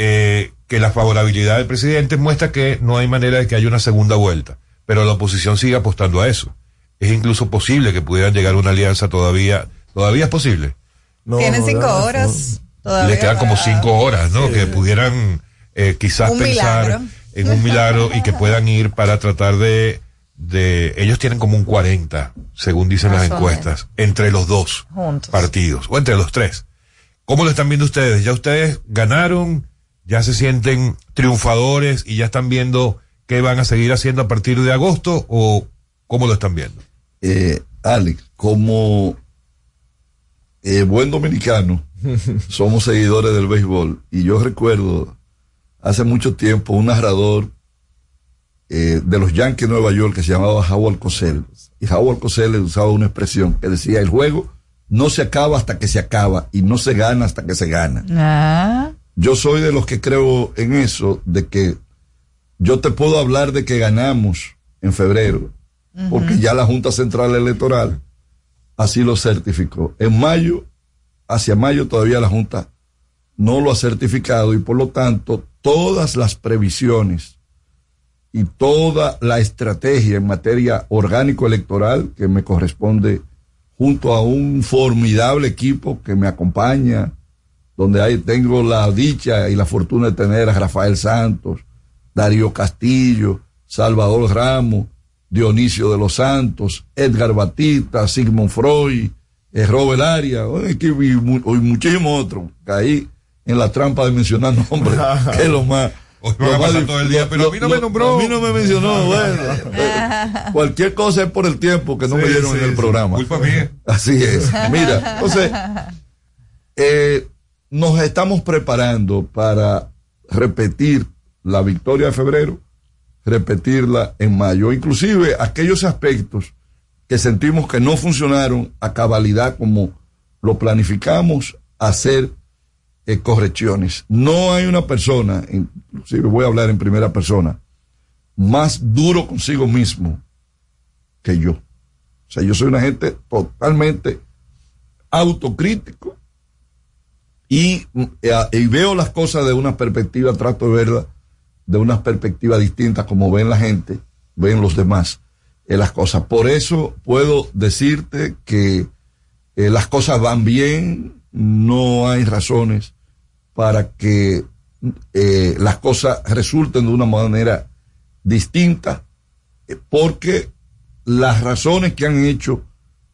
eh, que la favorabilidad del presidente muestra que no hay manera de que haya una segunda vuelta, pero la oposición sigue apostando a eso. Es incluso posible que pudieran llegar a una alianza todavía, todavía es posible. Tienen cinco horas. Todavía Le quedan como cinco horas, ¿no? Que pudieran eh, quizás Un pensar milagro. en un milagro y que puedan ir para tratar de, de, ellos tienen como un 40, según dicen Más las encuestas, entre los dos Juntos. partidos, o entre los tres. ¿Cómo lo están viendo ustedes? ¿Ya ustedes ganaron? ¿Ya se sienten triunfadores y ya están viendo qué van a seguir haciendo a partir de agosto? ¿O cómo lo están viendo? Eh, Alex, como eh, buen dominicano, somos seguidores del béisbol. Y yo recuerdo hace mucho tiempo un narrador eh, de los Yankees de Nueva York que se llamaba Howard Cosell. Y Howard Cosell usaba una expresión que decía, el juego no se acaba hasta que se acaba y no se gana hasta que se gana. Ah, Yo soy de los que creo en eso, de que yo te puedo hablar de que ganamos en febrero, porque ya la Junta Central Electoral así lo certificó. En mayo, hacia mayo todavía la Junta no lo ha certificado y por lo tanto todas las previsiones y toda la estrategia en materia orgánico electoral que me corresponde junto a un formidable equipo que me acompaña, donde ahí tengo la dicha y la fortuna de tener a Rafael Santos, Darío Castillo, Salvador Ramos, Dionisio de los Santos, Edgar Batista, Sigmund Freud, eh, Robert Aria, un equipo y, mu- y muchísimos otros. Caí en la trampa de mencionar nombres, que es lo más. Hoy lo más dif- todo el día, lo- pero a mí no lo- me nombró. A mí no me mencionó, bueno. cualquier cosa es por el tiempo que no Sí, me dieron sí, en el sí. programa. Culpa mía. Así es. Mira, entonces, eh, nos estamos preparando para repetir la victoria de febrero, repetirla en mayo. Inclusive aquellos aspectos que sentimos que no funcionaron a cabalidad como lo planificamos, hacer eh, correcciones. No hay una persona, inclusive voy a hablar en primera persona, más duro consigo mismo que yo. O sea, yo soy una gente totalmente autocrítico y, eh, y veo las cosas de una perspectiva, trato de verlas de una perspectiva distinta como ven la gente, ven los demás eh, las cosas. Por eso puedo decirte que eh, las cosas van bien, no hay razones para que las cosas resulten de una manera distinta, porque las razones que han hecho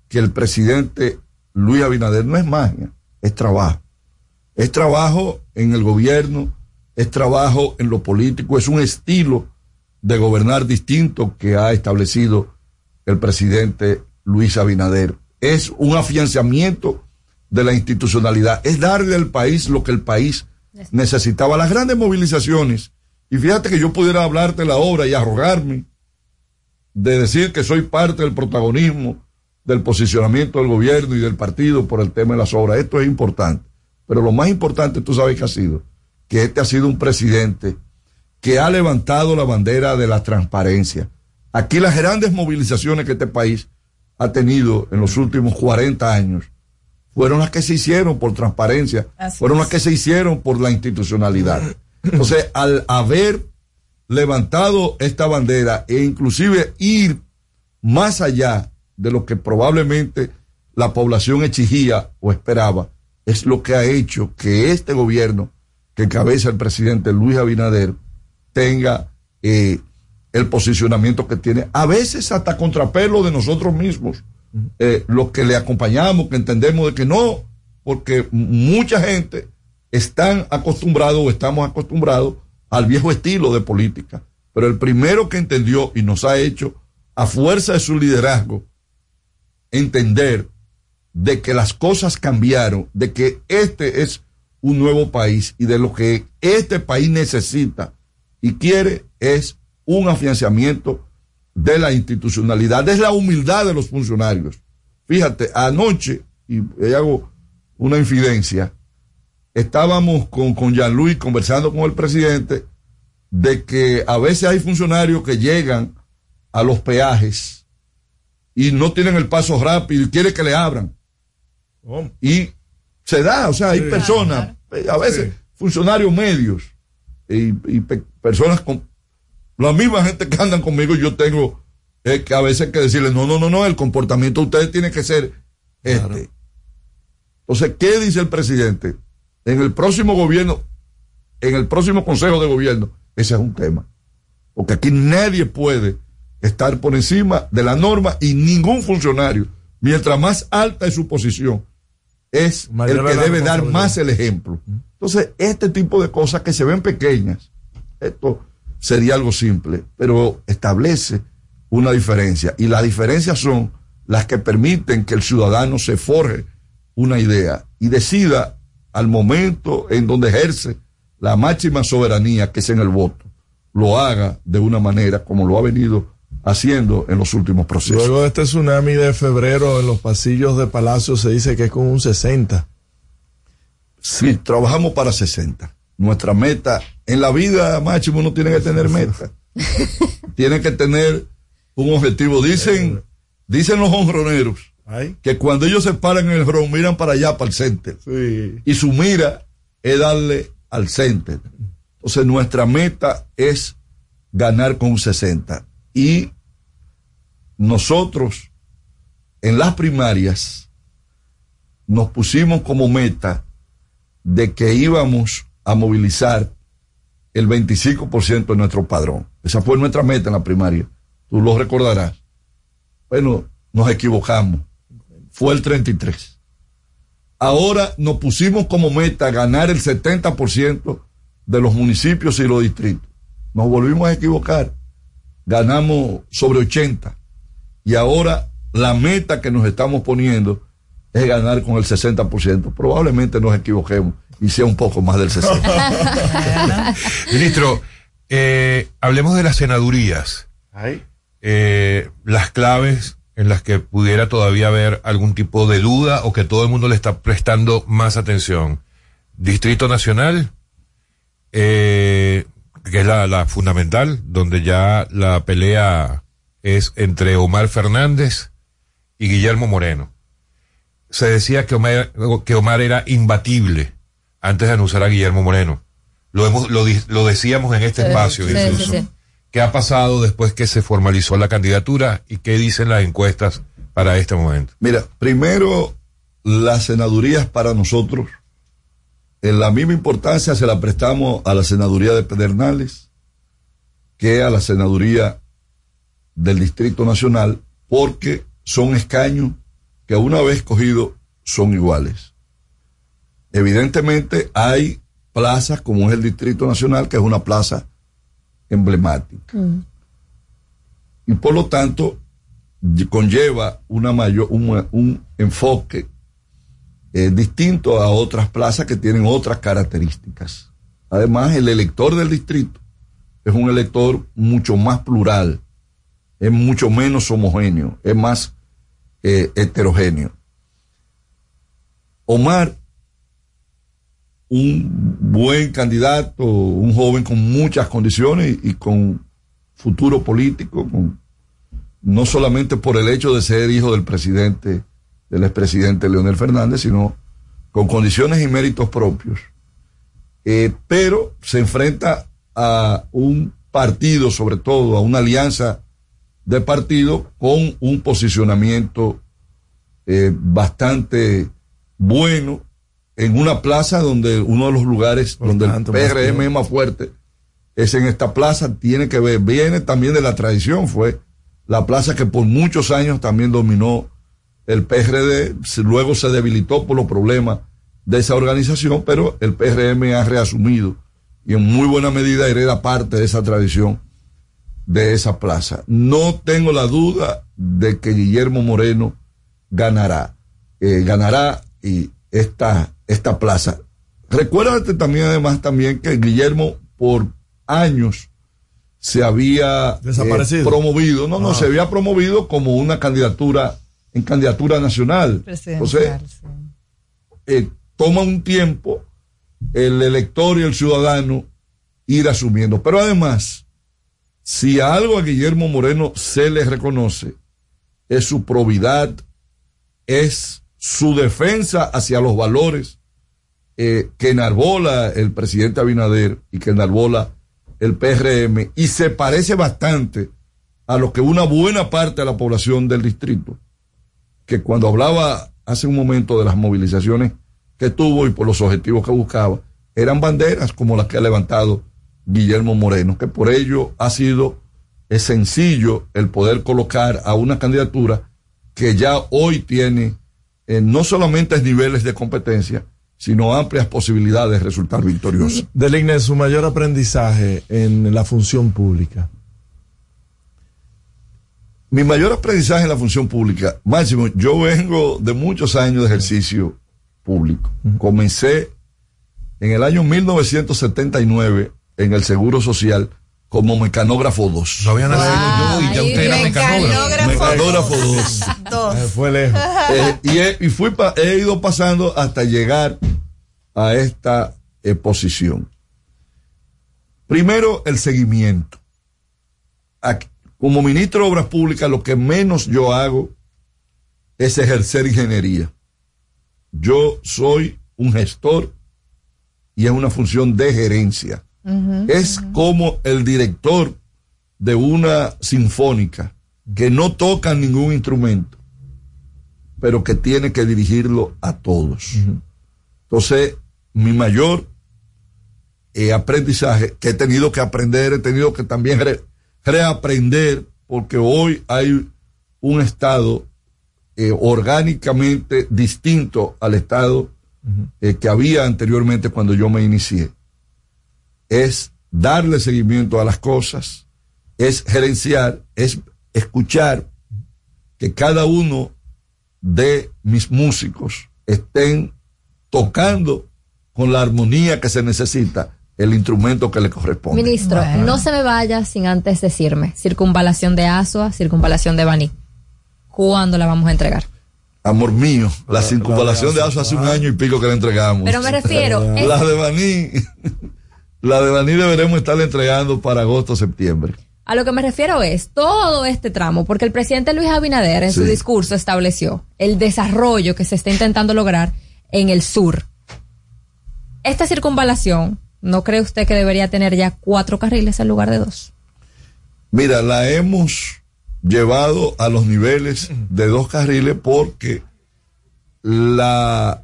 que el presidente Luis Abinader no es magia, es trabajo. Es trabajo en el gobierno, es trabajo en lo político, es un estilo de gobernar distinto que ha establecido el presidente Luis Abinader. Es un afianzamiento de la institucionalidad, es darle al país lo que el país necesitaba, las grandes movilizaciones. Y fíjate que yo pudiera hablarte de la obra y arrogarme de decir que soy parte del protagonismo del posicionamiento del gobierno y del partido por el tema de las obras. Esto es importante. Pero lo más importante, tú sabes que ha sido, que este ha sido un presidente que ha levantado la bandera de la transparencia. Aquí las grandes movilizaciones que este país ha tenido en los últimos 40 años fueron las que se hicieron por transparencia, Así fueron es. las que se hicieron por la institucionalidad. Entonces, al haber levantado esta bandera e inclusive ir más allá de lo que probablemente la población exigía o esperaba, es lo que ha hecho que este gobierno que encabeza el presidente Luis Abinader tenga eh, el posicionamiento que tiene, a veces hasta contrapelo de nosotros mismos, eh, los que le acompañamos, que entendemos de que no, porque mucha gente están acostumbrados o estamos acostumbrados al viejo estilo de política. Pero el primero que entendió y nos ha hecho, a fuerza de su liderazgo, entender de que las cosas cambiaron, de que este es un nuevo país y de lo que este país necesita y quiere es un afianzamiento de la institucionalidad, es la humildad de los funcionarios. Fíjate, anoche, y hago una infidencia, estábamos con, con Jean-Louis conversando con el presidente de que a veces hay funcionarios que llegan a los peajes y no tienen el paso rápido y quiere que le abran. Y se da, o sea, hay personas, eh, a veces funcionarios medios y, y personas con la misma gente que andan conmigo, yo tengo eh, que a veces que decirle, no, no, no, no, el comportamiento de ustedes tiene que ser este. Entonces, ¿qué dice el presidente? En el próximo gobierno, en el próximo consejo de gobierno, ese es un tema. Porque aquí nadie puede estar por encima de la norma y ningún funcionario, mientras más alta es su posición, es el que debe dar más el ejemplo. Entonces, este tipo de cosas que se ven pequeñas, esto sería algo simple, pero establece una diferencia. Y las diferencias son las que permiten que el ciudadano se forje una idea y decida al momento en donde ejerce la máxima soberanía que es en el voto, lo haga de una manera como lo ha venido haciendo en los últimos procesos. Luego de este tsunami de febrero en los pasillos de Palacio se dice que es con un 60. Sí, trabajamos para 60. Nuestra meta en la vida, máximo, uno tiene que tener meta. tiene que tener un objetivo. Dicen, dicen los honroneros que cuando ellos se paran en el ron, miran para allá, para el center. Y su mira es darle al center. Entonces, nuestra meta es ganar con un 60. Y nosotros, en las primarias, nos pusimos como meta de que íbamos a movilizar el 25% de nuestro padrón. Esa fue nuestra meta en la primaria. Tú lo recordarás. Bueno, nos equivocamos. Fue el 33. Ahora nos pusimos como meta ganar el 70% de los municipios y los distritos. Nos volvimos a equivocar. Ganamos sobre 80. Y ahora la meta que nos estamos poniendo es ganar con el 60%. Probablemente nos equivoquemos y sea un poco más del 60. Ministro, eh, hablemos de las senadurías. Eh, las claves en las que pudiera todavía haber algún tipo de duda o que todo el mundo le está prestando más atención. Distrito Nacional, eh, que es la, la, fundamental, donde ya la pelea es entre Omar Fernández y Guillermo Moreno. Se decía que Omar, que Omar era imbatible antes de anunciar a Guillermo Moreno. Lo, hemos, lo, lo decíamos en este sí, espacio sí, incluso. Sí, ¿Qué ha pasado después que se formalizó la candidatura y qué dicen las encuestas para este momento? Mira, primero, las senadurías para nosotros, en la misma importancia se la prestamos a la senaduría de Pedernales que a la senaduría del Distrito Nacional, porque son escaños que una vez cogidos son iguales. Evidentemente hay plazas como es el Distrito Nacional, que es una plaza emblemática. Mm. Y por lo tanto, conlleva una mayor, un, un enfoque eh, distinto a otras plazas que tienen otras características. Además, el elector del distrito es un elector mucho más plural, es mucho menos homogéneo, es más eh, heterogéneo. Omar un buen candidato, un joven con muchas condiciones y, con futuro político, con, no solamente por el hecho de ser hijo del presidente, del expresidente Leonel Fernández, sino con condiciones y méritos propios. Eh, pero se enfrenta a un partido, sobre todo a una alianza de partido con un posicionamiento eh, bastante bueno en una plaza donde uno de los lugares donde el PRM es más fuerte es en esta plaza, tiene que ver, viene también de la tradición, fue la plaza que por muchos años también dominó el PRD, luego se debilitó por los problemas de esa organización, pero el PRM ha reasumido y en muy buena medida hereda parte de esa tradición de esa plaza. No tengo la duda de que Guillermo Moreno ganará eh, ganará y esta, esta plaza. Recuérdate también, además, también que Guillermo por años se había Desaparecido. eh, promovido, no, no, Ah. se había promovido como una candidatura en candidatura nacional. Entonces, eh, toma un tiempo el elector y el ciudadano ir asumiendo. Pero además, si algo a Guillermo Moreno se le reconoce, es su probidad, es su defensa hacia los valores eh, que enarbola el presidente Abinader y que enarbola el PRM, y se parece bastante a lo que una buena parte de la población del distrito, que cuando hablaba hace un momento de las movilizaciones que tuvo y por los objetivos que buscaba, eran banderas como las que ha levantado Guillermo Moreno, que por ello ha sido es sencillo el poder colocar a una candidatura que ya hoy tiene eh, no solamente niveles de competencia, sino amplias posibilidades de resultar victorioso. Deligne su mayor aprendizaje en la función pública. Mi mayor aprendizaje en la función pública, Máximo, yo vengo de muchos años de ejercicio público. Comencé en el año 1979 en el Seguro Social como mecanógrafo 2. No había nacido yo y ya usted era mecanógrafo. Mecanógrafo 2. Eh, fue lejos. Eh, y he, y fui pa- he ido pasando hasta llegar a esta eh, posición. Primero, el seguimiento. Aquí, como ministro de Obras Públicas, lo que menos yo hago es ejercer ingeniería. Yo soy un gestor y es una función de gerencia. Es como el director de una sinfónica que no toca ningún instrumento, pero que tiene que dirigirlo a todos. Entonces, mi mayor eh, aprendizaje que he tenido que aprender, he tenido que también re- reaprender, porque hoy hay un Estado eh, orgánicamente distinto al Estado eh, que había anteriormente cuando yo me inicié. Es darle seguimiento a las cosas, es gerenciar, es escuchar que cada uno de mis músicos estén tocando con la armonía que se necesita el instrumento que le corresponde. Ministro, no se me vaya sin antes decirme, circunvalación de Asua, circunvalación de Baní. ¿Cuándo la vamos a entregar? Amor mío, la circunvalación de Aso hace un año y pico que la entregamos. Pero me refiero, La de Baní, la de Baní deberemos estarla entregando para agosto, septiembre. A lo que me refiero es todo este tramo, porque el presidente Luis Abinader en su discurso estableció el desarrollo que se está intentando lograr en el sur. Esta circunvalación, ¿no cree usted que debería tener ya cuatro carriles en lugar de dos? Mira, la hemos llevado a los niveles de dos carriles porque la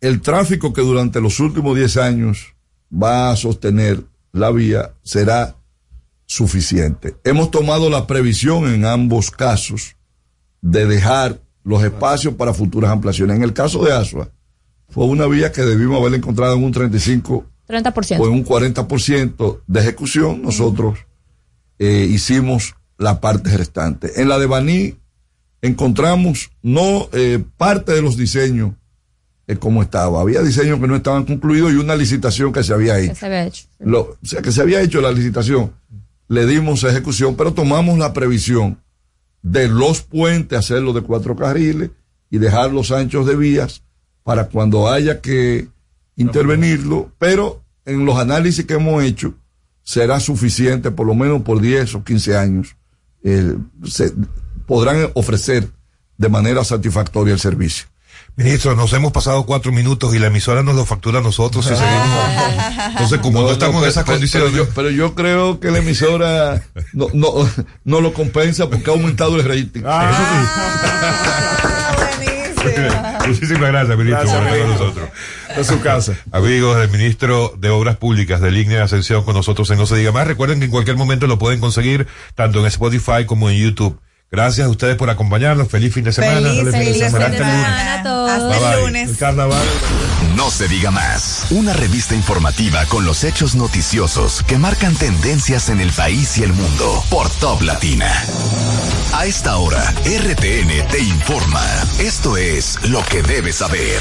el tráfico que durante los últimos 10 años va a sostener la vía será suficiente. Hemos tomado la previsión en ambos casos de dejar los espacios para futuras ampliaciones. En el caso de Asua, fue una vía que debimos haber encontrado en un 35 30%. o en un 40% de ejecución. Nosotros eh, hicimos la parte restante. En la de Baní encontramos no eh, parte de los diseños eh, como estaba. Había diseños que no estaban concluidos y una licitación que se había que hecho. se había hecho. Lo- o sea, que se había hecho la licitación, le dimos ejecución, pero tomamos la previsión de los puentes, hacerlo de cuatro carriles y dejar los anchos de vías para cuando haya que intervenirlo, pero en los análisis que hemos hecho será suficiente por lo menos por 10 o 15 años. eh, se podrán ofrecer de manera satisfactoria el servicio. Ministro, nos hemos pasado cuatro minutos y la emisora nos lo factura a nosotros y seguimos. Entonces, como no, estamos en pero- esas pero- condiciones. Pero yo, pero yo creo que la emisora no, no, no lo compensa porque ha aumentado el rating. Muchísimas gracias, ministro, Gracias, por estar con nosotros. De su casa. Amigos del ministro de Obras Públicas de Línea de Ascensión con nosotros en No Se Diga Más. Recuerden que en cualquier momento lo pueden conseguir tanto en Spotify como en YouTube. Gracias a ustedes por acompañarnos. Feliz fin de semana. Feliz, feliz fin Hasta de el lunes. semana a todos. Hasta el lunes. El carnaval. No se diga más. Una revista informativa con los hechos noticiosos que marcan tendencias en el país y el mundo por Top Latina. A esta hora, RTN te informa. Esto es lo que debes saber.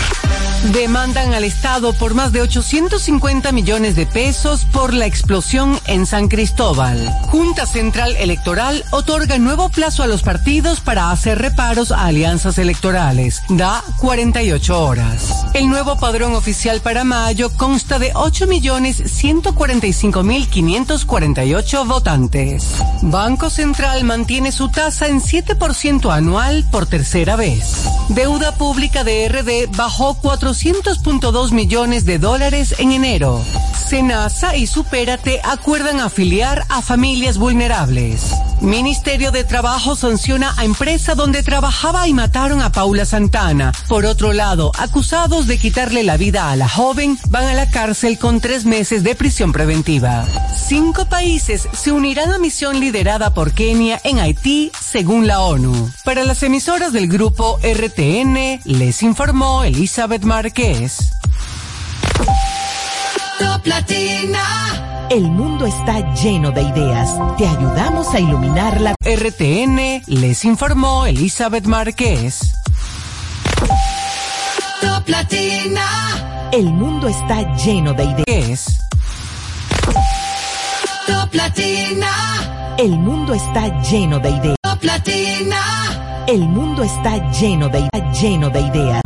Demandan al Estado por más de 850 millones de pesos por la explosión en San Cristóbal. Junta Central Electoral otorga nuevo plazo a los partidos para hacer reparos a alianzas electorales. Da 48 horas. El nuevo padrón oficial para mayo consta de 8.145.548 votantes. Banco Central mantiene su tasa en 7% anual por tercera vez. Deuda pública de RD bajó 400.2 millones de dólares en enero. Senasa y Supérate acuerdan afiliar a familias vulnerables. Ministerio de Trabajo sanciona a empresa donde trabajaba y mataron a Paula Santana. Por otro lado, acusados de quitarle la vida a la joven van a la cárcel con tres meses de prisión preventiva. Cinco países se unirán a misión liderada por Kenia en Haití, según la ONU. Para las emisoras del grupo RTN, les informó Elizabeth Márquez. Top Latina. El mundo está lleno de ideas. Te ayudamos a iluminar la RTN les informó Elizabeth Márquez. Top Latina. El mundo está lleno de ideas. Top Latina. El mundo está lleno de ideas. Top Latina. El mundo está lleno de, lleno de ideas.